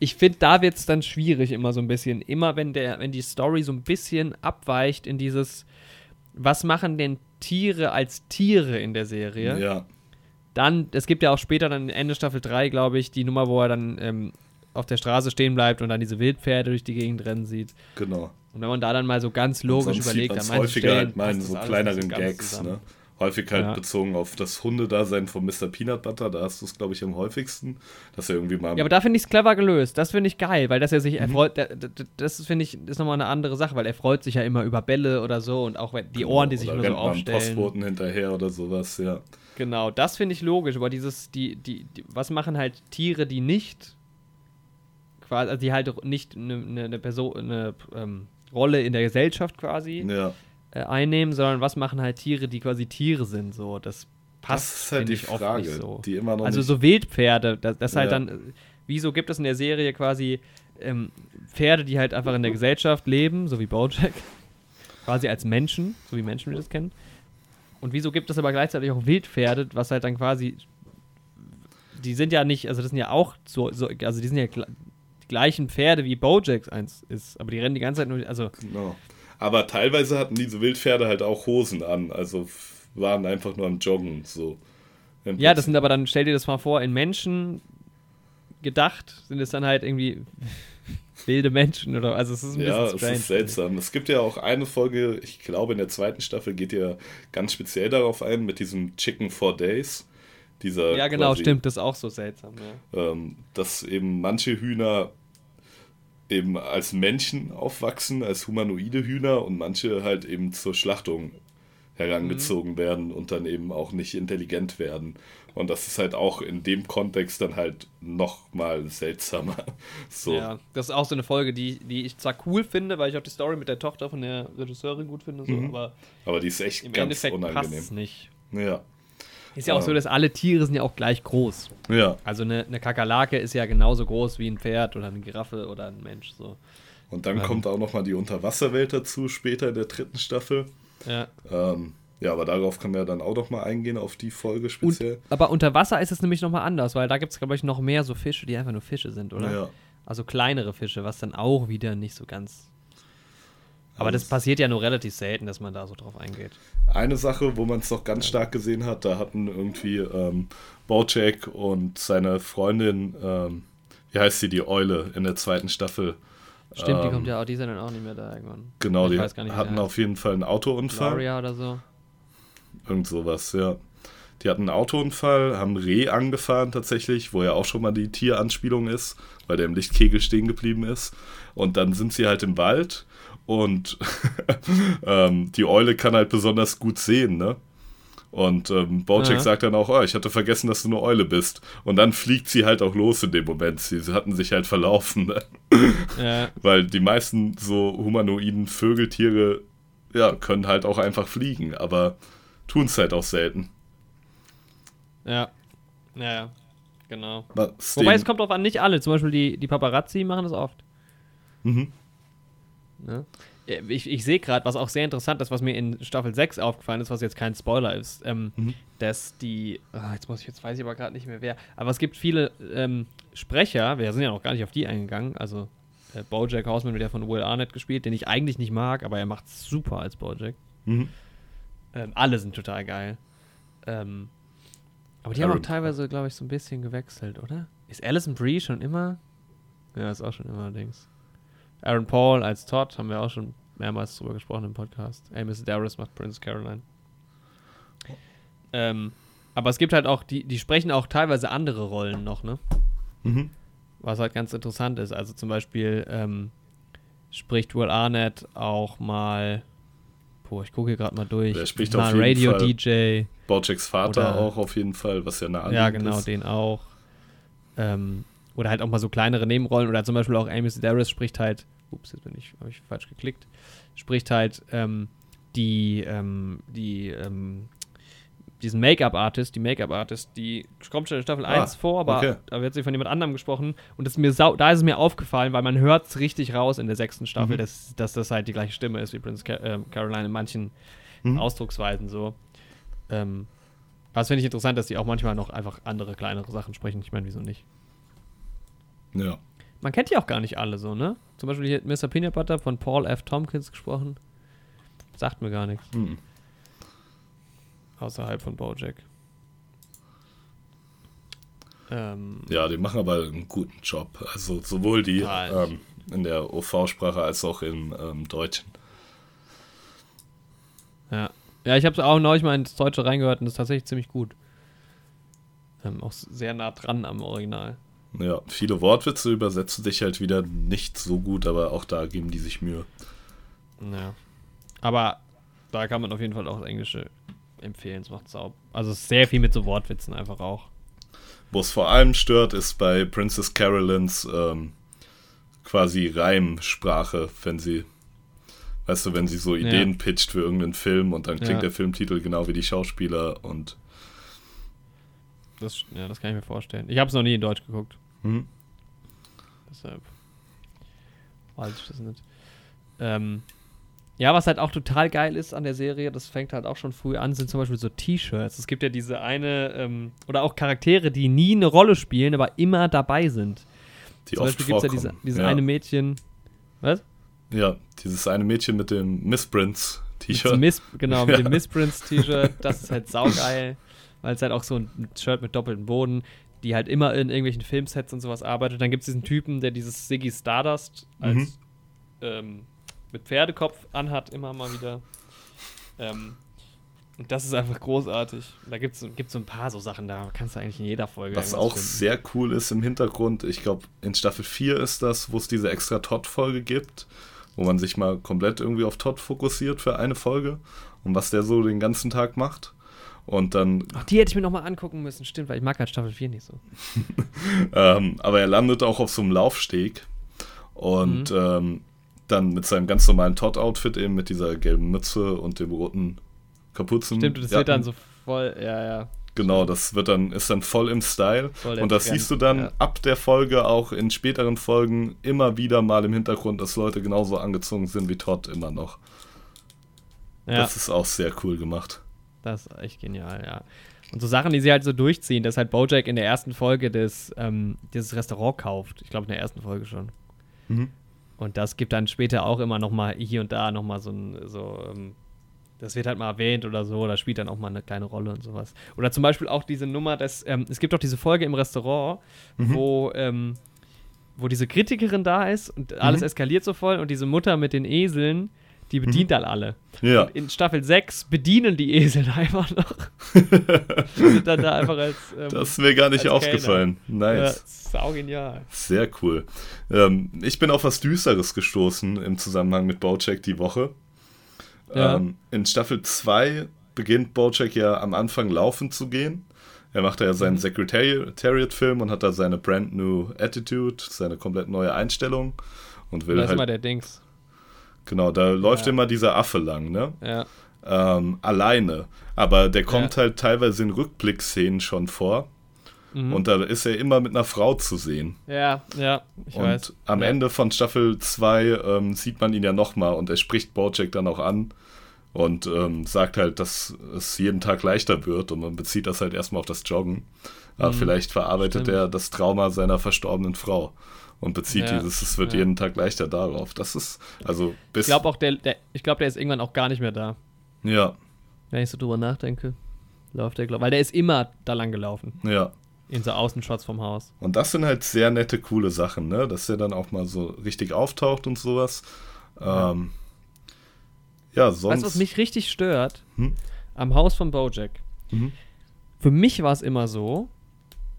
Ich finde, da wird es dann schwierig immer so ein bisschen. Immer wenn der, wenn die Story so ein bisschen abweicht in dieses, was machen denn Tiere als Tiere in der Serie? Ja. Dann, es gibt ja auch später dann Ende Staffel 3, glaube ich, die Nummer, wo er dann ähm, auf der Straße stehen bleibt und dann diese Wildpferde durch die Gegend rennen sieht. Genau. Und wenn man da dann mal so ganz logisch überlegt, dann häufiger halt meinen so kleineren Gags, ne? Häufig halt ja. bezogen auf das Hundedasein von Mr. Peanut Butter, da hast du es, glaube ich, am häufigsten. Dass er irgendwie mal. Ja, aber da finde ich es clever gelöst. Das finde ich geil, weil dass er sich mhm. erfreut, das finde ich, ist nochmal eine andere Sache, weil er freut sich ja immer über Bälle oder so und auch die genau, Ohren, die sich nur so aufstellen. Postboten hinterher oder sowas, ja. Genau, das finde ich logisch, aber dieses, die, die, die, was machen halt Tiere, die nicht quasi, also die halt nicht eine, eine Person, eine ähm, Rolle in der Gesellschaft quasi ja. äh, einnehmen, sondern was machen halt Tiere, die quasi Tiere sind, so, das passt Das ist halt die Frage, so. die immer noch Also so Wildpferde, das, das ja. halt dann, wieso gibt es in der Serie quasi ähm, Pferde, die halt einfach in der Gesellschaft leben, so wie Bojack, quasi als Menschen, so wie Menschen wir das kennen. Und wieso gibt es aber gleichzeitig auch Wildpferde, was halt dann quasi die sind ja nicht, also das sind ja auch so, so also die sind ja gleichen Pferde wie Bojack eins ist. Aber die rennen die ganze Zeit nur. Also genau. Aber teilweise hatten diese Wildpferde halt auch Hosen an. Also waren einfach nur am Joggen. So. Ja, das sind aber dann, stell dir das mal vor, in Menschen gedacht, sind es dann halt irgendwie wilde Menschen oder also es ist ein ja, bisschen strange. es ist seltsam. Es gibt ja auch eine Folge, ich glaube in der zweiten Staffel geht ja ganz speziell darauf ein mit diesem Chicken for Days. Dieser ja, genau, quasi, stimmt, das ist auch so seltsam. Ja. Ähm, dass eben manche Hühner eben als Männchen aufwachsen, als humanoide Hühner und manche halt eben zur Schlachtung herangezogen mhm. werden und dann eben auch nicht intelligent werden. Und das ist halt auch in dem Kontext dann halt noch mal seltsamer. So. Ja, das ist auch so eine Folge, die, die ich zwar cool finde, weil ich auch die Story mit der Tochter von der Regisseurin gut finde, so, mhm. aber, aber die ist echt im ganz Endeffekt unangenehm. Passt nicht. Ja. Ist ja auch so, dass alle Tiere sind ja auch gleich groß. Ja. Also eine, eine Kakerlake ist ja genauso groß wie ein Pferd oder eine Giraffe oder ein Mensch. So. Und dann ähm. kommt auch noch mal die Unterwasserwelt dazu, später in der dritten Staffel. Ja. Ähm, ja, aber darauf können wir dann auch noch mal eingehen, auf die Folge speziell. Und, aber unter Wasser ist es nämlich noch mal anders, weil da gibt es, glaube ich, noch mehr so Fische, die einfach nur Fische sind, oder? Ja. Also kleinere Fische, was dann auch wieder nicht so ganz aber das passiert ja nur relativ selten, dass man da so drauf eingeht. Eine Sache, wo man es doch ganz stark gesehen hat, da hatten irgendwie ähm, Bojack und seine Freundin, ähm, wie heißt sie, die Eule in der zweiten Staffel. Stimmt, ähm, die kommt ja auch, die sind dann auch nicht mehr da irgendwann. Genau, ich die hatten auf jeden Fall einen Autounfall. Gloria oder so. Irgend sowas, ja. Die hatten einen Autounfall, haben Reh angefahren tatsächlich, wo ja auch schon mal die Tieranspielung ist, weil der im Lichtkegel stehen geblieben ist. Und dann sind sie halt im Wald und ähm, die Eule kann halt besonders gut sehen, ne? Und ähm, Bojack ja. sagt dann auch, oh, ich hatte vergessen, dass du eine Eule bist. Und dann fliegt sie halt auch los in dem Moment. Sie, sie hatten sich halt verlaufen. Ne? Ja. Weil die meisten so humanoiden Vögeltiere ja, können halt auch einfach fliegen, aber tun es halt auch selten. Ja. Ja, genau. Wobei es kommt drauf an, nicht alle. Zum Beispiel die, die Paparazzi machen das oft. Mhm. Ne? Ich, ich sehe gerade, was auch sehr interessant ist, was mir in Staffel 6 aufgefallen ist, was jetzt kein Spoiler ist, ähm, mhm. dass die, oh, jetzt muss ich, jetzt weiß ich aber gerade nicht mehr wer, aber es gibt viele ähm, Sprecher, wir sind ja noch gar nicht auf die eingegangen, also äh, Bojack Horseman wird ja von Will Arnett gespielt, den ich eigentlich nicht mag, aber er macht super als Bojack. Mhm. Ähm, alle sind total geil. Ähm, Aber die haben auch Aaron teilweise, glaube ich, so ein bisschen gewechselt, oder? Ist Alison Brie schon immer? Ja, ist auch schon immer allerdings. Aaron Paul als Todd haben wir auch schon mehrmals drüber gesprochen im Podcast. Amos Darius macht Prince Caroline. Ähm, aber es gibt halt auch, die, die sprechen auch teilweise andere Rollen noch, ne? Mhm. Was halt ganz interessant ist. Also zum Beispiel ähm, spricht Will Arnett auch mal, boah, ich gucke hier gerade mal durch, Der spricht mal auf jeden Radio Fall. DJ. Bojacks Vater Oder- auch auf jeden Fall, was ja eine Ja, genau, den auch. Ähm, oder halt auch mal so kleinere Nebenrollen. Oder zum Beispiel auch Amy Sedaris spricht halt, ups, jetzt bin ich, habe ich falsch geklickt, spricht halt ähm, die, ähm, die, ähm, diesen Make-up-Artist, die Make-up-Artist, die kommt schon in Staffel Ah, 1 vor, aber okay. da wird sie von jemand anderem gesprochen. Und das mir da ist es mir aufgefallen, weil man hört es richtig raus in der sechsten Staffel, Mhm. dass, dass das halt die gleiche Stimme ist wie Prince Ca ähm, Caroline in manchen Mhm. Ausdrucksweisen so. Ähm, das finde ich interessant, dass die auch manchmal noch einfach andere kleinere Sachen sprechen. Ich meine, wieso nicht? Ja. Man kennt die auch gar nicht alle so, ne? Zum Beispiel hier Mr. Peanut Butter von Paul F. Tompkins gesprochen. Sagt mir gar nichts. Mhm. Außerhalb von Bojack. Ähm, Ja, die machen aber einen guten Job. Also sowohl die ähm, in der OV-Sprache als auch im ähm, Deutschen. ja. Ja, ich habe auch neulich mal ins Deutsche reingehört und das ist tatsächlich ziemlich gut. Ähm, auch sehr nah dran am Original. Ja, viele Wortwitze übersetzen sich halt wieder nicht so gut, aber auch da geben die sich Mühe. Ja. Aber da kann man auf jeden Fall auch das Englische empfehlen. Es macht sau. Also sehr viel mit so Wortwitzen einfach auch. Wo es vor allem stört, ist bei Princess Carolines ähm, quasi Reimsprache, wenn sie, weißt du, wenn sie so Ja. Ideen pitcht für irgendeinen Film und dann klingt Ja. der Filmtitel genau wie die Schauspieler und Das, ja, das kann ich mir vorstellen. Ich habe es noch nie in Deutsch geguckt. hm, Deshalb weiß ich das nicht. Ähm, ja, was halt auch total geil ist an der Serie, das fängt halt auch schon früh an, sind zum Beispiel so T-Shirts. Es gibt ja diese eine, ähm, oder auch Charaktere, die nie eine Rolle spielen, aber immer dabei sind. die zum oft Beispiel gibt es ja diese, dieses ja. eine Mädchen. Was? ja, dieses eine Mädchen mit dem Miss Prince Mit T-Shirt. dem Miss, genau, mit Ja. dem Missprints-T-Shirt. Das ist halt saugeil, weil es halt auch so ein Shirt mit doppeltem Boden, die halt immer in irgendwelchen Filmsets und sowas arbeitet. Dann gibt es diesen Typen, der dieses Ziggy Stardust als Mhm. ähm, mit Pferdekopf anhat, immer mal wieder. Ähm, und das ist einfach großartig. Da gibt es gibt's so ein paar so Sachen, da kannst du eigentlich in jeder Folge. Was auch finden. sehr cool ist im Hintergrund, ich glaube, in Staffel 4 ist das, wo es diese extra Todd-Folge gibt, wo man sich mal komplett irgendwie auf Todd fokussiert für eine Folge und was der so den ganzen Tag macht. Und dann, Ach, die hätte ich mir nochmal angucken müssen, stimmt, weil ich mag halt Staffel 4 nicht so. ähm, aber er landet auch auf so einem Laufsteg und Mhm. ähm, dann mit seinem ganz normalen Todd-Outfit eben mit dieser gelben Mütze und dem roten Kapuzen. Stimmt, das wird dann so voll, ja, ja. Genau, das wird dann, ist dann voll im Style. Voll und das Trend, siehst du dann ja. ab der Folge auch in späteren Folgen immer wieder mal im Hintergrund, dass Leute genauso angezogen sind wie Todd immer noch. Ja. Das ist auch sehr cool gemacht. Das ist echt genial, ja. Und so Sachen, die sie halt so durchziehen, dass halt Bojack in der ersten Folge des, ähm, dieses Restaurant kauft. Ich glaube, in der ersten Folge schon. Mhm. Und das gibt dann später auch immer noch mal hier und da noch mal so ein, so, ähm, das wird halt mal erwähnt oder so, oder spielt dann auch mal eine kleine Rolle und sowas. Oder zum Beispiel auch diese Nummer, dass, ähm, es gibt auch diese Folge im Restaurant, Mhm. wo, ähm, wo diese Kritikerin da ist und alles Mhm. wird so voll und diese Mutter mit den Eseln, die bedient dann alle. Ja, Und in Staffel 6 bedienen die Esel einfach noch. Sind dann da einfach als. Ähm, das ist mir gar nicht aufgefallen. ja, Nice. sau genial. Sehr cool. Ähm, ich bin auf was Düsteres gestoßen im Zusammenhang mit Bojack die Woche. Ja. Ähm, in Staffel 2 beginnt Bojack ja am Anfang laufen zu gehen. Er macht ja Mhm. seinen Secretariat-Film und hat da seine brand new Attitude, seine komplett neue Einstellung und will Da ist immer halt. der Dings. Genau, da läuft Ja. immer dieser Affe lang, ne? Ja. Ähm, alleine. Aber der kommt Ja. halt teilweise in Rückblicksszenen schon vor. Mhm. Und da ist er immer mit einer Frau zu sehen. ja, ja, ich und weiß. am ja. Ende von Staffel 2 ähm, sieht man ihn ja nochmal und er spricht Bojack dann auch an und ähm, sagt halt, dass es jeden Tag leichter wird und man bezieht das halt erstmal auf das Joggen. Aber Mhm, vielleicht verarbeitet stimmt. er das Trauma seiner verstorbenen Frau und bezieht Ja, dieses, es wird ja. jeden Tag leichter darauf. Das ist, also bis. Ich glaube auch, der, der, ich glaube, der ist irgendwann auch gar nicht mehr da. ja, Wenn ich so drüber nachdenke. läuft der, glaub, weil der ist immer da lang gelaufen. Ja. In so Außenshots vom Haus. Und das sind halt sehr nette, coole Sachen, ne? Dass der dann auch mal so richtig auftaucht und sowas. Ja, ähm, ja sonst. Weißt du, was mich richtig stört? Hm? Am Haus von Bojack. Mhm. Für mich war es immer so,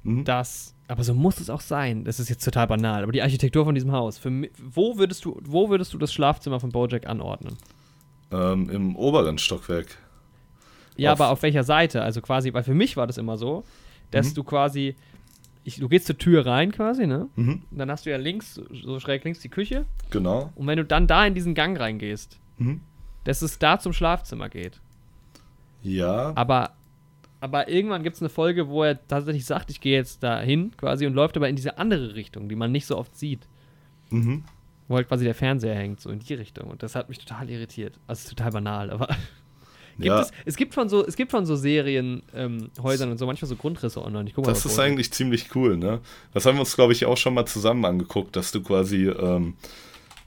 Mhm. dass, aber so muss es auch sein. Das ist jetzt total banal, aber die Architektur von diesem Haus. Für wo würdest du, wo würdest du das Schlafzimmer von Bojack anordnen? Ähm, Im oberen Stockwerk. Ja, Auf- aber auf welcher Seite? Also quasi, weil für mich war das immer so, dass Mhm. du quasi, ich, du gehst zur Tür rein quasi, ne? Mhm. Und dann hast du ja links, so schräg links die Küche. Genau. Und wenn du dann da in diesen Gang reingehst, Mhm. dass es da zum Schlafzimmer geht. Ja. Aber, aber irgendwann gibt es eine Folge, wo er tatsächlich sagt, ich gehe jetzt da hin quasi und läuft aber in diese andere Richtung, die man nicht so oft sieht. Mhm. Wo halt quasi der Fernseher hängt, so in die Richtung. Und das hat mich total irritiert. Also total banal, aber. Gibt Ja. es, es gibt von so, es gibt von so Serien, ähm, Häusern und so manchmal so Grundrisse online. Ich guck mal, Das ist eigentlich ziemlich cool, ne? Das haben wir uns, glaube ich, auch schon mal zusammen angeguckt, dass du quasi, ähm,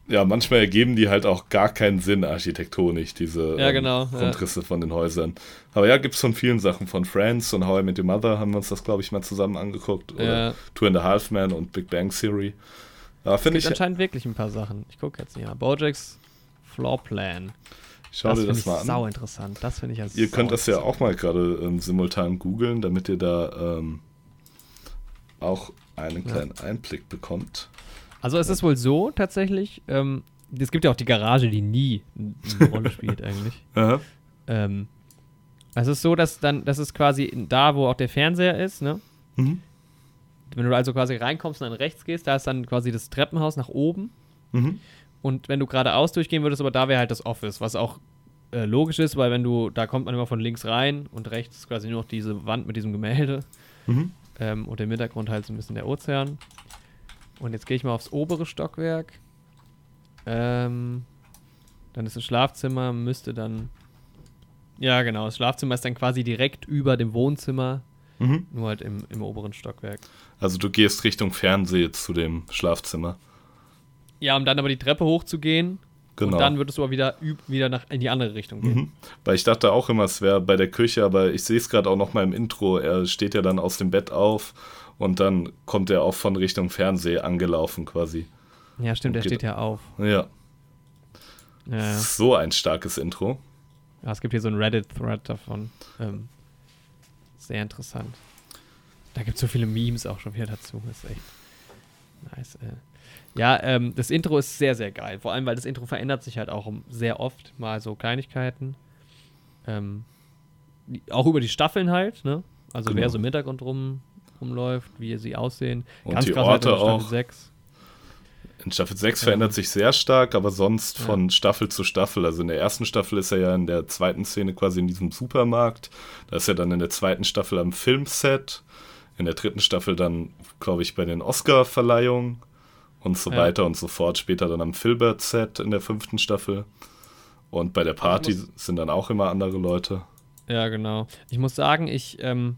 ja, manchmal ergeben die halt auch gar keinen Sinn architektonisch, diese Ja, ähm, genau, ja. Grundrisse von den Häusern. Aber ja, gibt es von vielen Sachen. Von Friends und How I Met Your Mother haben wir uns das, glaube ich, mal zusammen angeguckt. Oder Ja. Two and a Half Men und Big Bang Theory. Ja, finde ich. anscheinend wirklich ein paar Sachen. Ich gucke jetzt nicht. Ja. Bojacks Floorplan. Schau das dir das ich mal an. sau interessant. Das finde ich ja Ihr könnt das ja auch mal gerade ähm, simultan googeln, damit ihr da ähm, auch einen kleinen Einblick bekommt. Also es ist wohl so tatsächlich, ähm, es gibt ja auch die Garage, die nie eine Rolle spielt eigentlich. Ähm, es ist so, dass dann, das ist quasi da, wo auch der Fernseher ist, ne? Mhm. Wenn du also quasi reinkommst und dann rechts gehst, da ist dann quasi das Treppenhaus nach oben. Mhm. Und wenn du geradeaus durchgehen würdest, aber da wäre halt das Office, was auch äh, logisch ist, weil wenn du, da kommt man immer von links rein und rechts ist quasi nur noch diese Wand mit diesem Gemälde. Mhm. Ähm, und im Hintergrund halt so ein bisschen der Ozean. Und jetzt gehe ich mal aufs obere Stockwerk. Ähm, dann ist das Schlafzimmer, müsste dann. Ja, genau. Das Schlafzimmer ist dann quasi direkt über dem Wohnzimmer, Mhm. nur halt im, im oberen Stockwerk. Also du gehst Richtung Fernseh zu dem Schlafzimmer. Ja, um dann aber die Treppe hochzugehen. Genau. Und dann würdest du aber wieder, wieder nach, in die andere Richtung gehen. Mhm. Weil ich dachte auch immer, es wäre bei der Küche, aber ich sehe es gerade auch noch mal im Intro. Er steht ja dann aus dem Bett auf und dann kommt er auch von Richtung Fernseh angelaufen quasi. Ja, stimmt, Okay. steht ja auf. Ja, Ja, so ein starkes Intro. ja, es gibt hier so einen Reddit-Thread davon. Ähm, sehr interessant. Da gibt es so viele Memes auch schon wieder dazu. Das ist echt nice. Äh. Ja, ähm, das Intro ist sehr, sehr geil. Vor allem, weil das Intro verändert sich halt auch sehr oft. Mal so Kleinigkeiten. Ähm, auch über die Staffeln halt, ne? Also Genau. wer so im Hintergrund rum, rumläuft, wie sie aussehen. Und die krass Orte halt in Staffel auch. 6. In Staffel 6 Ja. verändert sich sehr stark, aber sonst Ja. von Staffel zu Staffel. Also in der ersten Staffel ist er ja in der zweiten Szene quasi in diesem Supermarkt. Da ist er dann in der zweiten Staffel am Filmset. In der dritten Staffel dann, glaube ich, bei den Oscar-Verleihungen und so Ja. weiter und so fort. Später dann am Filbert-Set in der fünften Staffel. Und bei der Party sind dann auch immer andere Leute. Ja, genau. Ich muss sagen, ich ähm,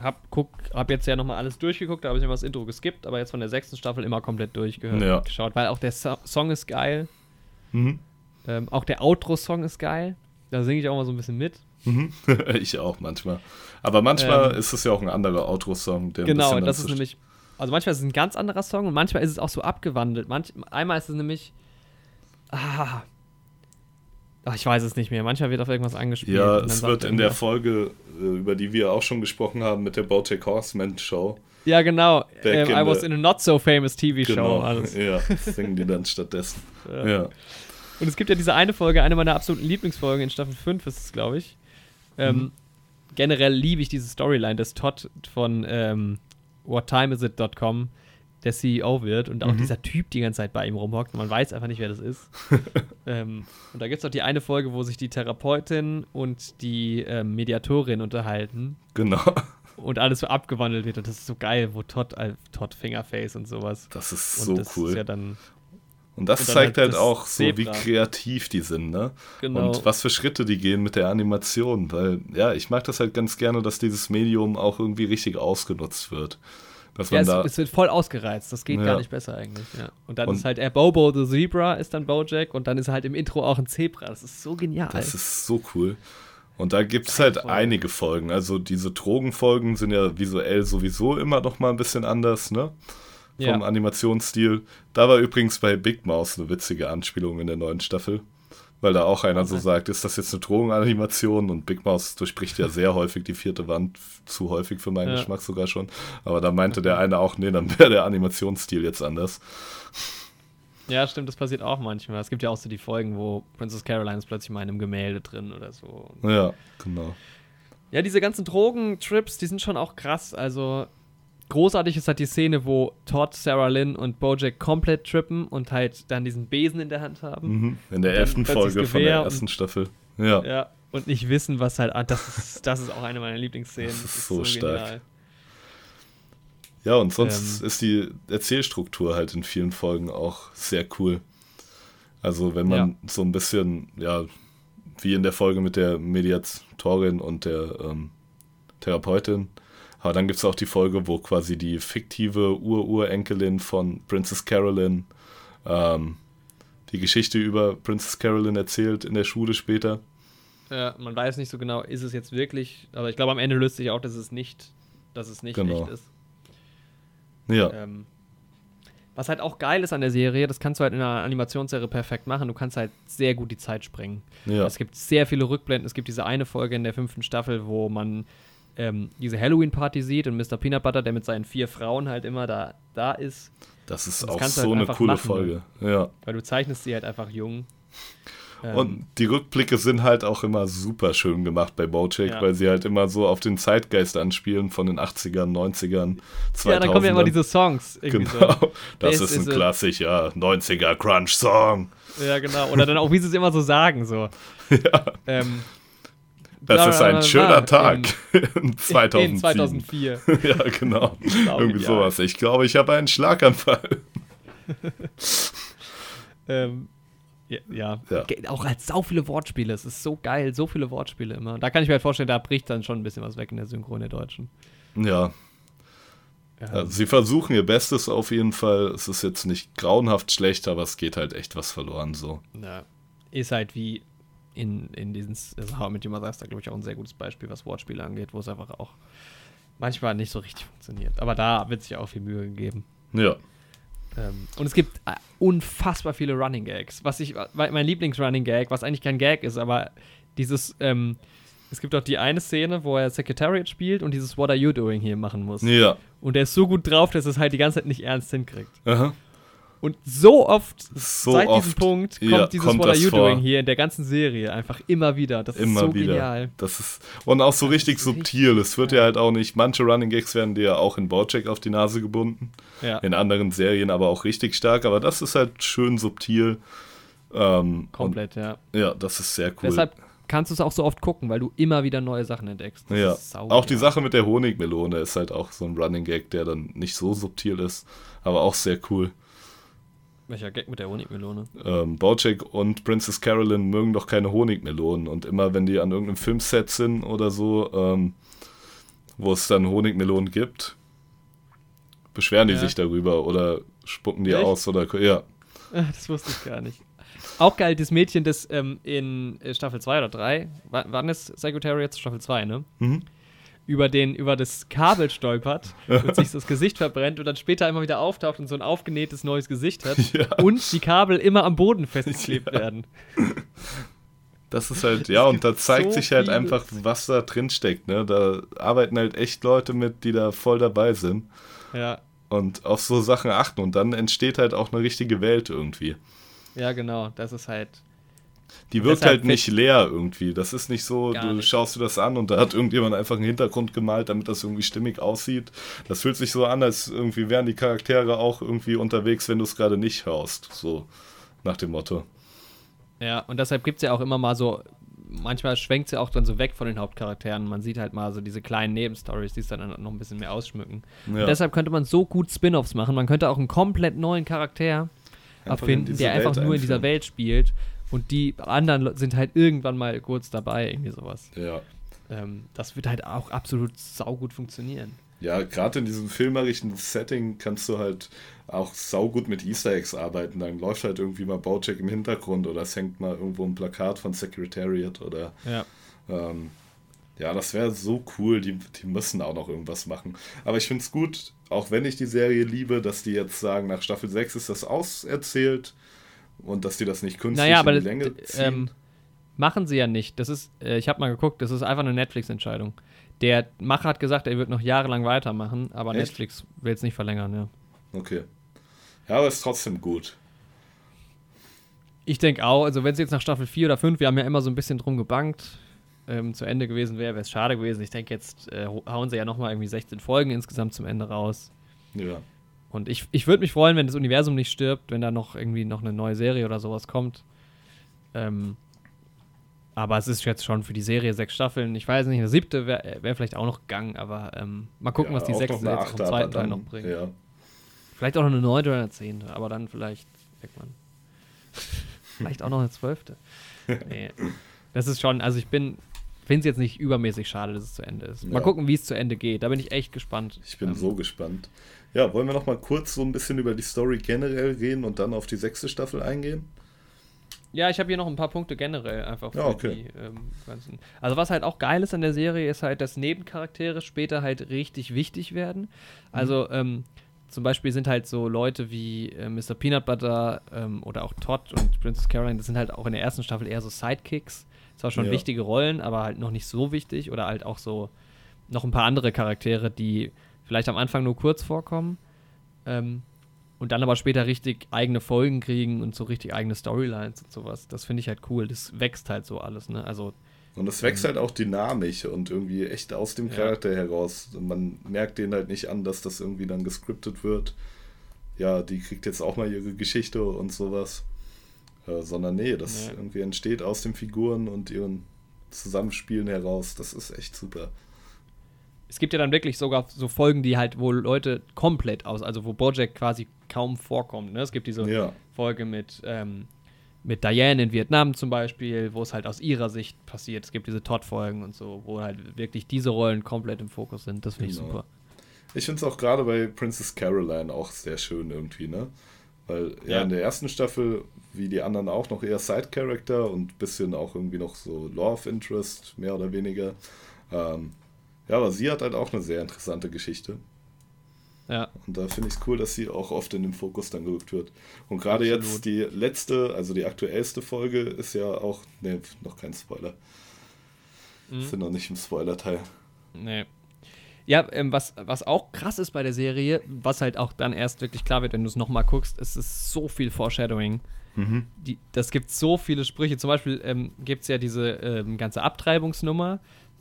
hab, guck, hab jetzt ja nochmal alles durchgeguckt, da habe ich immer das Intro geskippt, aber jetzt von der sechsten Staffel immer komplett durchgehört, Ja. geschaut, weil auch der so Song ist geil, Mhm. ähm, auch der Outro-Song ist geil, da singe ich auch mal so ein bisschen mit. Mhm. ich auch manchmal. Aber manchmal Ähm, ist es ja auch ein anderer Outro-Song. der ein genau, bisschen dann das ist nämlich, also manchmal ist es ein ganz anderer Song und manchmal ist es auch so abgewandelt. Manch, einmal ist es nämlich, ah, ach, ich weiß es nicht mehr, manchmal wird auf irgendwas angespielt. Ja, es wird in der Folge, äh, über die wir auch schon gesprochen haben, mit der Bojack Horseman Show. Ja, genau, ähm, I was in a not so famous TV-Show. Genau, Alles. ja, singen die dann stattdessen. Ja. Ja. Und es gibt ja diese eine Folge, eine meiner absoluten Lieblingsfolgen in Staffel 5 ist es, glaube ich. Ähm, Mhm. Generell liebe ich diese Storyline, dass Todd von ähm, whattimeisit.com der CEO wird und auch Mhm. dieser Typ die ganze Zeit bei ihm rumhockt man weiß einfach nicht, wer das ist. ähm, und da gibt es auch die eine Folge, wo sich die Therapeutin und die ähm, Mediatorin unterhalten Genau. und alles so abgewandelt wird und das ist so geil, wo Todd, äh, Todd Fingerface und sowas. Das ist so das cool. ist ja dann, und das und zeigt halt halt auch so, wie Zebra. kreativ die sind, ne? genau. Und was für Schritte die gehen mit der Animation. Weil, ja, ich mag das halt ganz gerne, dass dieses Medium auch irgendwie richtig ausgenutzt wird. Dass Ja, man es, da. es wird voll ausgereizt. Das geht Ja. gar nicht besser eigentlich. Ja. Und dann Und- ist halt er Bobo the Zebra ist dann Bojack und dann ist halt im Intro auch ein Zebra. Das ist so genial. Das ist so cool. Und da gibt es halt Folge. einige Folgen. Also diese Drogenfolgen sind ja visuell sowieso immer noch mal ein bisschen anders, ne? Vom. Animationsstil. Da war übrigens bei Big Mouse eine witzige Anspielung in der neuen Staffel. Weil da auch einer okay. so sagt, ist das jetzt eine Drogenanimation? Und Big Mouse durchbricht ja sehr häufig die vierte Wand, zu häufig für meinen ja. Geschmack sogar schon. Aber da meinte der eine auch, nee, dann wäre der Animationsstil jetzt anders. Ja, stimmt, das passiert auch manchmal. Es gibt ja auch so die Folgen, wo Princess Caroline ist plötzlich mal in einem Gemälde drin oder so. Ja, genau. Ja, diese ganzen Drogentrips, die sind schon auch krass. Also großartig ist halt die Szene, wo Todd, Sarah Lynn und Bojack komplett trippen und halt dann diesen Besen in der Hand haben. Mhm. In der elften Folge von der ersten Staffel. Ja. Ja, und nicht wissen, was halt. Ah, das ist, das ist auch eine meiner Lieblingsszenen. Das ist, das ist so, so, stark. Genial. Ja, und sonst ähm, ist die Erzählstruktur halt in vielen Folgen auch sehr cool. Also, wenn man ja. so ein bisschen, ja, wie in der Folge mit der Mediatorin und der ähm, Therapeutin. Aber dann gibt es auch die Folge, wo quasi die fiktive Ur-Urenkelin von Princess Carolyn ähm, die Geschichte über Princess Carolyn erzählt in der Schule später. Ja, man weiß nicht so genau, ist es jetzt wirklich, aber ich glaube, am Ende löst sich auch, dass es nicht, dass es nicht genau. echt ist. Ja. Ähm, was halt auch geil ist an der Serie, das kannst du halt in einer Animationsserie perfekt machen. Du kannst halt sehr gut die Zeit sprengen. Ja. Es gibt sehr viele Rückblenden. Es gibt diese eine Folge in der fünften Staffel, wo man ähm, diese Halloween-Party sieht und Mr. Peanut Butter, der mit seinen vier Frauen halt immer da, da ist. Das ist das auch so halt eine coole machen, Folge. Ja. Weil du zeichnest sie halt einfach jung. Und ähm, die Rückblicke sind halt auch immer super schön gemacht bei Bojack, ja. weil sie halt immer so auf den Zeitgeist anspielen von den 80ern, 90ern, 2000ern. Ja, dann kommen ja immer diese Songs. Genau, so. das ist, ist ein Klassiker, 90er Crunch-Song. Ja, genau. Oder dann auch, wie sie es immer so sagen, so. Ja. Ähm, das ist ein schöner Tag. In, 2007. In 2004. ja, genau. Irgendwie sowas. Ich glaube, ich habe einen Schlaganfall. ähm, ja, ja. ja. Auch als sau viele Wortspiele. Es ist so geil, so viele Wortspiele immer. Da kann ich mir halt vorstellen, da bricht dann schon ein bisschen was weg in der Synchron der Deutschen. Ja. ja. Also sie versuchen ihr Bestes auf jeden Fall. Es ist jetzt nicht grauenhaft schlecht, aber es geht halt echt was verloren so. Ja. Ist halt wie in, in diesen. Also mit Juma ist da, glaube ich, auch ein sehr gutes Beispiel, was Wortspiele angeht, wo es einfach auch manchmal nicht so richtig funktioniert. Aber da wird sich auch viel Mühe gegeben. Ja. Ähm, und es gibt äh, unfassbar viele Running Gags. Was ich, mein Lieblings-Running Gag, was eigentlich kein Gag ist, aber dieses, ähm, es gibt auch die eine Szene, wo er Secretariat spielt und dieses What are you doing hier machen muss. Ja. Und er ist so gut drauf, dass er es halt die ganze Zeit nicht ernst hinkriegt. Aha. Und so oft so seit oft, diesem Punkt kommt ja, dieses kommt What Are You vor. Doing hier in der ganzen Serie einfach immer wieder. Das immer ist so wieder. genial. Das ist, und auch so das richtig subtil. Es wird ja. ja halt auch nicht, manche Running Gags werden dir ja auch in Bojack auf die Nase gebunden. Ja. In anderen Serien aber auch richtig stark. Aber das ist halt schön subtil. Ähm, Komplett, und, ja. Ja, das ist sehr cool. Deshalb kannst du es auch so oft gucken, weil du immer wieder neue Sachen entdeckst. Das ja. Auch die Sache mit der Honigmelone ist halt auch so ein Running Gag, der dann nicht so subtil ist, aber auch sehr cool. Welcher Gag mit der Honigmelone? Ähm, Bojack und Princess Carolyn mögen doch keine Honigmelonen. Und immer wenn die an irgendeinem Filmset sind oder so, ähm, wo es dann Honigmelonen gibt, beschweren die ja. sich darüber oder spucken die Echt? aus oder ja. Das wusste ich gar nicht. Auch geil, das Mädchen, das ähm, in Staffel 2 oder 3, wann ist Secretariat Staffel 2, ne? Mhm über, den, über das Kabel stolpert und sich das Gesicht verbrennt und dann später immer wieder auftaucht und so ein aufgenähtes neues Gesicht hat ja. und die Kabel immer am Boden festgeklebt ja. werden. Das ist halt, ja, und da zeigt so sich halt einfach, was da drin steckt, ne? Da arbeiten halt echt Leute mit, die da voll dabei sind. Ja. Und auf so Sachen achten und dann entsteht halt auch eine richtige Welt irgendwie. Ja, genau. Das ist halt die wirkt halt nicht leer irgendwie. Das ist nicht so, du nicht. schaust dir das an und da hat irgendjemand einfach einen Hintergrund gemalt, damit das irgendwie stimmig aussieht. Das fühlt sich so an, als irgendwie wären die Charaktere auch irgendwie unterwegs, wenn du es gerade nicht hörst. So nach dem Motto. Ja, und deshalb gibt es ja auch immer mal so, manchmal schwenkt es ja auch dann so weg von den Hauptcharakteren. Man sieht halt mal so diese kleinen Nebenstories, die es dann noch ein bisschen mehr ausschmücken. Ja. deshalb könnte man so gut Spin-offs machen. Man könnte auch einen komplett neuen Charakter erfinden, der einfach Welt nur in dieser Welt spielt und die anderen sind halt irgendwann mal kurz dabei, irgendwie sowas. Ja. Ähm, das wird halt auch absolut saugut funktionieren. Ja, gerade in diesem filmerischen Setting kannst du halt auch saugut mit Easter Eggs arbeiten. Dann läuft halt irgendwie mal Baucheck im Hintergrund oder es hängt mal irgendwo ein Plakat von Secretariat oder ja. Ähm, ja, das wäre so cool. Die, die müssen auch noch irgendwas machen. Aber ich finde es gut, auch wenn ich die Serie liebe, dass die jetzt sagen, nach Staffel 6 ist das auserzählt und dass die das nicht künstlich naja, aber in die Länge ziehen. Ähm, machen sie ja nicht. Das ist, äh, ich habe mal geguckt, das ist einfach eine Netflix-Entscheidung. Der Macher hat gesagt, er wird noch jahrelang weitermachen, aber Echt? Netflix will es nicht verlängern, ja. Okay. Ja, aber ist trotzdem gut. Ich denke auch, also wenn es jetzt nach Staffel 4 oder 5, wir haben ja immer so ein bisschen drum gebankt, ähm, zu Ende gewesen wäre, wäre es schade gewesen. Ich denke, jetzt äh, hauen sie ja nochmal irgendwie 16 Folgen insgesamt zum Ende raus. Ja. Und ich, ich würde mich freuen, wenn das Universum nicht stirbt, wenn da noch irgendwie noch eine neue Serie oder sowas kommt. Ähm, aber es ist jetzt schon für die Serie sechs Staffeln. Ich weiß nicht, eine siebte wäre wär vielleicht auch noch gegangen, aber ähm, mal gucken, ja, was die sechste jetzt vom zweiten Teil noch bringt. Ja. Vielleicht auch noch eine neunte oder eine zehnte, aber dann vielleicht Beckmann. vielleicht auch noch eine zwölfte. Nee. Das ist schon, also ich bin, finde es jetzt nicht übermäßig schade, dass es zu Ende ist. Mal Ja. gucken, wie es zu Ende geht. Da bin ich echt gespannt. Ich bin Ähm, so gespannt. Ja, wollen wir noch mal kurz so ein bisschen über die Story generell reden und dann auf die sechste Staffel eingehen? Ja, ich habe hier noch ein paar Punkte generell einfach für Ja, okay. die ähm, ganzen. Also was halt auch geil ist an der Serie, ist halt, dass Nebencharaktere später halt richtig wichtig werden. Also ähm, zum Beispiel sind halt so Leute wie äh, Mr. Peanut Butter ähm, oder auch Todd und Princess Caroline, das sind halt auch in der ersten Staffel eher so Sidekicks. Zwar schon Ja. wichtige Rollen, aber halt noch nicht so wichtig. Oder halt auch so noch ein paar andere Charaktere, die vielleicht am Anfang nur kurz vorkommen. Ähm, und dann aber später richtig eigene Folgen kriegen und so richtig eigene Storylines und sowas. Das finde ich halt cool. Das wächst halt so alles, ne? Also, Und es wächst halt auch dynamisch und irgendwie echt aus dem Ja. Charakter heraus. Und man merkt denen halt nicht an, dass das irgendwie dann gescriptet wird. Ja, die kriegt jetzt auch mal ihre Geschichte und sowas. Äh, sondern nee, das Ja. irgendwie entsteht aus den Figuren und ihren Zusammenspielen heraus. Das ist echt super. Es gibt ja dann wirklich sogar so Folgen, die halt, wo Leute komplett aus, also wo Bojack quasi kaum vorkommt, ne? Es gibt diese Ja, Folge mit, ähm, mit Diane in Vietnam zum Beispiel, wo es halt aus ihrer Sicht passiert. Es gibt diese Todd-Folgen und so, wo halt wirklich diese Rollen komplett im Fokus sind. Das finde ich Genau. super. Ich finde es auch gerade bei Princess Caroline auch sehr schön irgendwie, ne? Weil ja, Ja. in der ersten Staffel, wie die anderen auch, noch eher Side-Character und bisschen auch irgendwie noch so Love Interest, mehr oder weniger. Ähm, ja, aber sie hat halt auch eine sehr interessante Geschichte. Ja, Und da finde ich es cool, dass sie auch oft in den Fokus dann gerückt wird. Und gerade jetzt die letzte, also die aktuellste Folge ist ja auch, ne, noch kein Spoiler. Mhm. Sind noch nicht im Spoiler-Teil. Nee. Ja, ähm, was, was auch krass ist bei der Serie, was halt auch dann erst wirklich klar wird, wenn du es nochmal guckst, es ist so viel Foreshadowing. Die, das gibt so viele Sprüche. Zum Beispiel ähm, gibt es ja diese ähm, ganze Abtreibungsnummer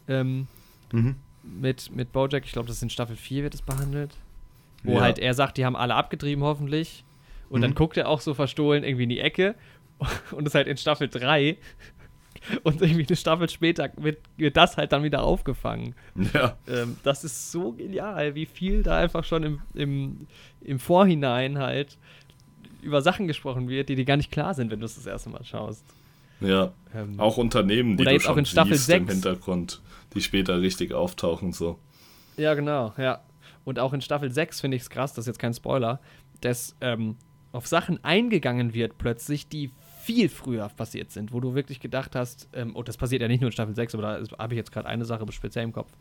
ähm, Mhm. Mit, mit Bojack. Ich glaube, das ist in Staffel 4 wird es behandelt. Wo Ja. halt er sagt, die haben alle abgetrieben hoffentlich. Und dann Mhm. guckt er auch so verstohlen irgendwie in die Ecke. Und ist halt in Staffel 3. Und irgendwie eine Staffel später wird, wird das halt dann wieder aufgefangen. Ja. Ähm, das ist so genial, wie viel da einfach schon im, im, im Vorhinein halt über Sachen gesprochen wird, die dir gar nicht klar sind, wenn du es das erste Mal schaust. Ja. Ähm, Auch Unternehmen, die du jetzt auch in Staffel siehst im 6. Hintergrund, die später richtig auftauchen so. Ja, genau, ja. Und auch in Staffel 6 finde ich es krass, das ist jetzt kein Spoiler, dass ähm, auf Sachen eingegangen wird plötzlich, die viel früher passiert sind, wo du wirklich gedacht hast, ähm, oh, das passiert ja nicht nur in Staffel 6, aber da habe ich jetzt gerade eine Sache speziell im Kopf.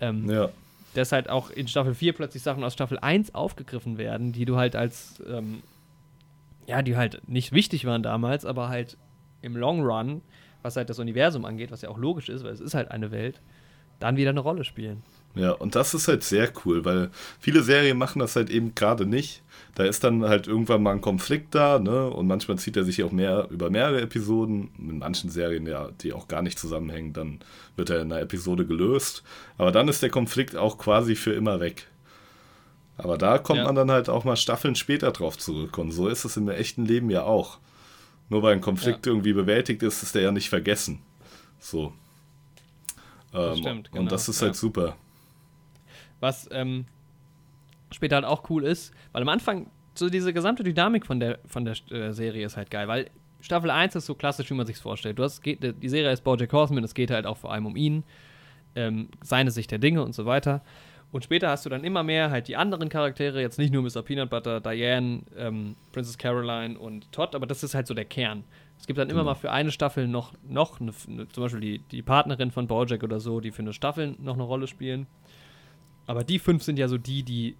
Ähm, Ja. dass halt auch in Staffel 4 plötzlich Sachen aus Staffel 1 aufgegriffen werden, die du halt als, ähm, ja, die halt nicht wichtig waren damals, aber halt im Long Run, was halt das Universum angeht, was ja auch logisch ist, weil es ist halt eine Welt, dann wieder eine Rolle spielen. Ja, und das ist halt sehr cool, weil viele Serien machen das halt eben gerade nicht. Da ist dann halt irgendwann mal ein Konflikt da, ne? Und manchmal zieht er sich auch mehr über mehrere Episoden. In manchen Serien, ja, die auch gar nicht zusammenhängen, dann wird er in einer Episode gelöst. Aber dann ist der Konflikt auch quasi für immer weg. Aber da kommt Ja. man dann halt auch mal Staffeln später drauf zurück. Und so ist es im echten Leben ja auch. Nur weil ein Konflikt irgendwie bewältigt ist, ist der ja nicht vergessen. So. Ähm, stimmt, genau, Und das ist halt ja. super. Was ähm, später halt auch cool ist, weil am Anfang so diese gesamte Dynamik von der, von der äh, Serie ist halt geil, weil Staffel 1 ist so klassisch, wie man sich vorstellt. Du hast, geht, die Serie ist Bojack Horseman, es geht halt auch vor allem um ihn, ähm, seine Sicht der Dinge und so weiter. Und später hast du dann immer mehr halt die anderen Charaktere, jetzt nicht nur Mr. Peanut Butter, Diane, ähm, Princess Caroline und Todd, aber das ist halt so der Kern. Es gibt dann immer mal für eine Staffel noch, noch eine, eine, zum Beispiel die, die Partnerin von Bojack oder so, die für eine Staffel noch eine Rolle spielen. Aber die fünf sind ja so die, die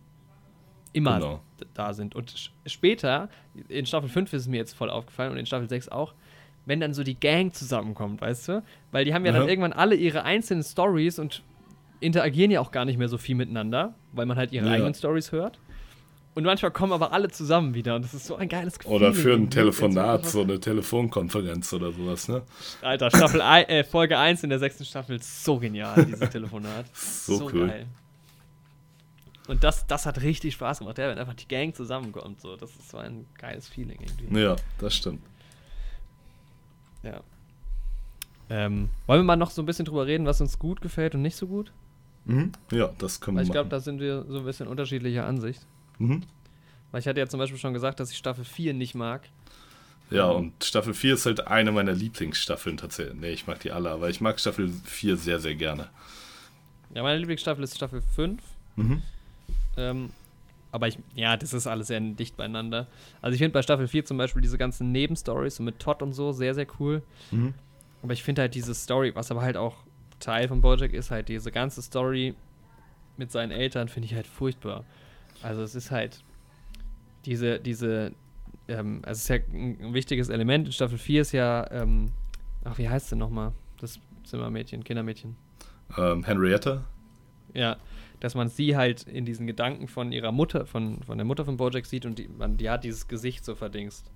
immer Genau. da sind. Und später, in Staffel 5 ist es mir jetzt voll aufgefallen und in Staffel 6 auch, wenn dann so die Gang zusammenkommt, weißt du? Weil die haben ja dann Aha. irgendwann alle ihre einzelnen Stories und interagieren ja auch gar nicht mehr so viel miteinander, weil man halt ihre Ja. eigenen Stories hört. Und manchmal kommen aber alle zusammen wieder und das ist so ein geiles Gefühl. Oder für ein. Telefonat, so eine Telefonkonferenz oder sowas, ne? Alter, Staffel ein, äh, Folge 1 in der sechsten Staffel, so genial, dieses Telefonat. So cool. Und das, das hat richtig Spaß gemacht, ja, wenn einfach die Gang zusammenkommt. So. Das ist so ein geiles Feeling irgendwie. Ja, das stimmt. Ja. Ähm, wollen wir mal noch so ein bisschen drüber reden, was uns gut gefällt und nicht so gut? Mhm. Ja, das können wir Weil ich glaube, da sind wir so ein bisschen unterschiedlicher Ansicht. mhm. Weil ich hatte ja zum Beispiel schon gesagt, dass ich Staffel 4 nicht mag. Ja, und Staffel 4 ist halt eine meiner Lieblingsstaffeln tatsächlich. Nee, ich mag die alle, aber ich mag Staffel 4 sehr, sehr gerne. Ja, meine Lieblingsstaffel ist Staffel 5. Mhm. Ähm, aber ich, ja, das ist alles sehr dicht beieinander. Also ich finde bei Staffel 4 zum Beispiel diese ganzen Nebenstories so mit Todd und so sehr, sehr cool. Mhm. Aber ich finde halt diese Story, was aber halt auch Teil von Bojack ist, halt diese ganze Story mit seinen Eltern finde ich halt furchtbar. Also es ist halt diese, diese, ähm, also es ist ja ein, wichtiges Element in Staffel 4 ist ja, ähm, ach, wie heißt sie nochmal? Das Zimmermädchen, Kindermädchen. Ähm, Henrietta? Ja, dass man sie halt in diesen Gedanken von ihrer Mutter, von, von der Mutter von Bojack sieht und die, man, die hat dieses Gesicht so verdingst.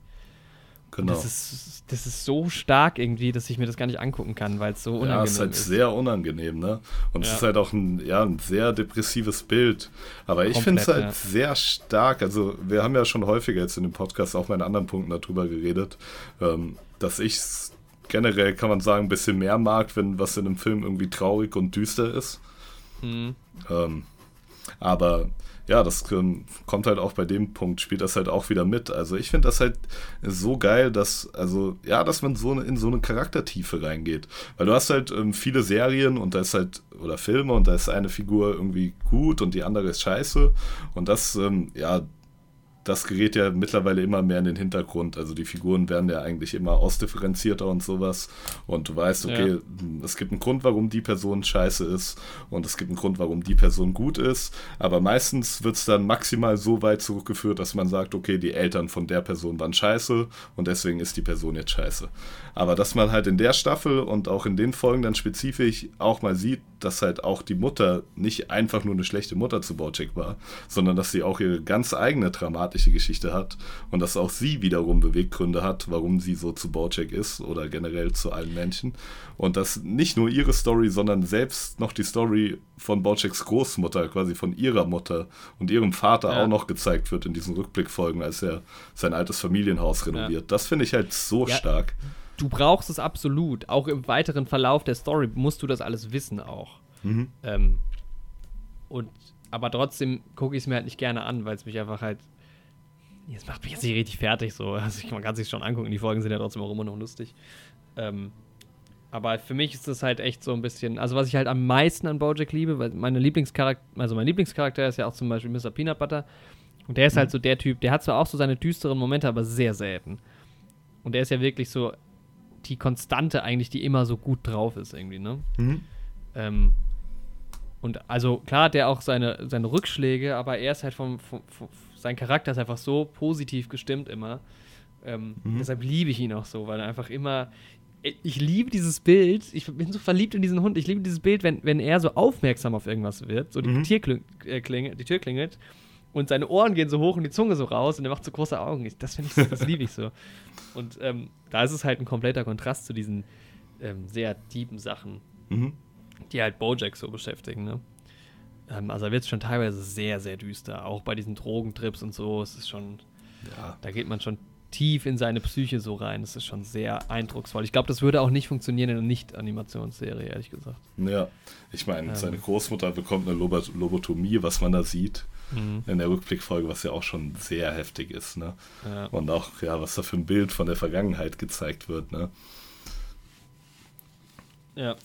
Genau. Das ist, das ist so stark irgendwie, dass ich mir das gar nicht angucken kann, weil es so unangenehm ja, ist halt ist. sehr unangenehm, ne? Und es Ja. ist halt auch ein, ja, ein sehr depressives Bild. Aber ich finde es halt ja. sehr stark. Also, wir haben ja schon häufiger jetzt in dem Podcast auch mal in anderen Punkten darüber geredet, ähm, dass ich es generell, kann man sagen, ein bisschen mehr mag, wenn was in einem Film irgendwie traurig und düster ist. Mhm. Ähm, aber ja, das ähm, kommt halt auch bei dem Punkt, spielt das halt auch wieder mit. Also ich finde das halt so geil, dass, also, ja, dass man so eine, in so eine Charaktertiefe reingeht. Weil du hast halt ähm, viele Serien und da ist halt, oder Filme und da ist eine Figur irgendwie gut und die andere ist scheiße. Und das, ähm, ja, das gerät ja mittlerweile immer mehr in den Hintergrund. Also die Figuren werden ja eigentlich immer ausdifferenzierter und sowas. Und du weißt, okay, Ja. es gibt einen Grund, warum die Person scheiße ist und es gibt einen Grund, warum die Person gut ist. Aber meistens wird es dann maximal so weit zurückgeführt, dass man sagt, okay, die Eltern von der Person waren scheiße und deswegen ist die Person jetzt scheiße. Aber dass man halt in der Staffel und auch in den Folgen dann spezifisch auch mal sieht, dass halt auch die Mutter nicht einfach nur eine schlechte Mutter zu Bojack war, sondern dass sie auch ihre ganz eigene dramatische Geschichte hat und dass auch sie wiederum Beweggründe hat, warum sie so zu Bojack ist oder generell zu allen Menschen. Und dass nicht nur ihre Story, sondern selbst noch die Story von Bojacks Großmutter, quasi von ihrer Mutter und ihrem Vater Ja. auch noch gezeigt wird in diesen Rückblickfolgen, als er sein altes Familienhaus renoviert. Das finde ich halt so Ja. stark. Du brauchst es absolut. Auch im weiteren Verlauf der Story musst du das alles wissen auch. Mhm. Ähm, und aber trotzdem gucke ich es mir halt nicht gerne an, weil es mich einfach halt. Jetzt macht mich jetzt nicht richtig fertig so. Also man kann sich schon angucken, die Folgen sind ja trotzdem auch immer noch lustig. Ähm, aber für mich ist das halt echt so ein bisschen, also was ich halt am meisten an Bojack liebe, weil meine Lieblingscharakter, also mein Lieblingscharakter ist ja auch zum Beispiel Mr. Peanut Butter. Und der ist halt so der Typ, der hat zwar auch so seine düsteren Momente, aber sehr selten. Und der ist ja wirklich so die Konstante eigentlich, die immer so gut drauf ist irgendwie, ne? Mhm. Ähm, und also klar hat er auch seine, seine Rückschläge, aber er ist halt vom, vom, vom sein Charakter ist einfach so positiv gestimmt immer. Ähm, Mhm. Deshalb liebe ich ihn auch so, weil er einfach immer. Ich liebe dieses Bild, ich bin so verliebt in diesen Hund. Ich liebe dieses Bild, wenn, wenn er so aufmerksam auf irgendwas wird, so die, Mhm. Tür kling, äh, klingelt, die Tür klingelt und seine Ohren gehen so hoch und die Zunge so raus und er macht so große Augen. Ich, das finde ich, so- das liebe ich so. Und ähm, da ist es halt ein kompletter Kontrast zu diesen ähm, sehr tiefen Sachen, Mhm. die halt Bojack so beschäftigen, ne? Ähm, also da wird es schon teilweise sehr, sehr düster. Auch bei diesen Drogentrips und so. Es ist schon, Ja. da geht man schon tief in seine Psyche so rein. Das ist schon sehr eindrucksvoll. Ich glaube, das würde auch nicht funktionieren in einer Nicht-Animationsserie, ehrlich gesagt. Ja, ich meine, Ähm. seine Großmutter bekommt eine Lobot Lobotomie, was man da sieht Mhm. in der Rückblickfolge, was ja auch schon sehr heftig ist, ne? Ja. Und auch, ja, was da für ein Bild von der Vergangenheit gezeigt wird, ne? ja.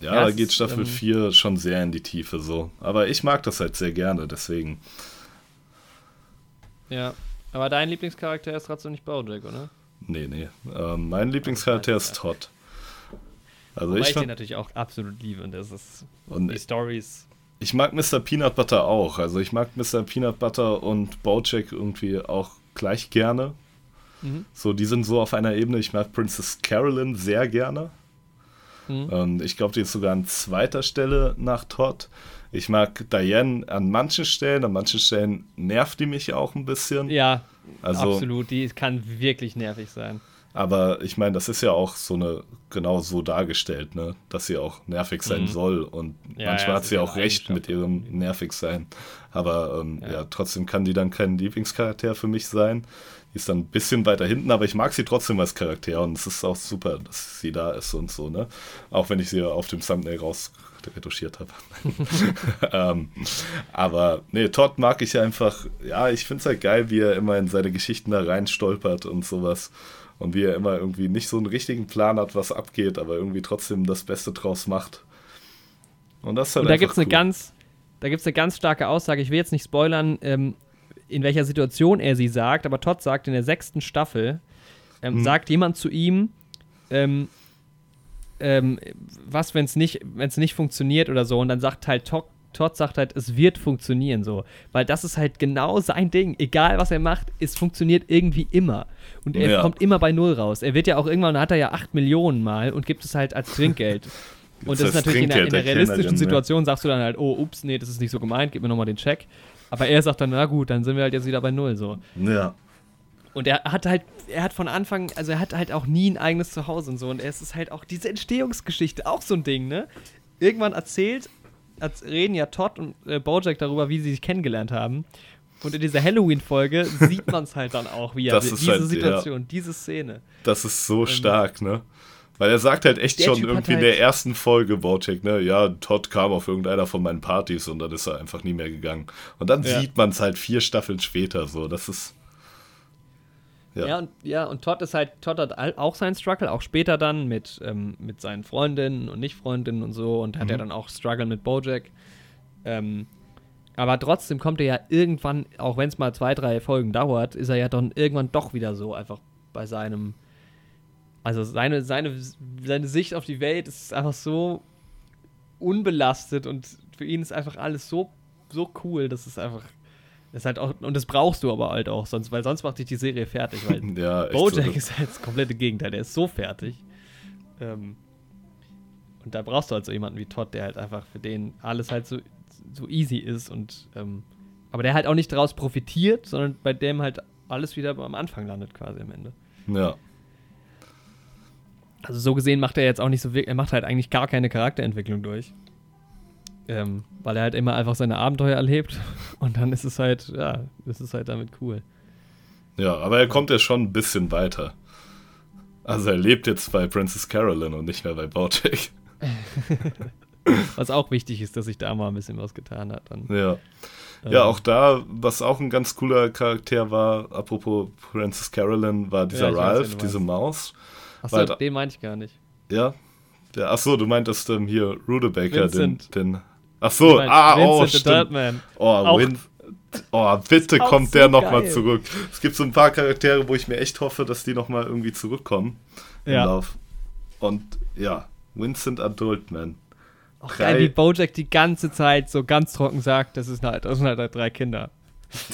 Ja, Ja, da geht ist, Staffel ähm, 4 schon sehr in die Tiefe so. Aber ich mag das halt sehr gerne, deswegen. Ja. Aber dein Lieblingscharakter ist trotzdem nicht Bojack, oder? Nee, nee. Ähm, mein Lieblingscharakter ist Todd. Also Wobei ich, ich den natürlich auch absolut liebe und das ist und die Stories. Ich mag Mr. Peanut Butter auch. Also ich mag Mr. Peanut Butter und Bojack irgendwie auch gleich gerne. Mhm. So, die sind so auf einer Ebene. Ich mag Princess Carolyn sehr gerne. Mhm. Ich glaube, die ist sogar an zweiter Stelle nach Todd. Ich mag Diane an manchen Stellen, an manchen Stellen nervt die mich auch ein bisschen. Ja, also, absolut. Die kann wirklich nervig sein. Aber ich meine, das ist ja auch so eine, genau so dargestellt, ne? Dass sie auch nervig sein mhm. soll. Und ja, manchmal ja, hat sie auch recht mit ihrem nervig sein. Aber ähm, ja. ja. trotzdem kann die dann kein Lieblingscharakter für mich sein. Die ist dann ein bisschen weiter hinten, aber ich mag sie trotzdem als Charakter und es ist auch super, dass sie da ist und so, ne? Auch wenn ich sie auf dem Thumbnail raus retuschiert habe. ähm, aber nee, Todd mag ich einfach, ja, ich finde es halt geil, wie er immer in seine Geschichten da rein stolpert und sowas und wie er immer irgendwie nicht so einen richtigen Plan hat, was abgeht, aber irgendwie trotzdem das Beste draus macht. Und das ist halt und da gibt es cool. eine ganz, da gibt es eine ganz starke Aussage. Ich will jetzt nicht spoilern, ähm, in welcher Situation er sie sagt, aber Todd sagt in der sechsten Staffel, ähm, hm. sagt jemand zu ihm, ähm, ähm, was, wenn es nicht, nicht funktioniert oder so, und dann sagt halt Todd, Todd sagt halt, es wird funktionieren so. Weil das ist halt genau sein Ding. Egal was er macht, es funktioniert irgendwie immer. Und er ja. kommt immer bei Null raus. Er wird ja auch irgendwann, hat er ja 8 Millionen mal und gibt es halt als Trinkgeld. und das, ist natürlich in der, in der realistischen? Situation, sagst du dann halt, oh, ups, nee, das ist nicht so gemeint, gib mir nochmal den Check. Aber er sagt dann, na gut, dann sind wir halt jetzt wieder bei Null so. Ja. Und er hat halt, er hat von Anfang, also er hat halt auch nie ein eigenes Zuhause und so. Und es ist halt auch diese Entstehungsgeschichte, auch so ein Ding, ne? Irgendwann erzählt reden ja Todd und äh, Bojack darüber, wie sie sich kennengelernt haben. Und in dieser Halloween-Folge sieht man es halt dann auch, wie er diese halt, Situation, ja. diese Szene. Das ist so ähm, stark, ne? Weil er sagt halt echt schon irgendwie in der halt ersten Folge, Bojack, ne, ja, Todd kam auf irgendeiner von meinen Partys und dann ist er einfach nie mehr gegangen. Und dann ja. sieht man es halt vier Staffeln später so. Das ist. Ja. ja, und, ja, und Todd ist halt, Todd hat auch seinen Struggle, auch später dann mit, ähm, mit seinen Freundinnen und Nicht-Freundinnen und so und hat mhm. ja dann auch Struggle mit Bojack. Ähm, aber trotzdem kommt er ja irgendwann, auch wenn es mal zwei, drei Folgen dauert, ist er ja dann irgendwann doch wieder so einfach bei seinem. Also seine, seine, seine Sicht auf die Welt ist einfach so unbelastet und für ihn ist einfach alles so, so cool, dass es einfach das halt auch, und das brauchst du aber halt auch, sonst, weil sonst macht dich die Serie fertig. Weil ja, Bojack so. ist halt das komplette Gegenteil, der ist so fertig. Ähm, und da brauchst du halt so jemanden wie Todd, der halt einfach für den alles halt so, so easy ist und ähm, aber der halt auch nicht daraus profitiert, sondern bei dem halt alles wieder am Anfang landet quasi am Ende. Ja. Also so gesehen macht er jetzt auch nicht so wirklich, er macht halt eigentlich gar keine Charakterentwicklung durch. Ähm, weil er halt immer einfach seine Abenteuer erlebt und dann ist es halt, ja, ist es halt damit cool. Ja, aber er kommt ja schon ein bisschen weiter. Also er lebt jetzt bei Princess Carolyn und nicht mehr bei Bojack. was auch wichtig ist, dass sich da mal ein bisschen was getan hat. Dann. Ja. Ähm. Ja, auch da, was auch ein ganz cooler Charakter war, apropos Princess Carolyn, war dieser ja, Ralph, weiß, diese Maus. Achso, den meinte ich gar nicht. Ja? Der, achso, du meintest ähm, hier Rudebaker, den, den Ach so, ah, oh, stimmt. Dirtman. Oh, Win oh, bitte kommt so der nochmal zurück. Es gibt so ein paar Charaktere, wo ich mir echt hoffe, dass die nochmal irgendwie zurückkommen ja. im Lauf. Und ja, Vincent Adultman. Auch drei. geil, wie Bojack die ganze Zeit so ganz trocken sagt, das, ist halt, das sind halt drei Kinder.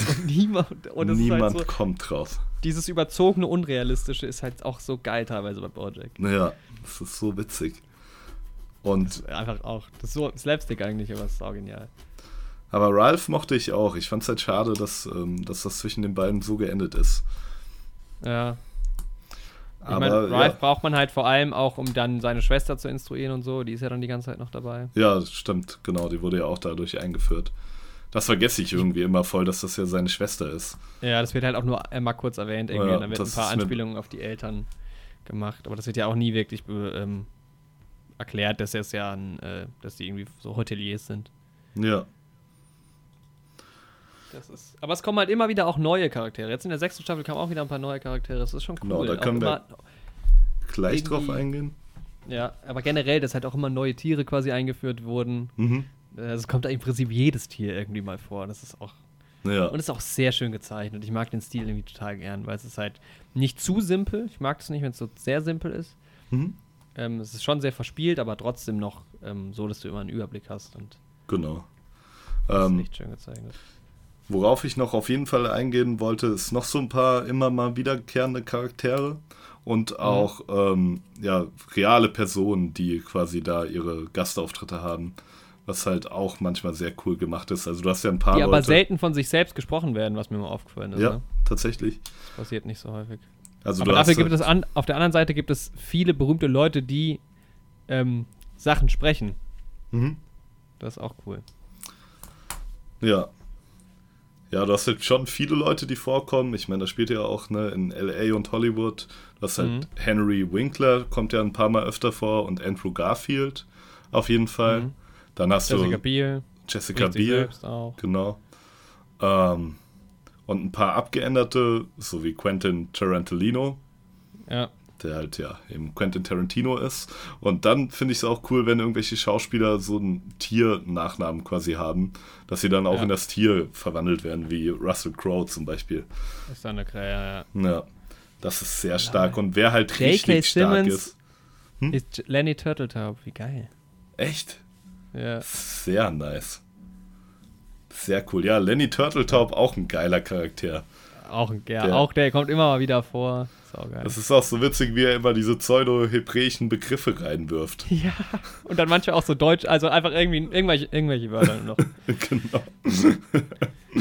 Und niemand, und halt niemand halt so, kommt drauf. Dieses überzogene, unrealistische ist halt auch so geil teilweise bei Bojack. Naja, das ist so witzig. Und einfach auch, das ist so Slapstick eigentlich, aber es ist auch genial. Aber Ralph mochte ich auch. Ich fand es halt schade, dass, ähm, dass das zwischen den beiden so geendet ist. Ja. Ich aber mein, Ralph ja. braucht man halt vor allem auch, um dann seine Schwester zu instruieren und so. Die ist ja dann die ganze Zeit noch dabei. Ja, stimmt, genau. Die wurde ja auch dadurch eingeführt. Das vergesse ich irgendwie immer voll, dass das ja seine Schwester ist. Ja, das wird halt auch nur einmal kurz erwähnt. Irgendwie. Ja, dann wird ein paar Anspielungen auf die Eltern gemacht. Aber das wird ja auch nie wirklich ähm, erklärt, dass es ja ein, äh, dass die irgendwie so Hoteliers sind. Ja. Das ist, aber es kommen halt immer wieder auch neue Charaktere. Jetzt in der sechsten Staffel kamen auch wieder ein paar neue Charaktere. Das ist schon genau, cool. Genau, da können wir gleich drauf eingehen. Ja, aber generell, dass halt auch immer neue Tiere quasi eingeführt wurden. Mhm. Also es kommt da im Prinzip jedes Tier irgendwie mal vor. Das ist auch. Ja. Und ist auch sehr schön gezeichnet. Ich mag den Stil irgendwie total gern, weil es ist halt nicht zu simpel. Ich mag es nicht, wenn es so sehr simpel ist. Mhm. Ähm, es ist schon sehr verspielt, aber trotzdem noch ähm, so, dass du immer einen Überblick hast. Und Genau. das Ähm, ist echt schön gezeichnet. Worauf ich noch auf jeden Fall eingehen wollte, ist noch so ein paar immer mal wiederkehrende Charaktere und auch ähm, ja, reale Personen, die quasi da ihre Gastauftritte haben. Was halt auch manchmal sehr cool gemacht ist. Also du hast ja ein paar Die aber Leute. selten von sich selbst gesprochen werden, was mir mal aufgefallen ist. ja, Ne? tatsächlich. Das passiert nicht so häufig. Also aber dafür gibt halt- es an, auf der anderen Seite gibt es viele berühmte Leute, die ähm, Sachen sprechen. Mhm. Das ist auch cool. Ja. Ja, du hast halt schon viele Leute, die vorkommen. Ich meine, da spielt ja auch ne, in LA und Hollywood. Du hast halt Mhm. Henry Winkler, kommt ja ein paar Mal öfter vor, und Andrew Garfield auf jeden Fall. Mhm. Dann hast Jessica du Biel, Jessica Biel, genau. Ähm, und ein paar abgeänderte, so wie Quentin Tarantino, Ja, der halt ja eben Quentin Tarantino ist. Und dann finde ich es auch cool, wenn irgendwelche Schauspieler so einen Tier-Nachnamen quasi haben, dass sie dann auch Ja. in das Tier verwandelt werden, wie Russell Crowe zum Beispiel. ist dann eine Krähe, ja. Ja, das ist sehr stark. Und wer halt J.K. richtig stark Simmons ist. ja. Ist J- Lenny Turtletaub, wie geil. Echt? Ja. Sehr nice. Sehr cool. Ja, Lenny Turteltaub auch ein geiler Charakter. Auch ja, Der- auch der kommt immer mal wieder vor. Ist. Das ist auch so witzig, wie er immer diese pseudo-hebräischen Begriffe reinwirft. ja. Und dann manchmal auch so deutsch, also einfach irgendwie irgendwelche, irgendwelche Wörter noch. genau. Das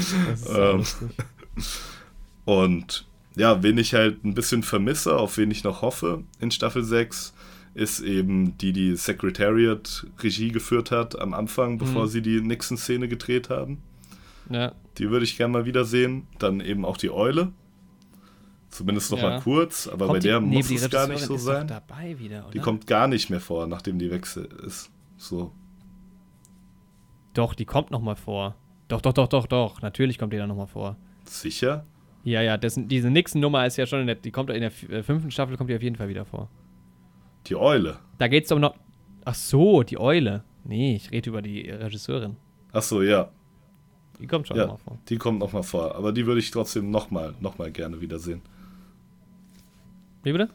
ist Ähm. lustig. Und ja, wen ich halt ein bisschen vermisse, auf wen ich noch hoffe in Staffel 6, ist eben die, die Secretariat Regie geführt hat am Anfang, bevor Mhm. sie die Nixon-Szene gedreht haben. Ja. Die würde ich gerne mal wiedersehen. Dann eben auch die Eule. Zumindest noch Ja. mal kurz, aber Kommt bei der die, nee, muss die es gar nicht so sein. Wieder? Die kommt gar nicht mehr vor, nachdem die Wechsel ist. So. Doch, die kommt noch mal vor. Doch, doch, doch, doch, doch. Natürlich kommt die da noch mal vor. Sicher? Ja, ja, das, diese Nixon-Nummer ist ja schon in der, die kommt in der äh, fünften Staffel, kommt die auf jeden Fall wieder vor. Die Eule. Da geht's doch noch. Ach so, die Eule. Nee, ich rede über die Regisseurin. Achso, ja. Die kommt schon Ja, noch mal vor. die kommt noch mal vor. Aber die würde ich trotzdem noch mal, noch mal gerne wiedersehen. Wie bitte?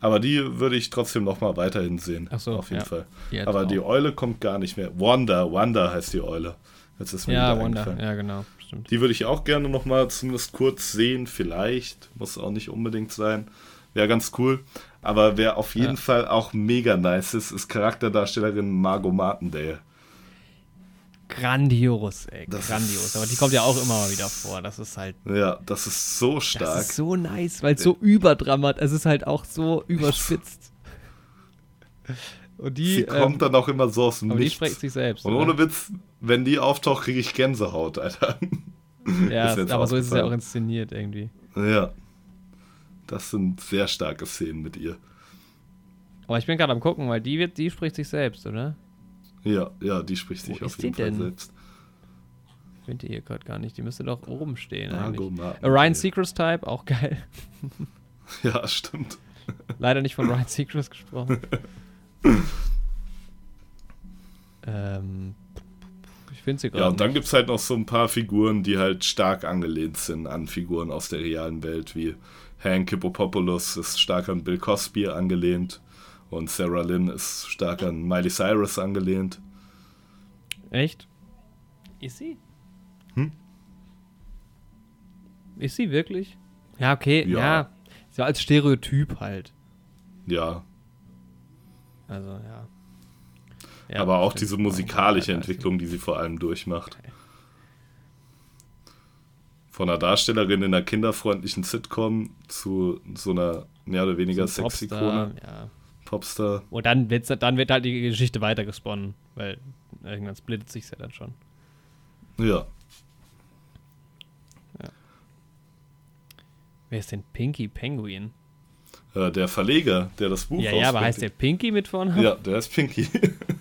Aber die würde ich trotzdem noch mal weiterhin sehen. Ach so, Auf jeden ja. Fall. Die Aber auch- die Eule kommt gar nicht mehr. Wanda, Wanda heißt die Eule. Jetzt ist mir Ja, Wanda. Ja, genau. Stimmt. Die würde ich auch gerne noch mal zumindest kurz sehen. Vielleicht. Muss auch nicht unbedingt sein. Wäre ganz cool. Aber wer auf jeden Ja. Fall auch mega nice ist, ist Charakterdarstellerin Margot Martindale. Grandios, ey. Das Grandios. Aber die kommt ja auch immer mal wieder vor. Das ist halt. Ja, das ist so stark. Das ist so nice, weil es so überdramat. Es ist halt auch so überspitzt. Und die. Sie kommt ähm, dann auch immer so aus dem aber die Nichts. spricht sich selbst. Und oder? ohne Witz, wenn die auftaucht, kriege ich Gänsehaut, Alter. Ja, aber so ist es ja auch inszeniert irgendwie. Ja. Das sind sehr starke Szenen mit ihr. Aber ich bin gerade am gucken, weil die wird, die spricht sich selbst, oder? Ja, ja, die spricht sich Wo auf ist jeden die Fall denn? selbst. Ich finde hier gerade gar nicht. Die müsste doch oben stehen. Margot. Martin. Ryan Seacrest Type, auch geil. Ja, stimmt. Leider nicht von Ryan Seacrest gesprochen. ähm, ich finde sie gerade. Ja, und dann gibt es halt noch so ein paar Figuren, die halt stark angelehnt sind an Figuren aus der realen Welt, wie Hank Hippopopoulos ist stark an Bill Cosby angelehnt und Sarah Lynn ist stark an Miley Cyrus angelehnt. Echt? Ist sie? Hm? Ist sie wirklich? Ja, okay, Ja. ja. So als Stereotyp halt. Ja, Also, ja. Ja, aber auch diese musikalische Ja, Entwicklung, die sie vor allem durchmacht. Von einer Darstellerin in einer kinderfreundlichen Sitcom zu so einer mehr oder weniger so Sexikone, Popstar, Ja. Popstar. Und dann, dann wird halt die Geschichte weitergesponnen, weil irgendwann splittet sich's ja dann schon. Ja, Wer ist denn Pinky Penguin? äh, der Verleger, der das Buch Ja, ja, aber heißt der Pinky mit Vornamen? Ja, der ist Pinky.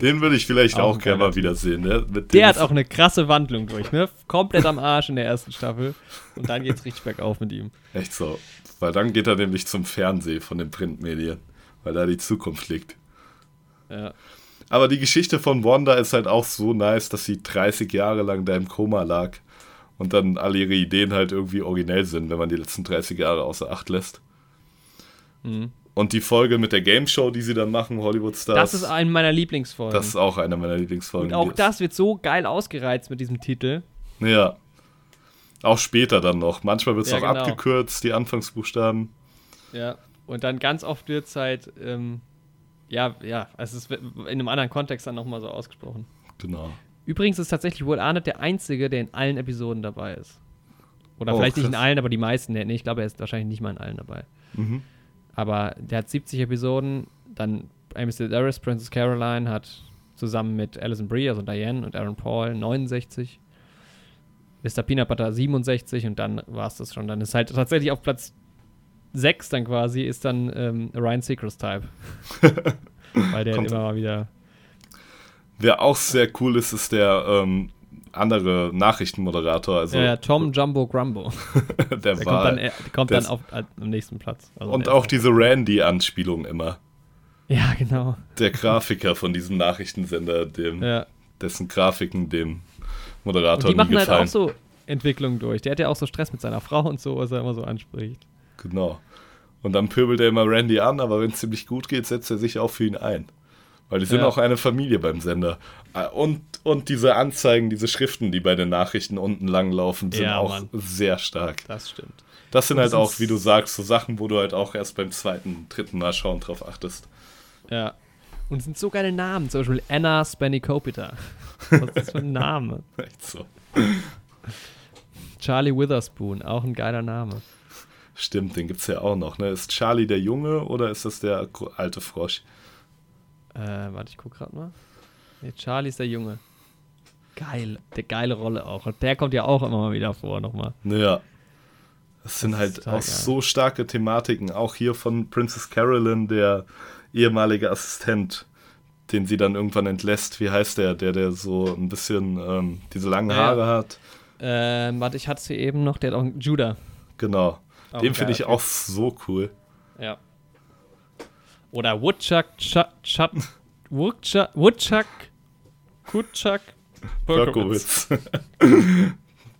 Den würde ich vielleicht Auch auch, gerne mal wiedersehen. Dem Der hat auch eine krasse Wandlung durch, ne? Komplett am Arsch in der ersten Staffel. Und dann geht's richtig bergauf mit ihm. Echt so. Weil dann geht er nämlich zum Fernsehen von den Printmedien. Weil da die Zukunft liegt. Ja. Aber die Geschichte von Wanda ist halt auch so nice, dass sie 30 Jahre lang da im Koma lag und dann alle ihre Ideen halt irgendwie originell sind, wenn man die letzten 30 Jahre außer Acht lässt. Mhm. Und die Folge mit der Game Show, die sie dann machen, Hollywood Stars. Das ist eine meiner Lieblingsfolgen. Das ist auch eine meiner Lieblingsfolgen. Und auch das wird so geil ausgereizt mit diesem Titel. ist- Ja. Auch später dann noch. Manchmal wird es Ja, auch genau. abgekürzt, die Anfangsbuchstaben. Ja. Und dann ganz oft wird es halt, ähm, ja, ja, es wird in einem anderen Kontext dann nochmal so ausgesprochen. Genau. Übrigens ist tatsächlich wohl Arnett der Einzige, der in allen Episoden dabei ist. Oder Oh, vielleicht nicht in krass. allen, aber die meisten. Nee, ich glaube, er ist wahrscheinlich nicht mal in allen dabei. Mhm. Aber der hat 70 Episoden. Dann Amy Sedaris, Princess Caroline hat zusammen mit Alison Brie, also Diane und Aaron Paul 69. Mr. Peanut Butter 67 und dann war es das schon. Dann ist halt tatsächlich auf Platz 6 dann quasi ist dann ähm, Ryan Seacrest Type. Weil der immer mal wieder. Wer auch sehr cool ist, ist der ähm, andere Nachrichtenmoderator. Also ja, Tom Jumbo Grumbo. der Der war. kommt dann, kommt der dann auf, äh, am nächsten Platz. Also und auch diese Randy-Anspielung immer. Ja, genau. Der Grafiker von diesem Nachrichtensender, dem, Ja. dessen Grafiken dem Und Moderator die nie machen halt gefallen. auch so Entwicklungen durch. Der hat ja auch so Stress mit seiner Frau und so, was er immer so anspricht. Genau. Und dann pöbelt er immer Randy an, aber wenn es ziemlich gut geht, setzt er sich auch für ihn ein. Weil die sind Ja. auch eine Familie beim Sender. Ah, Und, und diese Anzeigen, diese Schriften, die bei den Nachrichten unten langlaufen, sind Ja, auch Mann. sehr stark. Das stimmt. Das sind Und halt das auch, wie du sagst, so Sachen, wo du halt auch erst beim zweiten, dritten Mal schauen drauf achtest. Ja. Und es sind so geile Namen, zum Beispiel Anna Spanikopita. Was ist das für ein Name? Echt so. Charlie Witherspoon, auch ein geiler Name. Stimmt, den gibt's ja auch noch. Ne? Ist Charlie der Junge oder ist das der alte Frosch? Äh, warte, ich guck grad mal. Nee, Charlie ist der Junge. Geil, der geile Rolle auch. Und der kommt ja auch immer mal wieder vor nochmal. Ja. Das sind Das halt auch geil. so starke Thematiken. Auch hier von Princess Carolyn, der ehemalige Assistent, den sie dann irgendwann entlässt. Wie heißt der? Der, der so ein bisschen ähm, diese langen Ja, Haare hat. Ähm, warte, ich hatte sie eben noch, der hat auch einen Judah. Genau. Auch Den finde ich auch so cool. Ja. Oder Woodchuck, Chuck, Chuck, Woodchuck, Woodchuck, Kutchuck, Berkowitz.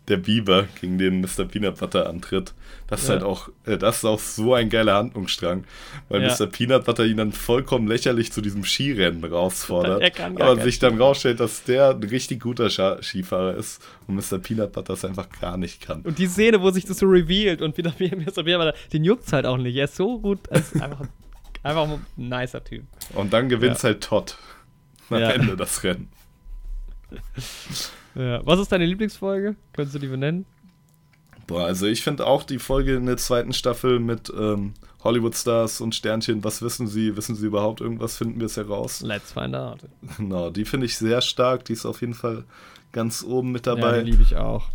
Der Biber, gegen den Mr. Peanut Butter antritt. Das ist Ja. halt auch, äh, das ist auch so ein geiler Handlungsstrang, weil Ja. Mr. Peanut Butter ihn dann vollkommen lächerlich zu diesem Skirennen herausfordert. Er aber sich dann rausstellt, dass der ein richtig guter Skifahrer ist und Mr. Peanut Butter es einfach gar nicht kann. Und die Szene, wo sich das so revealed und wieder wie Mr. Beer, den juckt's halt auch nicht. Er ist so gut, er ist einfach, einfach ein nicer Typ. Und dann gewinnt Ja. halt Todd am Ja. Ende das Rennen. Ja. Was ist deine Lieblingsfolge? Könntest du die benennen? Boah, also ich finde auch die Folge in der zweiten Staffel mit ähm, Hollywood Stars und Sternchen, was wissen sie? Wissen sie überhaupt irgendwas? Finden wir es heraus? Let's find out. Genau, die finde ich sehr stark. Die ist auf jeden Fall ganz oben mit Ja, dabei. die liebe ich auch.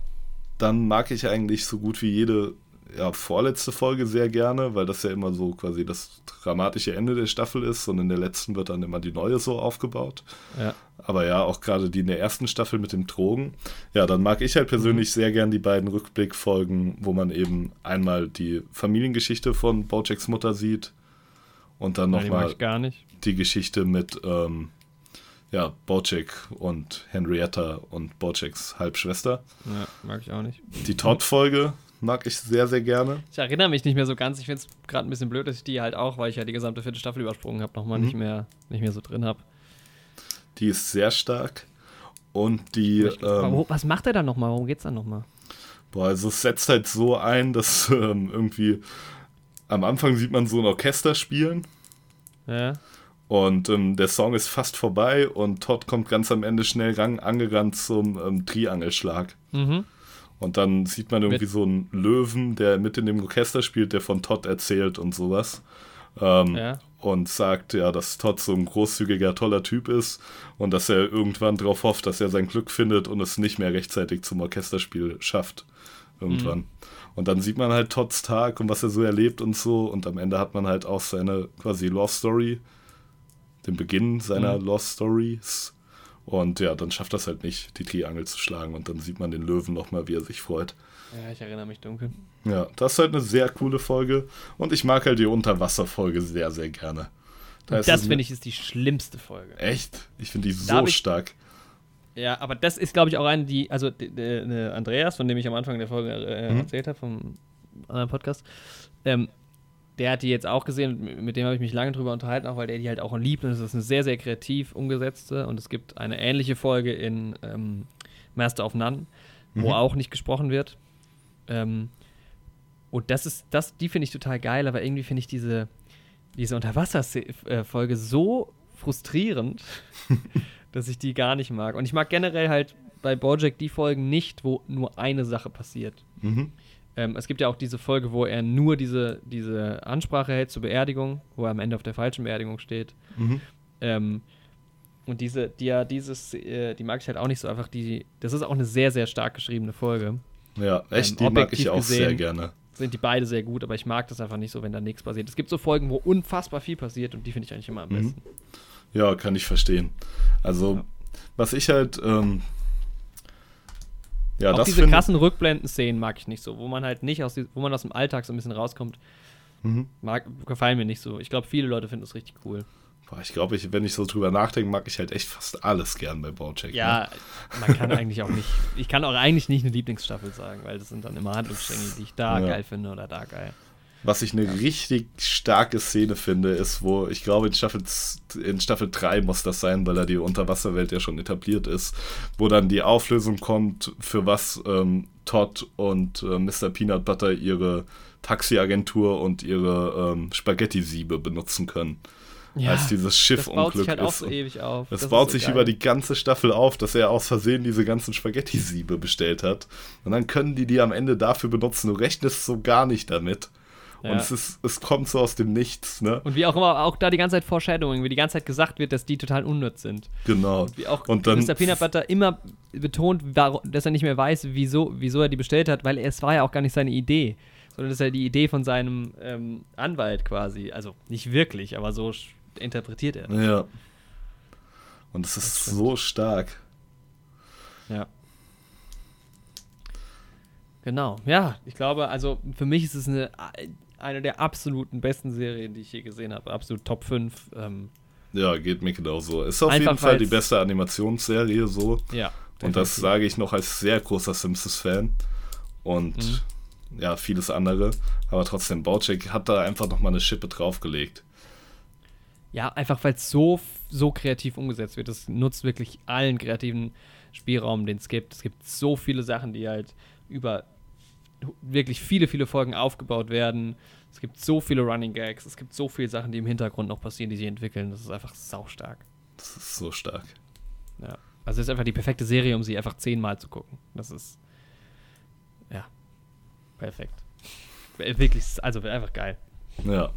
Dann mag ich eigentlich so gut wie jede ja, vorletzte Folge sehr gerne, weil das ja immer so quasi das dramatische Ende der Staffel ist und in der letzten wird dann immer die neue so aufgebaut. Ja. Aber ja, auch gerade die in der ersten Staffel mit dem Drogen. Ja, dann mag ich halt persönlich Mhm. sehr gern die beiden Rückblickfolgen, wo man eben einmal die Familiengeschichte von Bojacks Mutter sieht und dann nochmal die Geschichte mit ähm, ja, Bojack und Henrietta und Bojacks Halbschwester. Ja, mag ich auch nicht. Die Todd-Folge mag ich sehr, sehr gerne. Ich erinnere mich nicht mehr so ganz. Ich finde es gerade ein bisschen blöd, dass ich die halt auch, weil ich ja die gesamte vierte Staffel übersprungen habe, nochmal Mhm. nicht, mehr, nicht mehr so drin habe. Die ist sehr stark. Und die, ähm, was macht er dann nochmal? Worum geht's dann nochmal? boah, also es setzt halt so ein, dass ähm, irgendwie am Anfang sieht man so ein Orchester spielen Ja. und ähm, der Song ist fast vorbei und Todd kommt ganz am Ende schnell ran, angerannt zum ähm, Triangelschlag. Mhm. Und dann sieht man irgendwie Mit- so einen Löwen, der mit in dem Orchester spielt, der von Todd erzählt und sowas. Ähm, Ja. Und sagt ja, dass Todd so ein großzügiger, toller Typ ist und dass er irgendwann darauf hofft, dass er sein Glück findet und es nicht mehr rechtzeitig zum Orchesterspiel schafft. Irgendwann. Mhm. Und dann sieht man halt Todds Tag und was er so erlebt und so. Und am Ende hat man halt auch seine quasi Love Story, den Beginn seiner Mhm. Love Stories. Und ja, dann schafft das halt nicht, die Triangel zu schlagen. Und dann sieht man den Löwen nochmal, wie er sich freut. Ja, ich erinnere mich dunkel. Ja, das ist halt eine sehr coole Folge. Und ich mag halt die Unterwasserfolge sehr, sehr gerne. Da das, finde ich, ist die schlimmste Folge. Echt? Ich finde die so ich, stark. Ja, aber das ist, glaube ich, auch eine, die, also de, de, de Andreas, von dem ich am Anfang der Folge äh, mhm. erzählt habe, vom anderen Podcast, ähm, der hat die jetzt auch gesehen, mit dem habe ich mich lange drüber unterhalten, auch weil der die halt auch liebt. Und es ist eine sehr, sehr kreativ umgesetzte. Und es gibt eine ähnliche Folge in ähm, Master of None, wo mhm. auch nicht gesprochen wird. Ähm, und das ist, das, die finde ich total geil, aber irgendwie finde ich diese, diese Unterwasserfolge so frustrierend, dass ich die gar nicht mag. Und ich mag generell halt bei Bojack die Folgen nicht, wo nur eine Sache passiert. Mhm. Ähm, es gibt ja auch diese Folge, wo er nur diese, diese Ansprache hält zur Beerdigung, wo er am Ende auf der falschen Beerdigung steht. Mhm. Ähm, und diese, die ja, dieses, äh, die mag ich halt auch nicht so einfach. Die, das ist auch eine sehr, sehr stark geschriebene Folge. Ja, echt, ähm, die mag ich auch gesehen, sehr gerne. Sind die beide sehr gut, aber ich mag das einfach nicht so, wenn da nichts passiert. Es gibt so Folgen, wo unfassbar viel passiert und die finde ich eigentlich immer am mhm. besten. Ja, kann ich verstehen. Also, ja. was ich halt ähm, ja, auch diese krassen Rückblenden-Szenen mag ich nicht so, wo man halt nicht aus, wo man aus dem Alltag so ein bisschen rauskommt. Mhm. Mag, gefallen mir nicht so. Ich glaube, viele Leute finden das richtig cool. Boah, ich glaube, ich, wenn ich so drüber nachdenke, mag ich halt echt fast alles gern bei Bojack. Ja, ne? man kann eigentlich auch nicht, ich kann auch eigentlich nicht eine Lieblingsstaffel sagen, weil das sind dann immer Handlungsstränge, die ich da ja. geil finde oder da geil. Was ich eine ja. richtig starke Szene finde, ist, wo ich glaube, in Staffel, in Staffel 3 muss das sein, weil da die Unterwasserwelt ja schon etabliert ist, wo dann die Auflösung kommt, für was ähm, Todd und äh, Mr. Peanut Butter ihre Taxiagentur und ihre ähm, Spaghetti-Siebe benutzen können. Ja, als dieses Schiffunglück halt ist. So ewig auf. Es baut so sich geil. über die ganze Staffel auf, dass er aus Versehen diese ganzen Spaghetti-Siebe bestellt hat. Und dann können die die am Ende dafür benutzen. Du rechnest so gar nicht damit. Ja. Und es, ist, es kommt so aus dem Nichts, ne? Und wie auch immer, auch da die ganze Zeit Foreshadowing, wie die ganze Zeit gesagt wird, dass die total unnütz sind. Genau. Und wie auch und dann, Mr. Peanut Butter immer betont, dass er nicht mehr weiß, wieso, wieso er die bestellt hat, weil es war ja auch gar nicht seine Idee. Sondern das ist ja die Idee von seinem ähm, Anwalt quasi. Also nicht wirklich, aber so interpretiert er. Das. Ja. Und es ist so stark. Ja. Genau, ja, ich glaube, also für mich ist es eine eine der absoluten besten Serien, die ich je gesehen habe. Absolut Top 5. Ähm, ja, geht mir genauso. Ist auf jeden Fall die beste Animationsserie so. Ja. Und das sage ich noch als sehr großer Simpsons-Fan. Und mhm. ja, vieles andere. Aber trotzdem, Bojack hat da einfach nochmal eine Schippe draufgelegt. Ja, einfach weil es so, so kreativ umgesetzt wird. Das nutzt wirklich allen kreativen Spielraum, den es gibt. Es gibt so viele Sachen, die halt über wirklich viele, viele Folgen aufgebaut werden. Es gibt so viele Running Gags, es gibt so viele Sachen, die im Hintergrund noch passieren, die sich entwickeln. Das ist einfach saustark. Das ist so stark. Ja. Also es ist einfach die perfekte Serie, um sie einfach zehnmal zu gucken. Das ist ja perfekt. Wirklich, also einfach geil. Ja.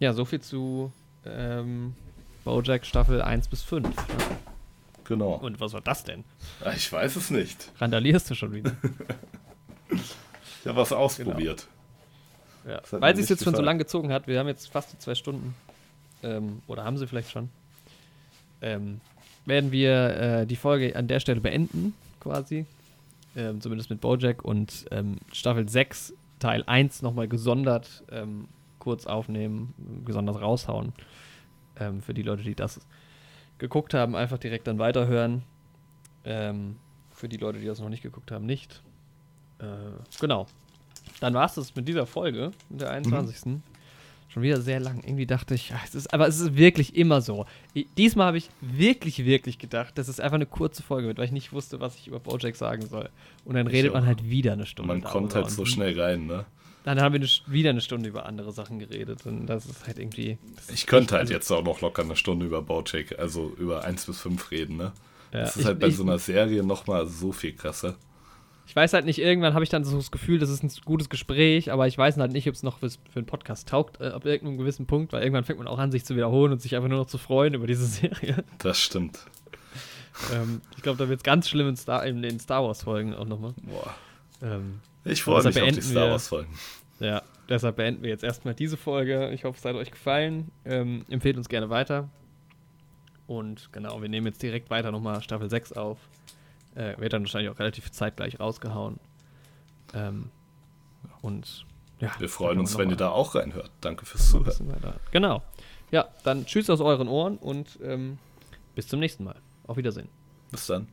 Ja, so viel zu ähm, Bojack Staffel 1 bis 5. Genau. Und was war das denn? Ich weiß es nicht. Randalierst du schon wieder? Ich habe was ausprobiert. Genau. Ja. Weil sie es jetzt gefallen. schon so lang gezogen hat, wir haben jetzt fast die zwei Stunden, ähm, oder haben sie vielleicht schon, ähm, werden wir äh, die Folge an der Stelle beenden, quasi. Ähm, zumindest mit Bojack und ähm, Staffel 6, Teil 1 nochmal gesondert ähm, kurz aufnehmen, gesondert raushauen. Ähm, für die Leute, die das geguckt haben, einfach direkt dann weiterhören. für die Leute, die das noch nicht geguckt haben, nicht. Äh, genau. Dann war es das mit dieser Folge, mit der 21. Mhm. Schon wieder sehr lang. Irgendwie dachte ich, es ist, aber es ist wirklich immer so. Diesmal habe ich wirklich, wirklich gedacht, dass es einfach eine kurze Folge wird, weil ich nicht wusste, was ich über Bojack sagen soll. Und dann ich redet auch. man halt wieder eine Stunde. Man kommt halt so schnell rein, ne? Dann haben wir eine, wieder eine Stunde über andere Sachen geredet. Und das ist halt irgendwie. Ich könnte halt also jetzt auch noch locker eine Stunde über Bojack, also über 1 bis 5 reden, ne? Ja, das ist halt bei ich, so einer Serie nochmal so viel krasser. Ich weiß halt nicht, irgendwann habe ich dann so das Gefühl, das ist ein gutes Gespräch, aber ich weiß halt nicht, ob es noch für, für einen Podcast taugt, äh, ab irgendeinem gewissen Punkt, weil irgendwann fängt man auch an, sich zu wiederholen und sich einfach nur noch zu freuen über diese Serie. Das stimmt. ähm, ich glaube, da wird es ganz schlimm in, Star, in den Star Wars-Folgen auch nochmal. Boah. Ähm, ich freue mich auf die Star Wars-Folgen. Ja, deshalb beenden wir jetzt erstmal diese Folge. Ich hoffe, es hat euch gefallen. Ähm, empfehlt uns gerne weiter. Und genau, wir nehmen jetzt direkt weiter nochmal Staffel 6 auf. Äh, wird dann wahrscheinlich auch relativ zeitgleich rausgehauen. Ähm, und ja. Wir freuen uns, wenn ihr da auch reinhört. Danke fürs Zuhören. Genau. Ja, dann tschüss aus euren Ohren und ähm, bis zum nächsten Mal. Auf Wiedersehen. Bis dann.